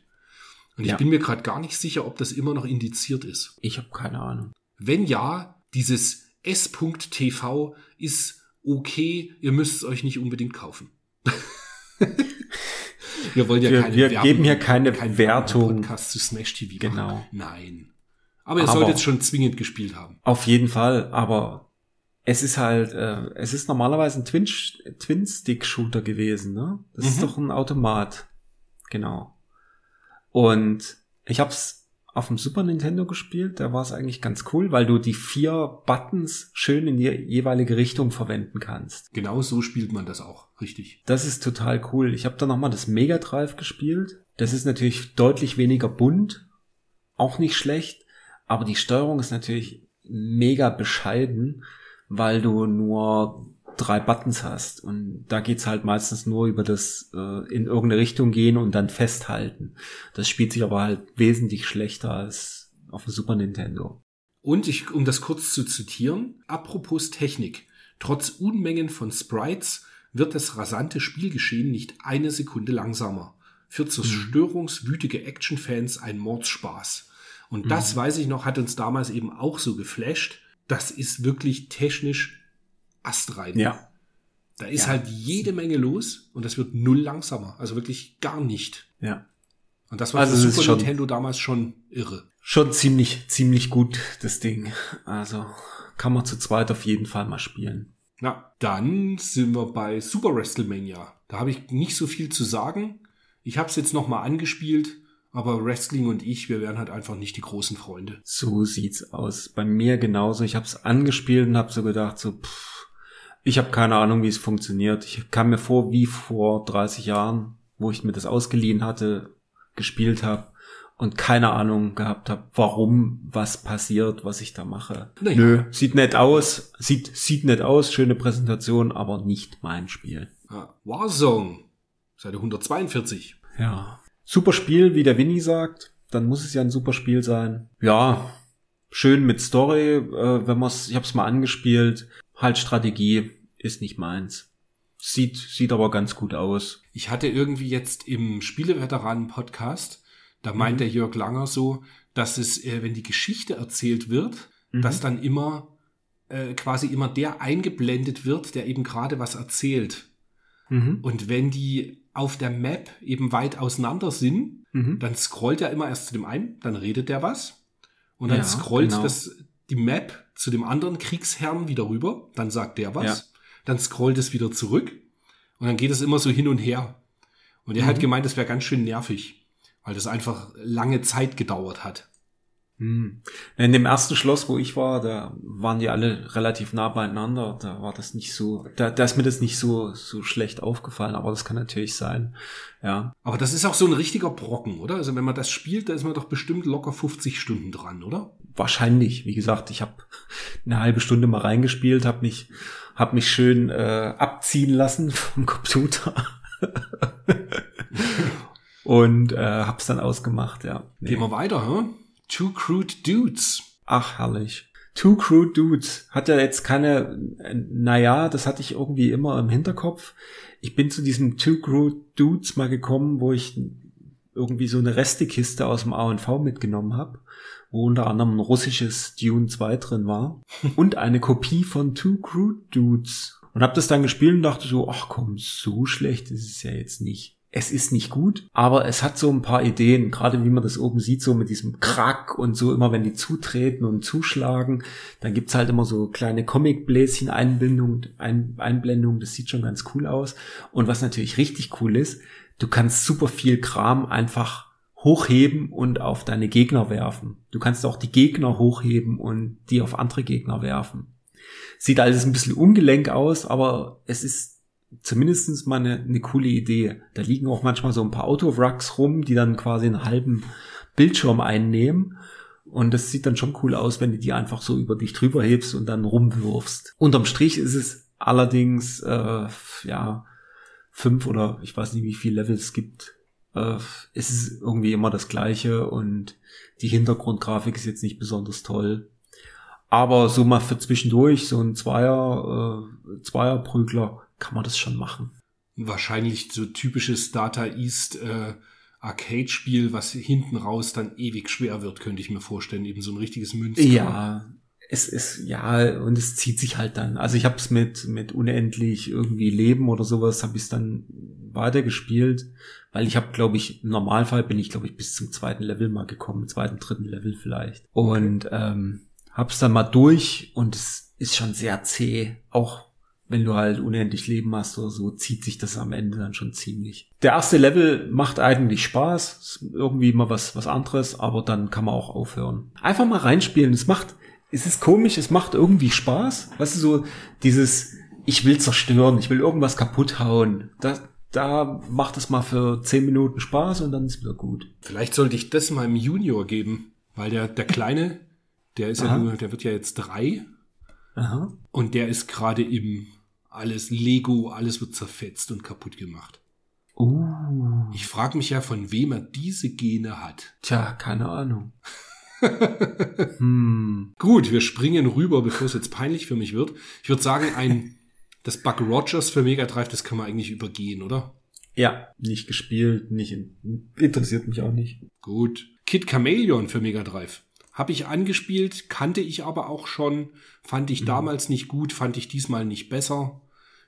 Und ich Ja. bin mir gerade gar nicht sicher, ob das immer noch indiziert ist. Ich habe keine Ahnung. Wenn ja, dieses S.TV ist okay, ihr müsst es euch nicht unbedingt kaufen. wir wollen ja Wir- keine wir Werbung- geben hier keine keinen Wertung. Podcast zu Smash TV Genau. machen. Nein. Aber ihr Aber- solltet es schon zwingend gespielt haben. Auf jeden Fall, aber es ist halt, äh, es ist normalerweise ein Twin- Twin-Stick-Shooter gewesen, ne? Das ist Mhm. doch ein Automat. Genau. Und ich hab's auf dem Super Nintendo gespielt, da war es eigentlich ganz cool, weil du die vier Buttons schön in die jeweilige Richtung verwenden kannst. Genau so spielt man das auch. Richtig. Das ist total cool. Ich habe dann nochmal das Mega Drive gespielt. Das ist natürlich deutlich weniger bunt, auch nicht schlecht, aber die Steuerung ist natürlich mega bescheiden, weil du nur drei Buttons hast und da geht's halt meistens nur über das äh, in irgendeine Richtung gehen und dann festhalten. Das spielt sich aber halt wesentlich schlechter als auf dem Super Nintendo. Und ich, um das kurz zu zitieren, apropos Technik. Trotz Unmengen von Sprites wird das rasante Spielgeschehen nicht eine Sekunde langsamer. Für zerstörungswütige Actionfans ein Mordspaß. Und das, weiß ich noch, hat uns damals eben auch so geflasht. Das ist wirklich technisch astrein. Ja, Da ist Ja. halt jede Menge los und das wird null langsamer. Also wirklich gar nicht. ja. Und das war Also für Super Nintendo damals schon irre. Schon ziemlich, ziemlich gut, das Ding. Also kann man zu zweit auf jeden Fall mal spielen. Na, dann sind wir bei Super WrestleMania. Da habe ich nicht so viel zu sagen. Ich habe es jetzt noch mal angespielt, aber Wrestling und ich, wir wären halt einfach nicht die großen Freunde. So sieht's aus. Bei mir genauso. Ich habe es angespielt und habe so gedacht, so, pff, ich habe keine Ahnung, wie es funktioniert. Ich kam mir vor wie vor 30 Jahren, wo ich mir das ausgeliehen hatte, gespielt habe und keine Ahnung gehabt habe, warum was passiert, was ich da mache. Naja. Nö, sieht nett aus, sieht sieht nett aus, schöne Präsentation, aber nicht mein Spiel. Ah, Warzone, Seite 142. Ja. Super Spiel, wie der Winnie sagt. Dann muss es ja ein super Spiel sein. Ja, schön mit Story, äh, wenn man's, ich hab's mal angespielt. Halt Strategie ist nicht meins. Sieht, sieht aber ganz gut aus. Ich hatte irgendwie jetzt im Spieleveteranen-Podcast, da meint der Jörg Langer so, dass es, äh, wenn die Geschichte erzählt wird, dass dann immer äh, quasi immer der eingeblendet wird, der eben gerade was erzählt. Mhm. Und wenn die auf der Map eben weit auseinander sind, Mhm. dann scrollt er immer erst zu dem einen, dann redet der was. Und dann Ja, scrollt genau. das, die Map zu dem anderen Kriegsherrn wieder rüber, dann sagt der was, Ja. dann scrollt es wieder zurück und dann geht es immer so hin und her. Und er Mhm. hat gemeint, das wäre ganz schön nervig, weil das einfach lange Zeit gedauert hat. Hm. In dem ersten Schloss, wo ich war, da waren die alle relativ nah beieinander. Da war das nicht so, da, da ist mir das nicht so, so schlecht aufgefallen, aber das kann natürlich sein. Ja. Aber das ist auch so ein richtiger Brocken, oder? Also wenn man das spielt, da ist man doch bestimmt locker 50 Stunden dran, oder? Wahrscheinlich. Wie gesagt, ich habe eine halbe Stunde mal reingespielt, habe mich, hab mich schön äh, abziehen lassen vom Computer. Und äh, hab's dann ausgemacht, ja. Nee. Gehen wir weiter, hä? Two Crude Dudes. Ach, herrlich. Two Crude Dudes hat ja jetzt keine, naja, das hatte ich irgendwie immer im Hinterkopf. Ich bin zu diesem Two Crude Dudes mal gekommen, wo ich irgendwie so eine Restekiste aus dem A&V mitgenommen habe, wo unter anderem ein russisches Dune 2 drin war und eine Kopie von Two Crude Dudes. Und habe das dann gespielt und dachte so, ach komm, so schlecht ist es ja jetzt nicht. Es ist nicht gut, aber es hat so ein paar Ideen, gerade wie man das oben sieht, so mit diesem Krack und so immer, wenn die zutreten und zuschlagen, dann gibt's halt immer so kleine Comic-Bläschen, Einbindung, Ein Einblendung, das sieht schon ganz cool aus. Und was natürlich richtig cool ist, du kannst super viel Kram einfach hochheben und auf deine Gegner werfen. Du kannst auch die Gegner hochheben und die auf andere Gegner werfen. Sieht alles ein bisschen ungelenk aus, aber es ist zumindestens mal eine, eine coole Idee. Da liegen auch manchmal so ein paar Autowracks rum, die dann quasi einen halben Bildschirm einnehmen. Und das sieht dann schon cool aus, wenn du die einfach so über dich drüber hebst und dann rumwirfst. Unterm Strich ist es allerdings, äh, ja, fünf oder ich weiß nicht, wie viele Levels es gibt. Äh, es ist irgendwie immer das Gleiche und die Hintergrundgrafik ist jetzt nicht besonders toll. Aber so mal für zwischendurch, so ein Zweier, äh, Zweierprügler, kann man das schon machen. Wahrscheinlich so typisches Data East äh, Arcade-Spiel, was hinten raus dann ewig schwer wird, könnte ich mir vorstellen. Eben so ein richtiges Münster. Ja, es ist, ja, und es zieht sich halt dann. Also ich habe es mit, mit unendlich irgendwie Leben oder sowas, habe ich es dann weitergespielt, weil ich habe, glaube ich, im Normalfall bin ich, glaube ich, bis zum zweiten Level mal gekommen, zweiten, dritten Level vielleicht. Und ähm, hab's dann mal durch und es ist schon sehr zäh, auch wenn du halt unendlich Leben hast oder so, zieht sich das am Ende dann schon ziemlich. Der erste Level macht eigentlich Spaß, ist irgendwie mal was, was anderes, aber dann kann man auch aufhören. Einfach mal reinspielen, es macht, es ist komisch, es macht irgendwie Spaß. Weißt du, so dieses, ich will zerstören, ich will irgendwas kaputt hauen. Da, da macht es mal für zehn Minuten Spaß und dann ist wieder gut. Vielleicht sollte ich das meinem Junior geben, weil der, der Kleine, der ist ja Aha. nur, der wird ja jetzt drei Aha. und der ist gerade im alles Lego, alles wird zerfetzt und kaputt gemacht. Uh, Ich frage mich ja, von wem er diese Gene hat. tja, keine Ahnung. hm. Gut, wir springen rüber, bevor es jetzt peinlich für mich wird. Ich würde sagen, ein das Buck Rogers für Mega Drive, das kann man eigentlich übergehen, oder? Ja, nicht gespielt, nicht in, interessiert mich auch nicht. Gut. Kid Chameleon für Mega Drive. Habe ich angespielt, kannte ich aber auch schon, fand ich damals nicht gut, fand ich diesmal nicht besser.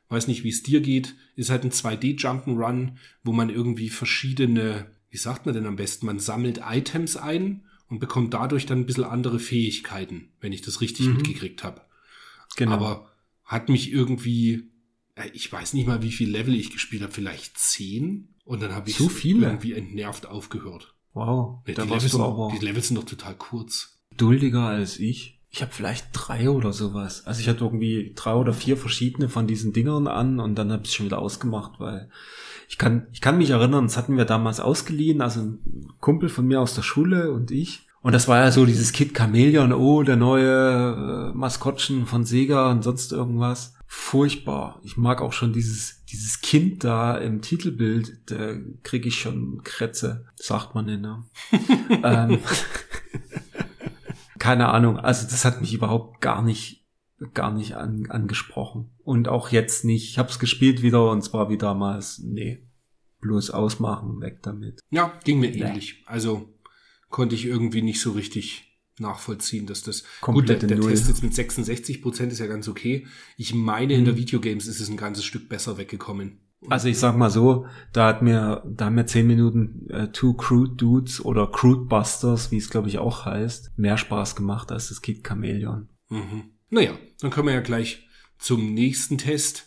Weiß nicht, wie es dir geht. Ist halt ein 2D Jump'n'Run, wo man irgendwie verschiedene, wie sagt man denn am besten, man sammelt Items ein und bekommt dadurch dann ein bisschen andere Fähigkeiten, wenn ich das richtig Mhm. mitgekriegt habe. Genau. Aber hat mich irgendwie, äh, ich weiß nicht mal, wie viel Level ich gespielt habe, vielleicht zehn. Und dann habe ich So viele? irgendwie entnervt aufgehört. wow, da die, Levels sind, die Levels sind doch total kurz. geduldiger als ich. Ich habe vielleicht drei oder sowas. Also ich hatte irgendwie drei oder vier verschiedene von diesen Dingern an und dann habe ich schon wieder ausgemacht, weil ich kann, ich kann mich erinnern, das hatten wir damals ausgeliehen, also ein Kumpel von mir aus der Schule und ich. Und das war ja so dieses Kid Chameleon, oh, der neue äh, Maskottchen von Sega und sonst irgendwas. Furchtbar. Ich mag auch schon dieses, dieses Kind da im Titelbild, da kriege ich schon Krätze, sagt man denn, ne? ähm, keine Ahnung. Also das hat mich überhaupt gar nicht, gar nicht an, angesprochen. Und auch jetzt nicht. Ich habe es gespielt wieder und zwar wie damals. Nee. Bloß ausmachen, weg damit. Ja, ging mir ähnlich. Also konnte ich irgendwie nicht so richtig nachvollziehen, dass das Komplette gut, der, der. Test jetzt mit 66 Prozent ist ja ganz okay. Ich meine, in der Videogames ist es ein ganzes Stück besser weggekommen. Also ich sag mal so, da hat mir, da haben mir zehn Minuten äh, Two Crude Dudes oder Crude Busters, wie es glaube ich auch heißt, mehr Spaß gemacht als das Kid Chameleon. Mhm. Naja, dann können wir ja gleich zum nächsten Test.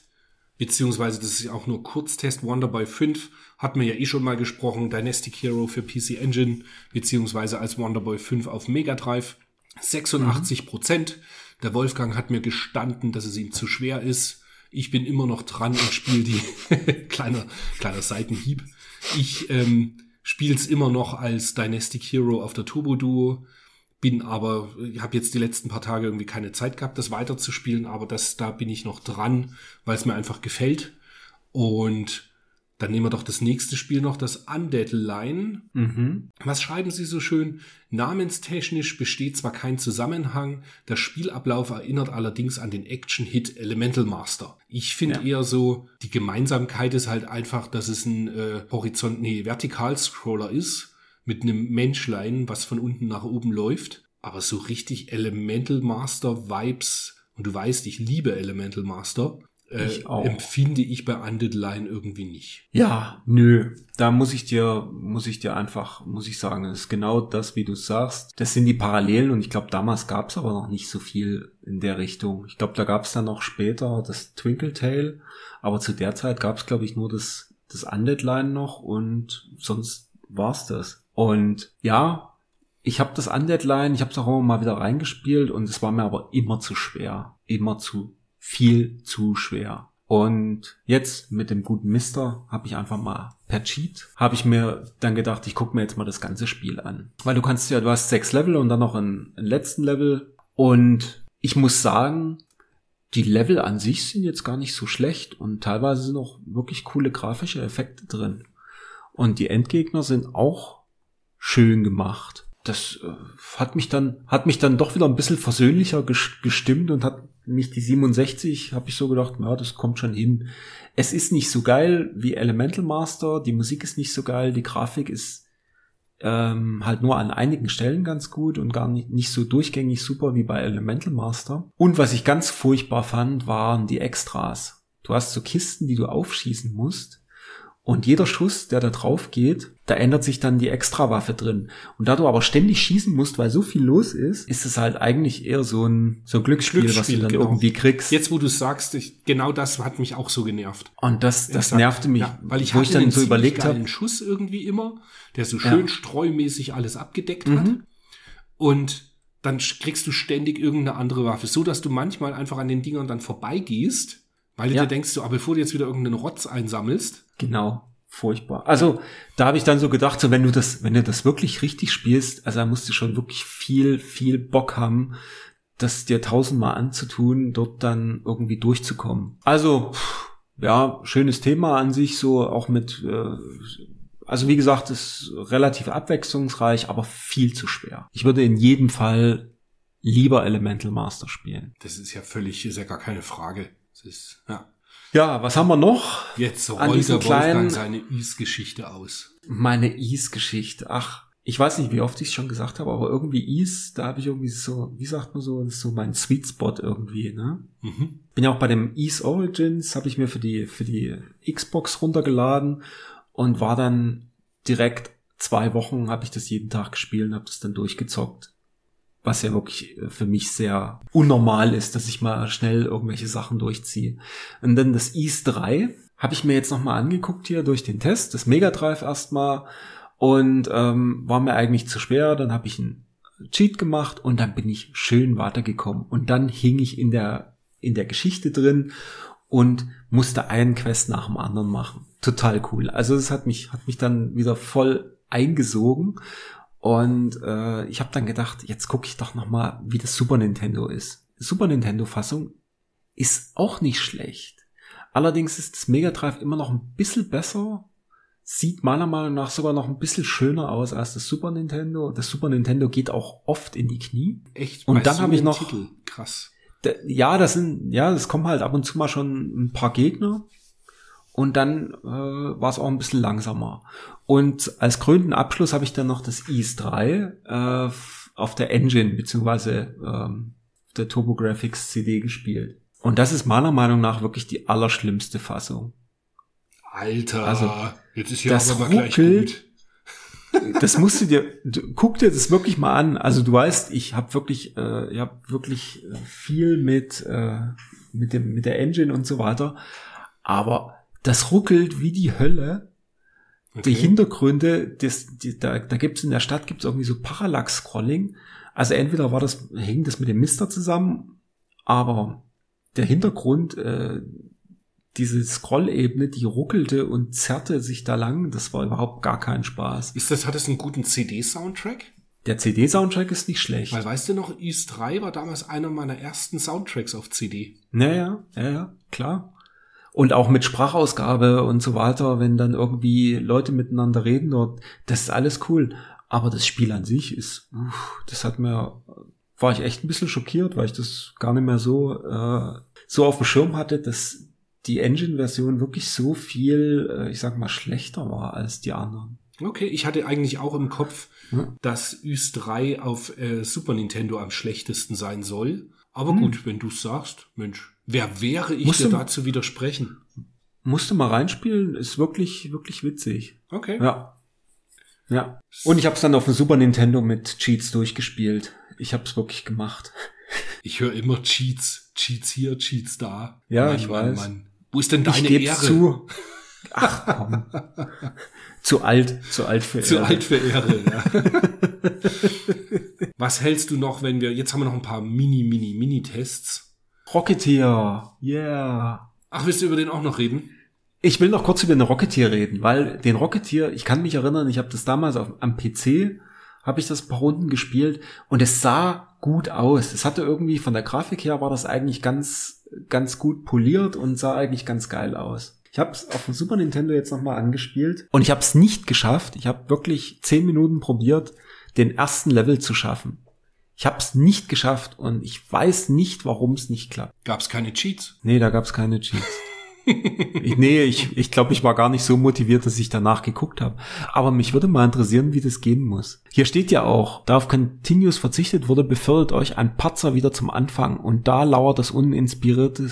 Beziehungsweise, das ist ja auch nur Kurztest. Wonderboy 5 hatten wir ja eh schon mal gesprochen. Dynastic Hero für PC Engine, beziehungsweise als Wonderboy 5 auf Mega Drive. 86 Prozent. Der Wolfgang hat mir gestanden, dass es ihm zu schwer ist. Ich bin immer noch dran und spiele die kleiner kleiner Seitenhieb. Ich ähm, spiele es immer noch als Dynastic Hero auf der Turbo Duo bin aber, ich habe jetzt die letzten paar Tage irgendwie keine Zeit gehabt, das weiterzuspielen, aber das, da bin ich noch dran, weil es mir einfach gefällt. Und dann nehmen wir doch das nächste Spiel noch, das Undead Line. Mhm. Was schreiben Sie so schön? Namenstechnisch besteht zwar kein Zusammenhang, der Spielablauf erinnert allerdings an den Action-Hit Elemental Master. Ich finde Ja. eher so, die Gemeinsamkeit ist halt einfach, dass es ein äh, Horizont, nee, Vertikalscroller ist, mit einem Menschlein, was von unten nach oben läuft. Aber so richtig Elemental Master Vibes, und du weißt, ich liebe Elemental Master, Ich auch. empfinde ich bei Undead Line irgendwie nicht. Ja, nö. Da muss ich dir, muss ich dir einfach, muss ich sagen, ist genau das, wie du sagst. Das sind die Parallelen und ich glaube, damals gab es aber noch nicht so viel in der Richtung. Ich glaube, da gab es dann noch später das Twinkle Tail, aber zu der Zeit gab es, glaube ich, nur das, das Undead Line noch und sonst war's das. Und ja, ich habe das Undead Line, ich habe es auch immer mal wieder reingespielt und es war mir aber immer zu schwer. Immer zu viel zu schwer. Und jetzt mit dem guten Mister habe ich einfach mal per Cheat, habe ich mir dann gedacht, ich gucke mir jetzt mal das ganze Spiel an. Weil du kannst ja, du hast sechs Level und dann noch einen, einen letzten Level. Und ich muss sagen, die Level an sich sind jetzt gar nicht so schlecht und teilweise sind auch wirklich coole grafische Effekte drin. Und die Endgegner sind auch schön gemacht. Das äh, hat mich dann hat mich dann doch wieder ein bisschen versöhnlicher ges- gestimmt und hat mich die 67 habe ich so gedacht, ja, das kommt schon hin. Es ist nicht so geil wie Elemental Master, die Musik ist nicht so geil, die Grafik ist ähm, halt nur an einigen Stellen ganz gut und gar nicht, nicht so durchgängig super wie bei Elemental Master. Und was ich ganz furchtbar fand, waren die Extras. Du hast so Kisten, die du aufschießen musst. Und jeder Schuss, der da drauf geht, da ändert sich dann die Extrawaffe drin. Und da du aber ständig schießen musst, weil so viel los ist, ist es halt eigentlich eher so ein, so ein Glücksspiel, was du Glücksspiel, dann genau. irgendwie kriegst. Jetzt, wo du sagst, ich, genau das hat mich auch so genervt. Und das, das Exakt. nervte mich, Ja, weil ich wo ich dann einen so überlegt habe. Schuss irgendwie immer, der so Ja. schön streumäßig alles abgedeckt hat. Mhm. Und dann kriegst du ständig irgendeine andere Waffe, so dass du manchmal einfach an den Dingern dann vorbeigehst, weil du Ja. dir denkst, so, aber bevor du jetzt wieder irgendeinen Rotz einsammelst, Genau. Furchtbar. Also, da habe ich dann so gedacht, so wenn du das, wenn du das wirklich richtig spielst, also da musst du schon wirklich viel, viel Bock haben, das dir tausendmal anzutun, dort dann irgendwie durchzukommen. Also, ja, schönes Thema an sich, so auch mit, äh, also wie gesagt, ist relativ abwechslungsreich, aber viel zu schwer. Ich würde in jedem Fall lieber Elemental Master spielen. das ist ja völlig, ist ja gar keine Frage. Das ist, ja. Ja, was haben wir noch? Jetzt An rollt diesen der Wolfgang kleinen- seine Is-Geschichte aus. Meine Ease-Geschichte. Ach, ich weiß nicht, wie oft ich es schon gesagt habe, aber irgendwie Ease, da habe ich irgendwie so, wie sagt man so, das ist so mein Sweet Spot irgendwie, ne? Mhm. Bin ja auch bei dem Ease Origins, habe ich mir für die, für die Xbox runtergeladen und war dann direkt zwei Wochen, habe ich das jeden Tag gespielt und habe das dann durchgezockt. Was ja wirklich äh, für mich sehr unnormal ist, dass ich mal schnell irgendwelche Sachen durchziehe. Und dann das Ease 3 habe ich mir jetzt nochmal angeguckt hier durch den Test, das Mega Drive erstmal und ähm, war mir eigentlich zu schwer. Dann habe ich einen Cheat gemacht und dann bin ich schön weitergekommen. Und dann hing ich in der, in der Geschichte drin und musste einen Quest nach dem anderen machen. Total cool. Also es hat mich, hat mich dann wieder voll eingesogen. Und äh, ich habe dann gedacht, jetzt gucke ich doch noch mal, wie das Super Nintendo ist. Die Super Nintendo Fassung ist auch nicht schlecht. Allerdings ist das Mega Drive immer noch ein bisschen besser. Sieht meiner Meinung nach sogar noch ein bisschen schöner aus als das Super Nintendo. Das Super Nintendo geht auch oft in die Knie. Echt? Und dann so hab ich noch- Titel. Krass. Ja, das sind, ja, das kommen halt ab und zu mal schon ein paar Gegner. Und dann äh, war es auch ein bisschen langsamer. Und als krönenden Abschluss habe ich dann noch das Ease 3 äh, auf der Engine beziehungsweise ähm, der TurboGrafx CD gespielt. Und das ist meiner Meinung nach wirklich die allerschlimmste Fassung. Alter, Also, jetzt ist hier das aber gleich ruckelt. gut. Das musst du dir, du, guck dir das wirklich mal an. Also du weißt, ich habe wirklich, äh, ich habe wirklich äh, viel mit äh, mit dem mit der Engine und so weiter. Aber das ruckelt wie die Hölle. Die Okay. Hintergründe, das, die, da, da gibt's in der Stadt gibt's irgendwie so Parallax-Scrolling. Also entweder war das, hing das mit dem Mister zusammen, aber der Hintergrund, äh, diese Scrollebene, die ruckelte und zerrte sich da lang, das war überhaupt gar kein Spaß. Ist das, hat es einen guten CD-Soundtrack? Der CD-Soundtrack ist nicht schlecht. Weil weißt du noch, Ease 3 war damals einer meiner ersten Soundtracks auf CD. Naja, ja, ja, klar. Und auch mit Sprachausgabe und so weiter, wenn dann irgendwie Leute miteinander reden dort, das ist alles cool. Aber das Spiel an sich ist, uff, das hat mir, war ich echt ein bisschen schockiert, weil ich das gar nicht mehr so, äh, so auf dem Schirm hatte, dass die Engine-Version wirklich so viel, äh, ich sag mal, schlechter war als die anderen. Okay, ich hatte eigentlich auch im Kopf, Ja. dass Ys 3 auf äh, Super Nintendo am schlechtesten sein soll. Aber Hm. gut, wenn du sagst, Mensch, wer wäre ich Musst dir du- dazu widersprechen? Musste mal reinspielen, ist wirklich, wirklich witzig. Okay. Ja. Ja. Und ich habe es dann auf dem Super Nintendo mit Cheats durchgespielt. Ich habe es wirklich gemacht. Ich höre immer Cheats. Cheats hier, Cheats da. Ja, Mann, ich Mann, weiß. Mann. Wo ist denn Ich deine gebe Ehre? zu. Ach komm. zu alt, zu alt für Zu Ehre. alt für Ehre, ja. Was hältst du noch, wenn wir, jetzt haben wir noch ein paar Mini, Mini, Mini-Tests. Rocketeer. Yeah. Ach, willst du über den auch noch reden? Ich will noch kurz über den Rocketeer reden, weil den Rocketeer, ich kann mich erinnern, ich habe das damals auf, am PC, habe ich das ein paar Runden gespielt und es sah gut aus. Es hatte irgendwie von der Grafik her war das eigentlich ganz, ganz gut poliert und sah eigentlich ganz geil aus. Ich habe es auf dem Super Nintendo jetzt nochmal angespielt und ich habe es nicht geschafft. Ich habe wirklich zehn Minuten probiert, den ersten Level zu schaffen. Ich habe es nicht geschafft und ich weiß nicht, warum es nicht klappt. Gab es keine Cheats? Nee, da gab's keine Cheats. ich, nee, ich, ich glaube, ich war gar nicht so motiviert, dass ich danach geguckt habe. Aber mich würde mal interessieren, wie das gehen muss. Hier steht ja auch, da auf Continuous verzichtet wurde, befördert euch ein Patzer wieder zum Anfang und da lauert das uninspirierte,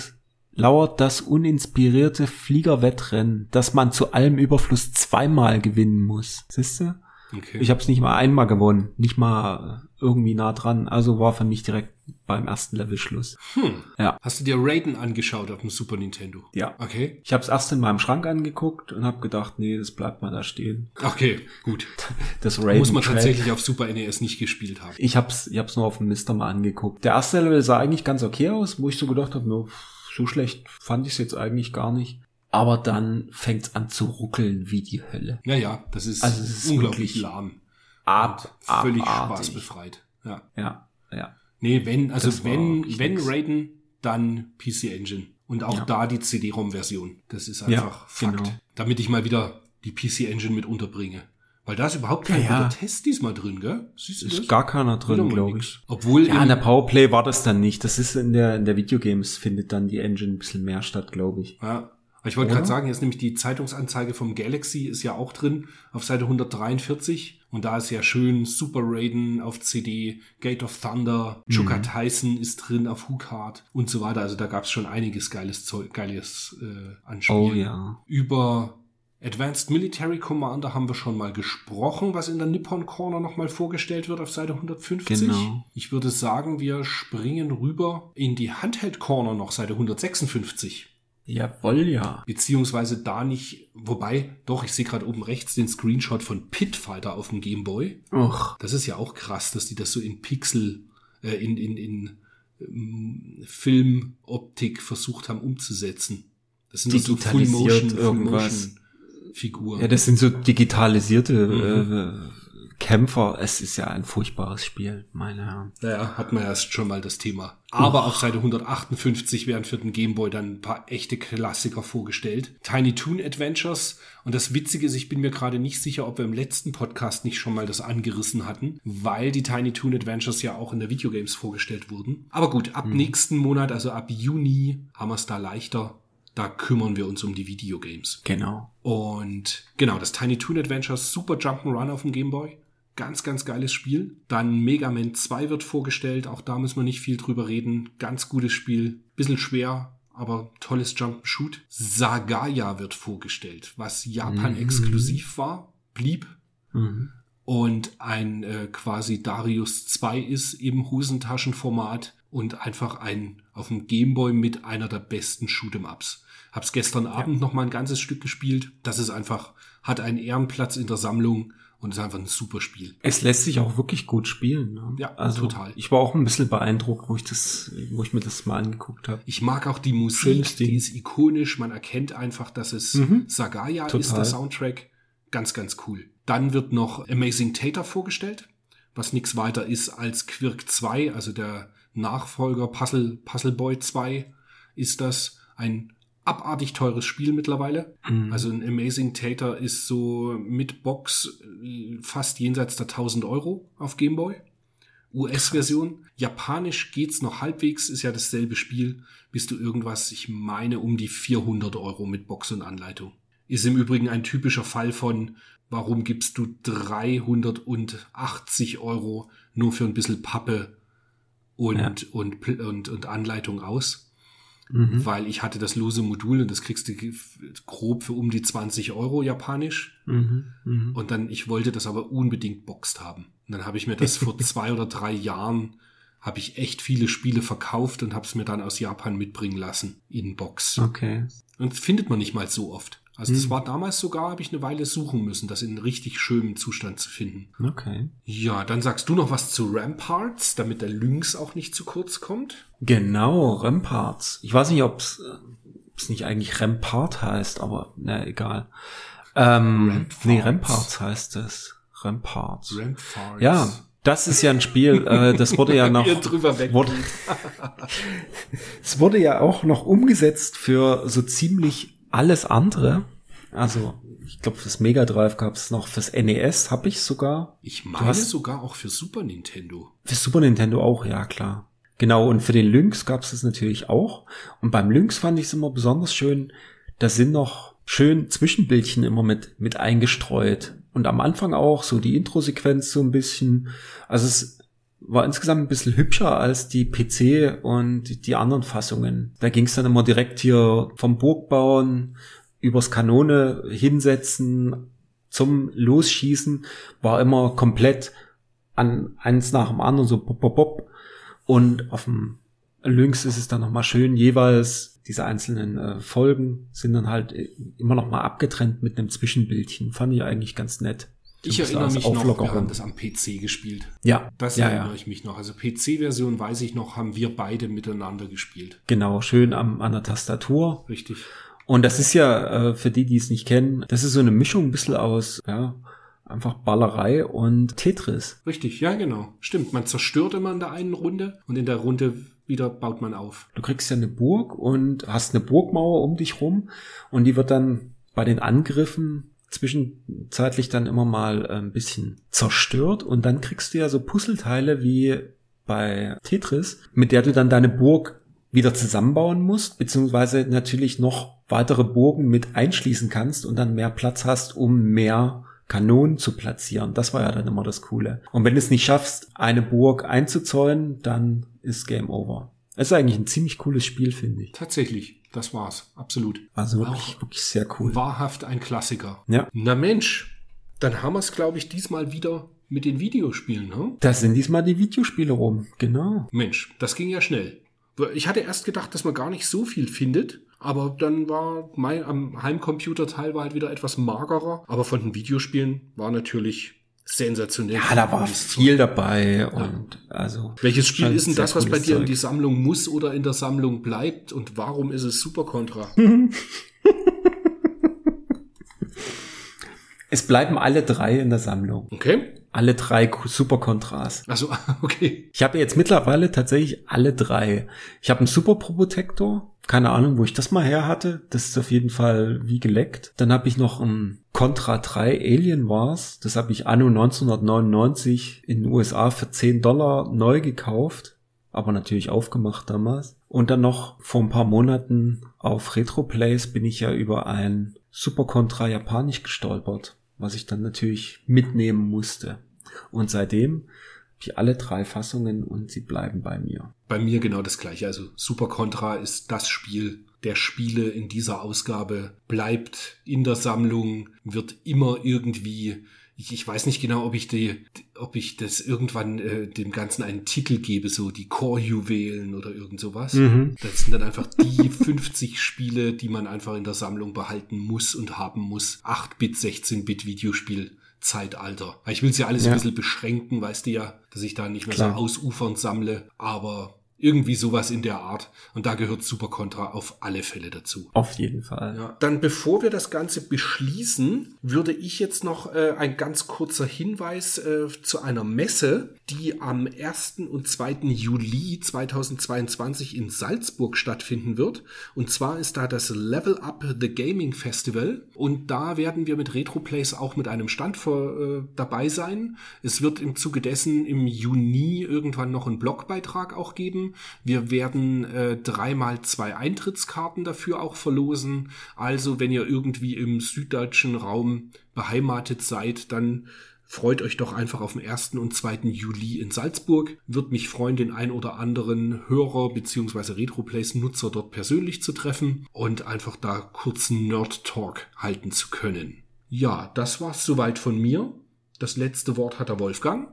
lauert das uninspirierte Fliegerwettrennen, das man zu allem Überfluss zweimal gewinnen muss. Siehst du? Okay. Ich habe es nicht mal einmal gewonnen, nicht mal irgendwie nah dran. Also war für mich direkt beim ersten Level Schluss. hm. Ja. Hast du dir Raiden angeschaut auf dem Super Nintendo? Ja. Okay. Ich habe es erst in meinem Schrank angeguckt und habe gedacht, nee, das bleibt mal da stehen. Okay, gut. Das Raiden Muss man tatsächlich auf Super NES nicht gespielt haben. Ich hab's, ich hab's nur auf dem Mister mal angeguckt. Der erste Level sah eigentlich ganz okay aus, wo ich so gedacht habe, no, so schlecht fand ich es jetzt eigentlich gar nicht. Aber dann fängt's an zu ruckeln wie die Hölle. Ja, ja, das ist, Also es ist unglaublich lahm. Ab, Völlig abartig. spaßbefreit. Ja. Ja, ja. Nee, wenn, also Das wenn, wenn nix. Raiden, dann PC Engine. Und auch Ja. da die CD-ROM-Version. Das ist Ja, einfach Fakt. genau. Damit ich mal wieder die PC Engine mit unterbringe. Weil da ist überhaupt kein Ja, ja. Test diesmal drin, gell? Siehst du das? Ist gar keiner drin, glaube ich. Obwohl Ja, in der Powerplay war das dann nicht. Das ist in der, in der Videogames findet dann die Engine ein bisschen mehr statt, glaube ich. Ja. Ich wollte gerade sagen, jetzt nämlich die Zeitungsanzeige vom Galaxy ist ja auch drin auf Seite 143 und da ist ja schön Super Raiden auf CD, Gate of Thunder, Mhm. Chuka Tyson ist drin auf Hookard und so weiter. Also da gab es schon einiges geiles Zeug, geiles äh, an Spielen. Oh ja. Über Advanced Military Commander haben wir schon mal gesprochen, was in der Nippon Corner nochmal vorgestellt wird auf Seite 150. Genau. Ich würde sagen, wir springen rüber in die Handheld Corner noch Seite 156. Jawohl, ja. Beziehungsweise da nicht, wobei, doch, ich sehe gerade oben rechts den Screenshot von Pitfighter auf dem Game Boy. Och. Das ist ja auch krass, dass die das so in Pixel, äh, in, in, in ähm, Filmoptik versucht haben umzusetzen. Das sind so Digitalisiert irgendwas. Figuren. Ja, das sind so digitalisierte Mhm. äh, Kämpfer. Es ist ja ein furchtbares Spiel, meine Herren. Naja, hat man erst schon mal das Thema. Aber auf Seite 158 werden für den Game Boy dann ein paar echte Klassiker vorgestellt. Tiny Toon Adventures. Und das Witzige ist, ich bin mir gerade nicht sicher, ob wir im letzten Podcast nicht schon mal das angerissen hatten, weil die Tiny Toon Adventures ja auch in der Videogames vorgestellt wurden. Aber gut, ab nächsten Monat, also ab Juni, haben wir es da leichter. Da kümmern wir uns um die Videogames. Genau. Und genau, das Tiny Toon Adventure, super Jump'n'Run auf dem Game Boy. Ganz, ganz geiles Spiel. Dann Mega Man 2 wird vorgestellt. Auch da müssen wir nicht viel drüber reden. Ganz gutes Spiel. Bisschen schwer, aber tolles Jump'n'Shoot. Sagaya wird vorgestellt, was Japan Mhm. exklusiv war, blieb Mhm. und ein äh, quasi Darius 2 ist im Hosentaschenformat und einfach ein auf dem Gameboy mit einer der besten Shoot'em-Ups. Hab's gestern Abend noch mal ein ganzes Stück gespielt. Das ist einfach, hat einen Ehrenplatz in der Sammlung und ist einfach ein super Spiel. Es lässt sich auch wirklich gut spielen. Ne? Ja, also, total. Ich war auch ein bisschen beeindruckt, wo ich das, wo ich mir das mal angeguckt habe. Ich mag auch die Musik, die ist ikonisch. Man erkennt einfach, dass es Mhm. Sagaya Total. ist, der Soundtrack. Ganz, ganz cool. Dann wird noch Amazing Tater vorgestellt, was nichts weiter ist als Quirk 2, also der Nachfolger Puzzle, Puzzle Boy 2 ist das. Ein abartig teures Spiel mittlerweile. Mhm. Also ein Amazing Tater ist so mit Box äh, fast jenseits der 1000 Euro auf Gameboy. US-Version. Japanisch geht's noch halbwegs, ist ja dasselbe Spiel. Bist du irgendwas, ich meine, um die 400 Euro mit Box und Anleitung. Ist im Übrigen ein typischer Fall von, warum gibst du 380 Euro nur für ein bisschen Pappe und, Ja. und, Pl- und, und Anleitung aus? Mhm. Weil ich hatte das lose Modul und das kriegst du grob für um die 20 Euro japanisch. Mhm. Mhm. Und dann, ich wollte das aber unbedingt boxt haben. Und dann habe ich mir das vor zwei oder drei Jahren, habe ich echt viele Spiele verkauft und habe es mir dann aus Japan mitbringen lassen in Box. Okay. Und das findet man nicht mal so oft. Also das Hm. war damals sogar, habe ich eine Weile suchen müssen, das in richtig schönem Zustand zu finden. Okay. Ja, dann sagst du noch was zu Ramparts, damit der Lynx auch nicht zu kurz kommt. Genau, Ramparts. Ich weiß nicht, ob es nicht eigentlich Rampart heißt, aber na egal. Ähm, Ramparts. nee, Ramparts heißt es. Ramparts. Ramparts. Ja, das ist ja ein Spiel, äh, das wurde ja noch, wurde, es wurde ja auch noch umgesetzt für so ziemlich alles andere. Also, ich glaube, fürs Mega Drive gab es noch, fürs NES habe ich sogar. Ich meine hast- sogar auch für Super Nintendo. Für Super Nintendo auch, ja klar. Genau, und für den Lynx gab es das natürlich auch. Und beim Lynx fand ich es immer besonders schön, da sind noch schön Zwischenbildchen immer mit, mit eingestreut. Und am Anfang auch so die Intro-Sequenz so ein bisschen. Also es war insgesamt ein bisschen hübscher als die PC und die anderen Fassungen. Da ging es dann immer direkt hier vom Burgbauen übers Kanone hinsetzen zum Losschießen, war immer komplett an eins nach dem anderen so pop, pop, pop. Und auf dem Lynx ist es dann nochmal schön, jeweils diese einzelnen äh, Folgen sind dann halt äh, immer nochmal abgetrennt mit einem Zwischenbildchen. Fand ich eigentlich ganz nett. Ich erinnere mich noch, wir haben das am PC gespielt. Ja, Das ja, erinnere ja. ich mich noch. Also PC-Version weiß ich noch, haben wir beide miteinander gespielt. Genau, schön am, an der Tastatur. Richtig. Und das ist ja, äh, für die, die es nicht kennen, das ist so eine Mischung ein bisschen aus, ja, einfach Ballerei und Tetris. Richtig, ja, genau. Stimmt. Man zerstört immer in der einen Runde und in der Runde wieder baut man auf. Du kriegst ja eine Burg und hast eine Burgmauer um dich rum und die wird dann bei den Angriffen zwischenzeitlich dann immer mal äh, ein bisschen zerstört und dann kriegst du ja so Puzzleteile wie bei Tetris, mit der du dann deine Burg wieder zusammenbauen musst, beziehungsweise natürlich noch weitere Burgen mit einschließen kannst und dann mehr Platz hast, um mehr Kanonen zu platzieren. Das war ja dann immer das Coole. Und wenn du es nicht schaffst, eine Burg einzuzäunen, dann ist Game Over. Es ist eigentlich ein ziemlich cooles Spiel, finde ich. Tatsächlich, das war's. Absolut. Also wirklich, wirklich sehr cool. Wahrhaft ein Klassiker. Ja. Na Mensch, dann haben wir es, glaube ich, diesmal wieder mit den Videospielen, ne? Das sind diesmal die Videospiele rum. Genau. Mensch, das ging ja schnell. Ich hatte erst gedacht, dass man gar nicht so viel findet, aber dann war mein am Heimcomputer-Teil war halt wieder etwas magerer. Aber von den Videospielen war natürlich sensationell. Ja, da war viel dabei und also. Welches Spiel ist denn das, was bei dir in Zeug. die Sammlung muss oder in der Sammlung bleibt? Und warum ist es Super Contra? Es bleiben alle drei in der Sammlung. Okay. Alle drei Super Contras. Also, okay. Ich habe jetzt mittlerweile tatsächlich alle drei. Ich habe einen Super Probotector. Keine Ahnung, wo ich das mal her hatte. Das ist auf jeden Fall wie geleckt. Dann habe ich noch ein Contra 3 Alien Wars. Das habe ich anno 1999 in den USA für 10 Dollar neu gekauft. aber natürlich aufgemacht damals. Und dann noch vor ein paar Monaten auf Retroplays bin ich ja über ein Super Contra Japanisch gestolpert, was ich dann natürlich mitnehmen musste. Und seitdem habe ich alle drei Fassungen und sie bleiben bei mir. Bei mir genau das gleiche. Also Super Contra ist das Spiel der Spiele in dieser Ausgabe, bleibt in der Sammlung, wird immer irgendwie ich, ich weiß nicht genau, ob ich die, ob ich das irgendwann äh, dem Ganzen einen Titel gebe, so die Core-Juwelen oder irgend sowas. Mhm. Das sind dann einfach die 50 Spiele, die man einfach in der Sammlung behalten muss und haben muss. 8-Bit, 16-Bit Videospiel. Zeitalter. Ich will sie alles ja. ein bisschen beschränken, weißt du ja, dass ich da nicht mehr Klar. so ausufernd sammle, aber irgendwie sowas in der Art. Und da gehört Super Contra auf alle Fälle dazu. Auf jeden Fall. Ja. Dann bevor wir das Ganze beschließen, würde ich jetzt noch äh, ein ganz kurzer Hinweis äh, zu einer Messe, die am 1. und 2. Juli 2022 in Salzburg stattfinden wird. Und zwar ist da das Level Up The Gaming Festival. Und da werden wir mit Retroplays auch mit einem Stand vor, äh, dabei sein. Es wird im Zuge dessen im Juni irgendwann noch einen Blogbeitrag auch geben wir werden äh, dreimal zwei Eintrittskarten dafür auch verlosen. Also wenn ihr irgendwie im süddeutschen Raum beheimatet seid, dann freut euch doch einfach auf den 1. und 2. Juli in Salzburg. Wird mich freuen, den ein oder anderen Hörer bzw. Retroplays-Nutzer dort persönlich zu treffen und einfach da kurzen Nerd-Talk halten zu können. Ja, das war's soweit von mir. Das letzte Wort hat der Wolfgang.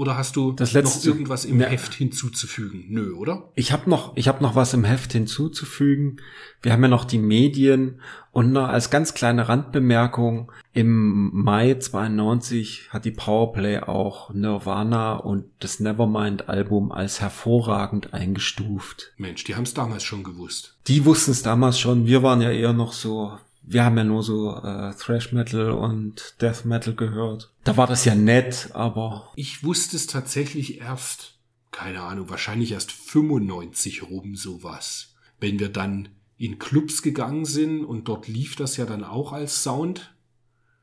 Oder hast du das letzte, noch irgendwas im ne, Heft hinzuzufügen? Nö, oder? Ich habe noch, ich habe noch was im Heft hinzuzufügen. Wir haben ja noch die Medien und noch als ganz kleine Randbemerkung im Mai 92 hat die Powerplay auch Nirvana und das Nevermind Album als hervorragend eingestuft. Mensch, die haben es damals schon gewusst. Die wussten es damals schon. Wir waren ja eher noch so wir haben ja nur so äh, Thrash Metal und Death Metal gehört. Da war das ja nett, aber. Ich wusste es tatsächlich erst, keine Ahnung, wahrscheinlich erst 95 rum sowas. Wenn wir dann in Clubs gegangen sind und dort lief das ja dann auch als Sound.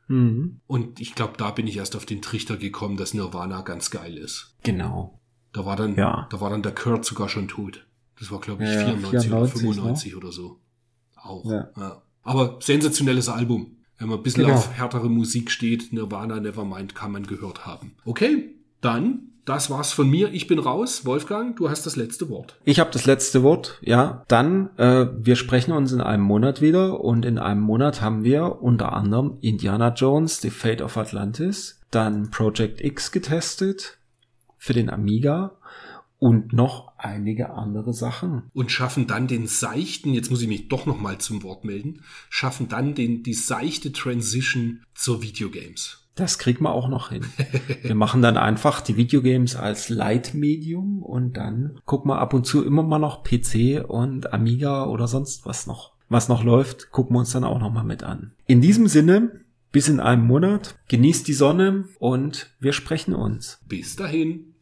Mhm. Und ich glaube, da bin ich erst auf den Trichter gekommen, dass Nirvana ganz geil ist. Genau. Da war dann, ja. da war dann der Kurt sogar schon tot. Das war, glaube ich, ja, 94, 94, oder 95 ne? oder so. Auch. Ja. ja. Aber sensationelles Album. Wenn man ein bisschen genau. auf härtere Musik steht, Nirvana, Nevermind kann man gehört haben. Okay, dann das war's von mir. Ich bin raus. Wolfgang, du hast das letzte Wort. Ich habe das letzte Wort, ja. Dann, äh, wir sprechen uns in einem Monat wieder und in einem Monat haben wir unter anderem Indiana Jones, The Fate of Atlantis, dann Project X getestet für den Amiga und noch einige andere Sachen. Und schaffen dann den seichten, jetzt muss ich mich doch noch mal zum Wort melden, schaffen dann den, die seichte Transition zur Videogames. Das kriegen wir auch noch hin. wir machen dann einfach die Videogames als Leitmedium und dann gucken wir ab und zu immer mal noch PC und Amiga oder sonst was noch. Was noch läuft, gucken wir uns dann auch noch mal mit an. In diesem Sinne, bis in einem Monat. Genießt die Sonne und wir sprechen uns. Bis dahin.